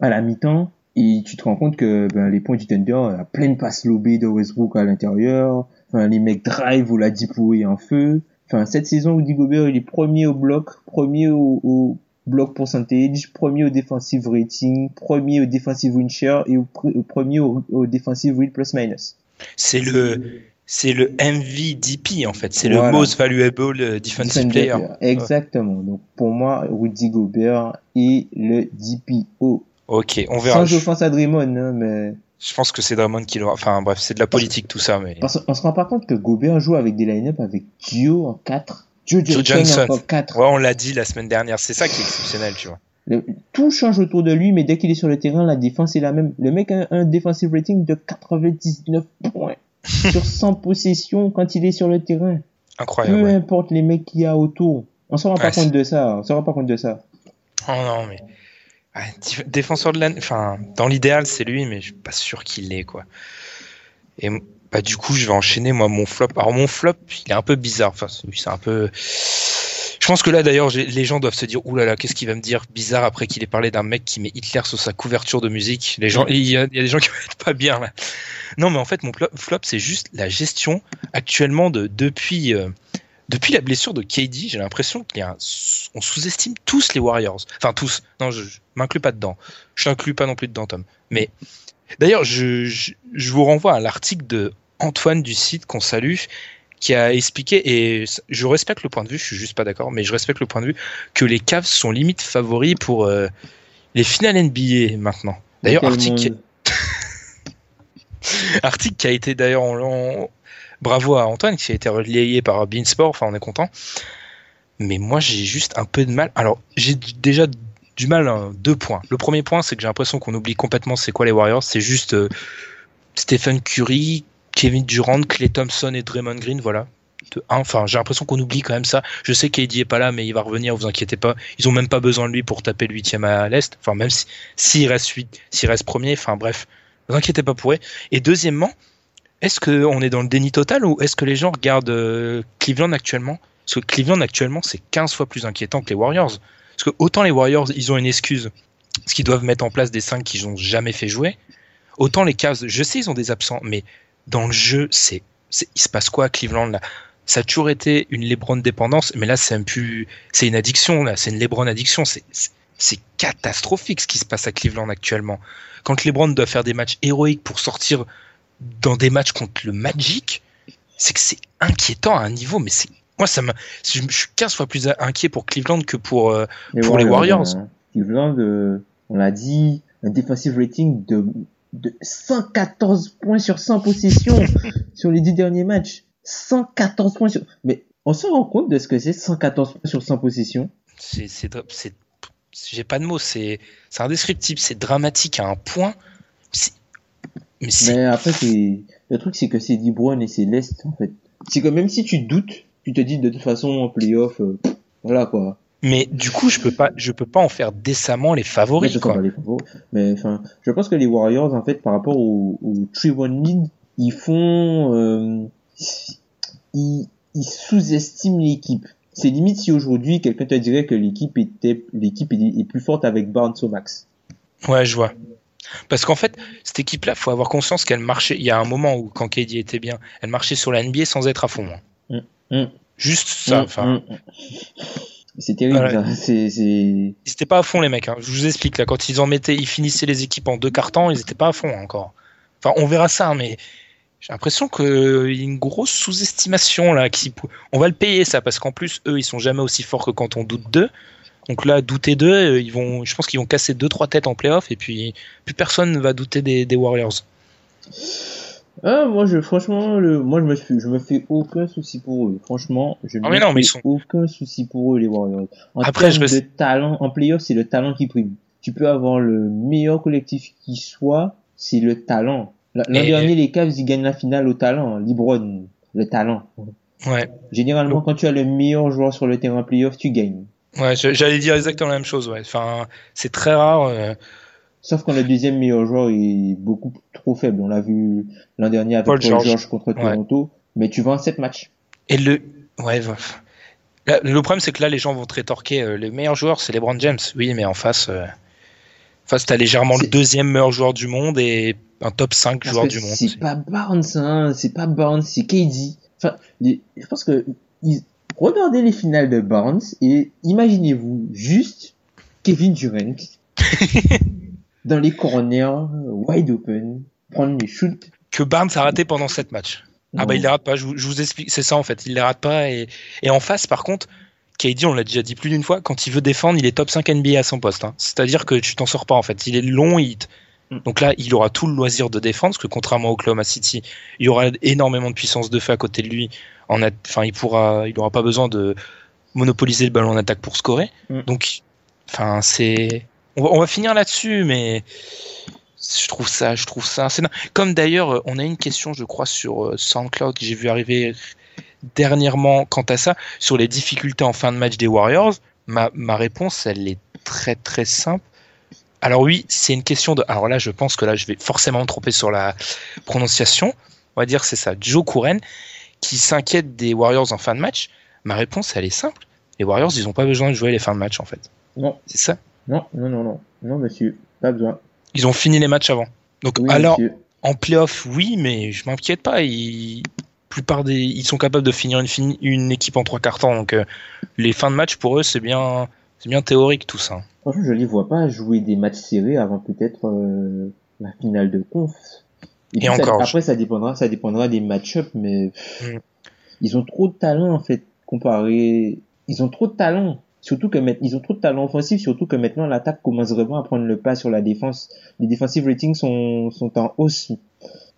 à, la mi-temps. Et tu te rends compte que ben, les points du Thunder, la pleine passe lobée de Westbrook à l'intérieur. Enfin, les mecs drive ou la est en feu. Enfin, cette saison, Rudy Gobert, il est premier au bloc, premier au bloc percentage, premier au defensive rating, premier au defensive win share et au, pr- au premier au, au defensive win plus minus.
C'est le, c'est le MVDP, en fait. C'est
Voilà.
le Most Valuable euh, Defensive Player.
Exactement. Donc, pour moi, Rudy Gobert est le DPO.
Ok, on verra.
Sans
Je,
offense à Draymond, hein, mais
je pense que c'est Draymond qui l'aura. Enfin, bref, c'est de la politique, tout ça, mais.
parce qu'on se rend pas compte que Gobert joue avec des line-up avec Dio en 4. Joe Johnson,
Johnson.
en 4.
Ouais, on l'a dit la semaine dernière. C'est ça qui est exceptionnel, tu vois.
Le- tout change autour de lui, mais dès qu'il est sur le terrain, la défense est la même. Le mec a un, un defensive rating de 99 points sur 100 possessions quand il est sur le terrain.
Incroyable.
Peu
ouais.
importe les mecs qu'il y a autour. On s'en rend
Ouais,
pas compte de ça. On s'en rend pas compte de ça.
Oh non, mais. Ah, défenseur de l'année. Enfin, dans l'idéal, c'est lui, mais je suis pas sûr qu'il l'est, quoi. Et bah, du coup, je vais enchaîner, moi, mon flop. Alors, mon flop, il est un peu bizarre. Enfin, c'est un peu. Je pense que là, d'ailleurs, les gens doivent se dire, oulala, qu'est-ce qu'il va me dire bizarre après qu'il ait parlé d'un mec qui met Hitler sur sa couverture de musique. Les gens, il y a, des gens qui vont être pas bien, là. Non, mais en fait, mon flop, c'est juste la gestion actuellement de, depuis, euh, depuis la blessure de KD. J'ai l'impression qu'il y a un- on sous-estime tous les Warriors. Enfin, tous. Non, je, je m'inclus pas dedans. Je t'inclus pas non plus dedans, Tom. Mais d'ailleurs, je, je, je vous renvoie à l'article de Antoine du site qu'on salue qui a expliqué, et je respecte le point de vue, je suis juste pas d'accord, mais je respecte le point de vue, que les Cavs sont limite favoris pour euh, les finales NBA maintenant. D'ailleurs, article, article qui a été d'ailleurs en, bravo à Antoine qui a été relayé par Beansport, enfin on est content. Mais moi j'ai juste un peu de mal. Alors j'ai déjà du mal à deux points. Le premier point c'est que j'ai l'impression qu'on oublie complètement c'est quoi les Warriors. C'est juste euh, Stephen Curry, Kevin Durant, Clay Thompson et Draymond Green, voilà. De un. Enfin j'ai l'impression qu'on oublie quand même ça. Je sais qu'AD est pas là mais il va revenir, vous inquiétez pas. Ils ont même pas besoin de lui pour taper le huitième à l'est. Enfin même si s'il reste reste premier, enfin bref. Vous inquiétez pas pour eux. Et deuxièmement, est-ce qu'on est dans le déni total ou est-ce que les gens regardent euh, Cleveland actuellement? Parce que Cleveland actuellement, c'est 15 fois plus inquiétant que les Warriors. Parce que autant les Warriors, ils ont une excuse, parce qu'ils doivent mettre en place des 5 qu'ils n'ont jamais fait jouer, autant les Cavs, je sais, ils ont des absents, mais dans le jeu, c'est, c'est- il se passe quoi à Cleveland là? Ça a toujours été une LeBron dépendance, mais là c'est un plus, c'est une addiction là, c'est une LeBron addiction, c'est, c'est- catastrophique ce qui se passe à Cleveland actuellement. Quand LeBron doit faire des matchs héroïques pour sortir dans des matchs contre le Magic, c'est que c'est inquiétant à un niveau, mais c'est Moi, ça me, je, suis 15 fois plus inquiet pour Cleveland que pour, euh, pour les Warriors.
hein. Cleveland, euh, on l'a dit, un defensive rating de, de 114 points sur 100 possessions sur les 10 derniers matchs. 114 points sur... Mais on se rend compte de ce que c'est 114 points sur 100 possessions
C'est, j'ai pas de mots, c'est, c'est indescriptible, c'est dramatique à un point. Mais c'est,
Mais après, c'est le truc, c'est que c'est LeBron et c'est l'Est, en fait. C'est que même si tu doutes, tu te dis de toute façon en playoff, euh, voilà quoi.
Mais du coup, je peux pas, je peux pas en faire décemment les favoris,
sont
quoi.
pas les favoris. Mais enfin, je pense que les Warriors, en fait, par rapport au, au 3-1 lead, ils font, euh, ils, ils sous-estiment l'équipe. C'est limite si aujourd'hui quelqu'un te dirait que l'équipe était, l'équipe est, est plus forte avec Barnes au max.
Ouais, je vois. Parce qu'en fait, cette équipe-là, faut avoir conscience qu'elle marchait. Il y a un moment où, quand KD était bien, elle marchait sur la NBA sans être à fond. hein.
Mm, mm.
Juste ça. Enfin,
mm. C'est terrible, ça.
Ils étaient pas à fond les mecs. hein. Je vous explique là, quand ils en mettaient, ils finissaient les équipes en deux quarts-temps, ils étaient pas à fond encore. Enfin, on verra ça, hein, mais j'ai l'impression qu'il y a une grosse sous-estimation là. Qui... On va le payer ça parce qu'en plus eux, ils sont jamais aussi forts que quand on doute d'eux. Donc là, douter d'eux, euh, ils vont, je pense qu'ils vont casser deux trois têtes en playoff et puis plus personne ne va douter des, des Warriors.
Ah, moi, je, franchement, le, moi, je me suis, je me fais aucun souci pour eux. Franchement, je
Ah,
me
non,
fais
sont-
aucun souci pour eux, les Warriors. En
Après, je
termes
me-
de talent, en playoff, c'est le talent qui prime. Tu peux avoir le meilleur collectif qui soit, c'est le talent. L'an
Et-
dernier, les Cavs, ils gagnent la finale au talent. Libron, le talent.
Ouais.
Généralement, quand tu as le meilleur joueur sur le terrain playoff, tu gagnes.
Ouais, je- j'allais dire exactement la même chose. Ouais. Enfin, c'est très rare. euh,
Sauf quand le deuxième meilleur joueur est beaucoup trop faible. On l'a vu l'an dernier avec
Paul
Paul,
George.
George. contre
Ouais.
Toronto. Mais tu en 7 matchs.
Et le, ouais, Là, le problème c'est que là les gens vont te rétorquer. euh, le meilleur joueur c'est LeBron James. Oui, mais en face, euh, face t'as légèrement le deuxième meilleur joueur du monde et un top 5
Parce
joueur du monde.
C'est pas Barnes, hein. C'est pas Barnes, c'est KD. Enfin, les- je pense que ils- regardez les finales de Barnes et imaginez-vous juste Kevin Durant dans les corners, wide open, prendre les shoots.
Que Barnes a raté pendant 7 matchs. Ah bah il les rate pas. Je vous, je vous explique. C'est ça en fait. Il les rate pas et, et en face par contre. KD, on l'a déjà dit plus d'une fois, quand il veut défendre, il est top 5 NBA à son poste. hein. C'est-à-dire que tu t'en sors pas en fait. Il est long, il
Mm.
donc là, il aura tout le loisir de défendre, parce que contrairement à Oklahoma City, il y aura énormément de puissance de feu à côté de lui. En a- enfin, il pourra, il aura pas besoin de monopoliser le ballon en attaque pour scorer.
Mm.
Donc, enfin, c'est, on va, on va finir là-dessus, mais je trouve ça, je trouve ça, c'est comme d'ailleurs, euh, on a une question, je crois, sur euh, SoundCloud que j'ai vu arriver dernièrement quant à ça, sur les difficultés en fin de match des Warriors. Ma, ma réponse, elle est très très simple. Alors oui, c'est une question de. Alors là, je pense que là, je vais forcément me tromper sur la prononciation. On va dire que c'est ça. Joe Couren qui s'inquiète des Warriors en fin de match. Ma réponse, elle est simple. Les Warriors, ils n'ont pas besoin de jouer les fins de match en fait.
Non,
C'est ça.
Non, non, non, non, non, monsieur, pas besoin.
Ils ont fini les matchs avant. Donc
Oui,
alors,
monsieur.
En playoff, oui, mais je m'inquiète pas. Ils, plupart des, ils sont capables de finir une, fini- une équipe en trois quarts temps. Donc euh, les fins de match pour eux, c'est bien, c'est bien théorique tout ça.
Franchement, je les vois pas jouer des matchs serrés avant peut-être euh, la finale de conf. puis, ça-
encore,
après, ça dépendra, ça dépendra des match-ups, mais
Mm.
ils ont trop de talent en fait comparé. Ils ont trop de talent. Surtout que ils ont trop de talent offensif, surtout que maintenant l'attaque commence vraiment à prendre le pas sur la défense. Les defensive ratings sont, sont en hausse.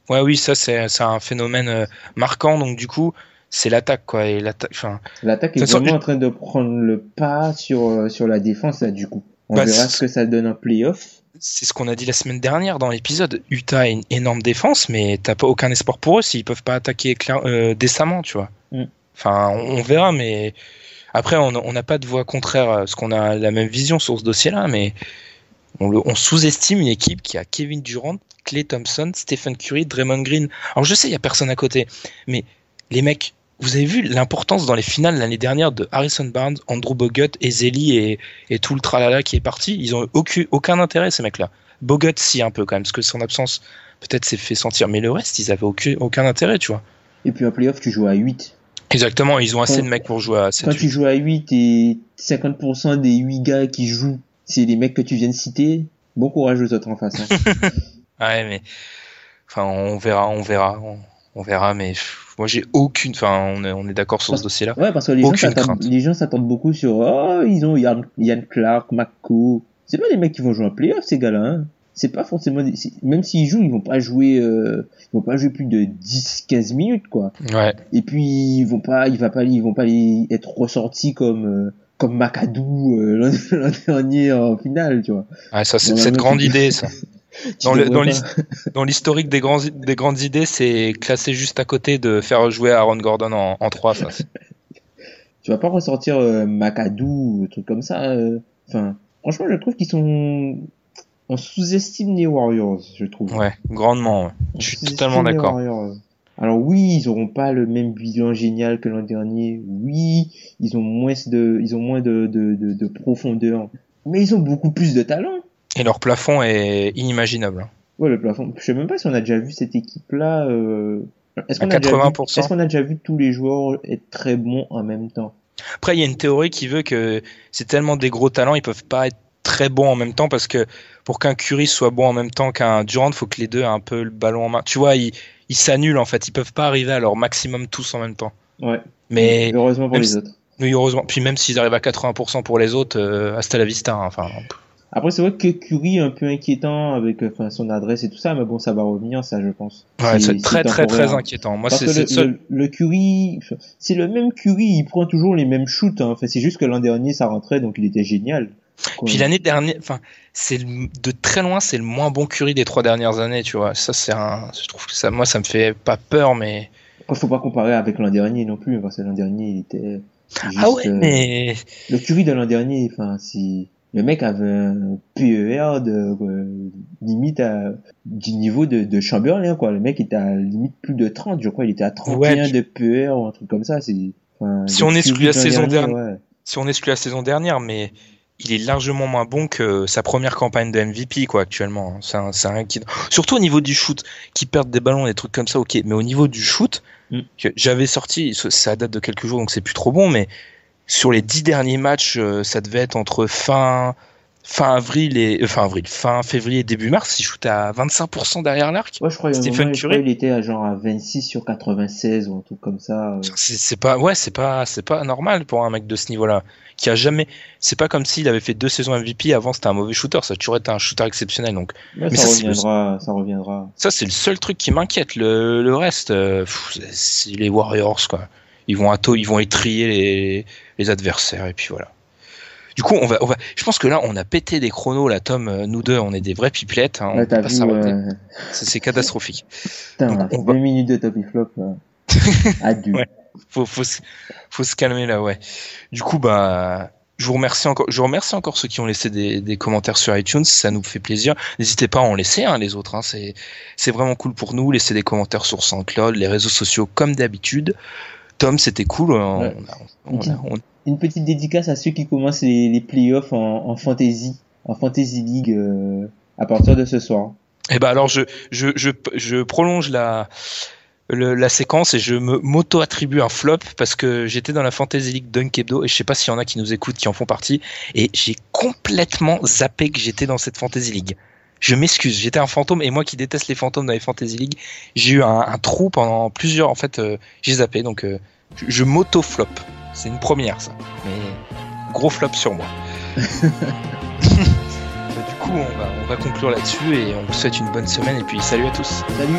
Ouais, oui, ça c'est, un phénomène euh, marquant. Donc du coup, c'est l'attaque quoi. Et l'attaque, enfin,
L'attaque est vraiment en train de prendre le pas sur, euh, sur la défense là du coup. On
Bah,
verra ce que ça donne en playoff.
c'est ce qu'on a dit la semaine dernière dans l'épisode. Utah a une énorme défense, mais t'as pas aucun espoir pour eux s'ils peuvent pas attaquer clair- euh, décemment, tu vois.
Mm.
Enfin, on, on verra, mais après, on n'a pas de voix contraire, parce qu'on a la même vision sur ce dossier-là, mais on, sous-estime une équipe qui a Kevin Durant, Clay Thompson, Stephen Curry, Draymond Green. Alors je sais, il y a personne à côté, mais les mecs, vous avez vu l'importance dans les finales l'année dernière de Harrison Barnes, Andrew Bogut, Ezeli et, et tout le tralala qui est parti. Ils ont aucun, intérêt, ces mecs-là. Bogut, si, un peu quand même, parce que son absence peut-être s'est fait sentir, mais le reste, ils avaient aucun, aucun intérêt, tu vois.
Et puis en playoff, tu joues à 8.
Exactement, ils ont assez
Quand-
de mecs pour jouer à 7
Quand tu joues à 8 et 50% des 8 gars qui jouent, c'est les mecs que tu viens de citer, bon courage aux autres en face. hein.
Ouais, mais enfin, on verra, on verra. On, on verra, mais moi j'ai aucune. Enfin, on est, on est d'accord sur ce dossier-là.
Ouais, parce que les gens
Aucune
gens s'attendent beaucoup sur, oh, ils ont Yann, Yann Clark, McCo. C'est pas les mecs qui vont jouer en playoff, ces gars-là, hein. C'est pas forcément, des- même s'ils jouent, ils vont pas jouer, euh, ils vont pas jouer plus de 10, 15 minutes, quoi.
Ouais.
Et puis, ils vont pas, il va pas, ils vont pas les être ressortis comme, euh, comme Macadou, euh, l'an dernier en finale, tu vois.
Ouais, ça, c'est cette grande idée, ça. Dans l'historique des, grands, des grandes idées, c'est classé juste à côté de faire jouer Aaron Gordon en, en 3. Ça. c'est-
tu vas pas ressortir euh, Macadou, un truc comme ça. euh. Enfin, franchement, je trouve qu'ils sont, on sous-estime les Warriors, je trouve.
Ouais, grandement. ouais. Je suis totalement d'accord.
Alors oui, ils auront pas le même bilan génial que l'an dernier. Oui, ils ont moins de, ils ont moins de, de, de, de profondeur. Mais ils ont beaucoup plus de talent.
Et leur plafond est inimaginable. hein.
Ouais, le plafond. Je sais même pas si on a déjà vu cette équipe-là. Euh... Est-ce qu'on a, déjà vu-
80%.
est-ce qu'on a déjà vu tous les joueurs être très bons en même temps?
Après, il y a une théorie qui veut que c'est tellement des gros talents, ils peuvent pas être très bons en même temps parce que pour qu'un Curry soit bon en même temps qu'un Durant, faut que les deux aient un peu le ballon en main. Tu vois, ils s'annulent en fait, ils peuvent pas arriver à leur maximum tous en même temps.
Ouais.
Mais
Heureusement pour les
si-
autres.
oui, heureusement. Puis même s'ils arrivent à 80% pour les autres, euh, hasta la vista. hein. Enfin,
Après, c'est vrai que Curry est un peu inquiétant avec euh, enfin, son adresse et tout ça, mais bon, ça va revenir, ça, je pense.
ouais, c'est très très très inquiétant. Moi, c'est
le
seul.
le, le Curry, c'est le même Curry, il prend toujours les mêmes shoots. Hein. Enfin, c'est juste que l'an dernier, ça rentrait, donc il était génial.
Puis l'année dernière, enfin, c'est de très loin, c'est le moins bon Curry des trois dernières années, tu vois. Ça, c'est un. Je trouve que ça, moi, ça me fait pas peur, mais.
Après, faut pas comparer avec l'an dernier non plus, parce que l'an dernier, il était. Juste,
ah ouais,
euh,
mais.
Le Curry de l'an dernier, enfin, si le mec avait un PER de euh, limite à, du niveau de, de Chamberlain, quoi. Le mec était à limite plus de 30, je crois. Il était à 31
Ouais,
de PER ou un truc comme ça. C'est.
Si on exclut la saison dernière-
ouais.
si on exclut la saison dernière, mais il est largement moins bon que sa première campagne de MVP, quoi, actuellement. C'est un, c'est un. Surtout au niveau du shoot, qui perdent des ballons, des trucs comme ça, ok. Mais au niveau du shoot,
Mm.
j'avais sorti, ça- ça date de quelques jours, donc c'est plus trop bon, mais sur les dix derniers matchs, euh, ça devait être entre fin, fin avril et, euh, fin avril, fin février début mars, il shootait à 25% derrière l'arc.
Ouais, je crois,
Stephen Curry.
il était à genre à 26 sur 96 ou un truc comme ça. euh.
C'est pas, ouais, c'est pas, c'est pas normal pour un mec de ce niveau-là, qui a jamais, c'est pas comme s'il avait fait deux saisons MVP avant, c'était un mauvais shooter, ça a toujours été un shooter exceptionnel, donc Mais
ça,
ça, c'est le-
reviendra, ça reviendra.
ça c'est le seul truc qui m'inquiète, le, le reste, euh, c'est- les Warriors, quoi. Ils vont ato, ils vont étrier les, les adversaires, et puis voilà. Du coup, on va, on va, je pense que là, on a pété des chronos, là, Tom, euh, nous deux, on est des vrais pipelettes, hein, on
Là,
peut
t'as
pas
vu,
s'arrêter.
euh,
C'est catastrophique.
putain,
Donc, on
20 minutes de top et flop. euh, Adieu.
Ouais. faut, faut, se- faut se calmer là, ouais. Du coup, bah, je vous remercie encore, je remercie encore ceux qui ont laissé des, des commentaires sur iTunes, ça nous fait plaisir. N'hésitez pas à en laisser, hein, les autres, hein, c'est, c'est vraiment cool pour nous. Laissez des commentaires sur SoundCloud, les réseaux sociaux comme d'habitude. Tom, c'était cool. on-
Ouais.
on a- on a- on-
Une petite dédicace à ceux qui commencent les, playoffs en, fantasy, en fantasy league euh, à partir de ce soir.
Eh ben alors, je, je, je, je prolonge la, la séquence et je m'auto-attribue un flop parce que j'étais dans la Fantasy League Dunk Hebdo et je sais pas s'il y en a qui nous écoutent qui en font partie et j'ai complètement zappé que j'étais dans cette Fantasy League. Je m'excuse, j'étais un fantôme et moi qui déteste les fantômes dans les Fantasy League, j'ai eu un, un trou pendant plusieurs. En fait, euh, j'ai zappé donc euh, je, je m'auto-flop. C'est une première ça, mais gros flop sur moi. Du coup, on va, on va conclure là-dessus et on vous souhaite une bonne semaine et puis salut à tous.
Salut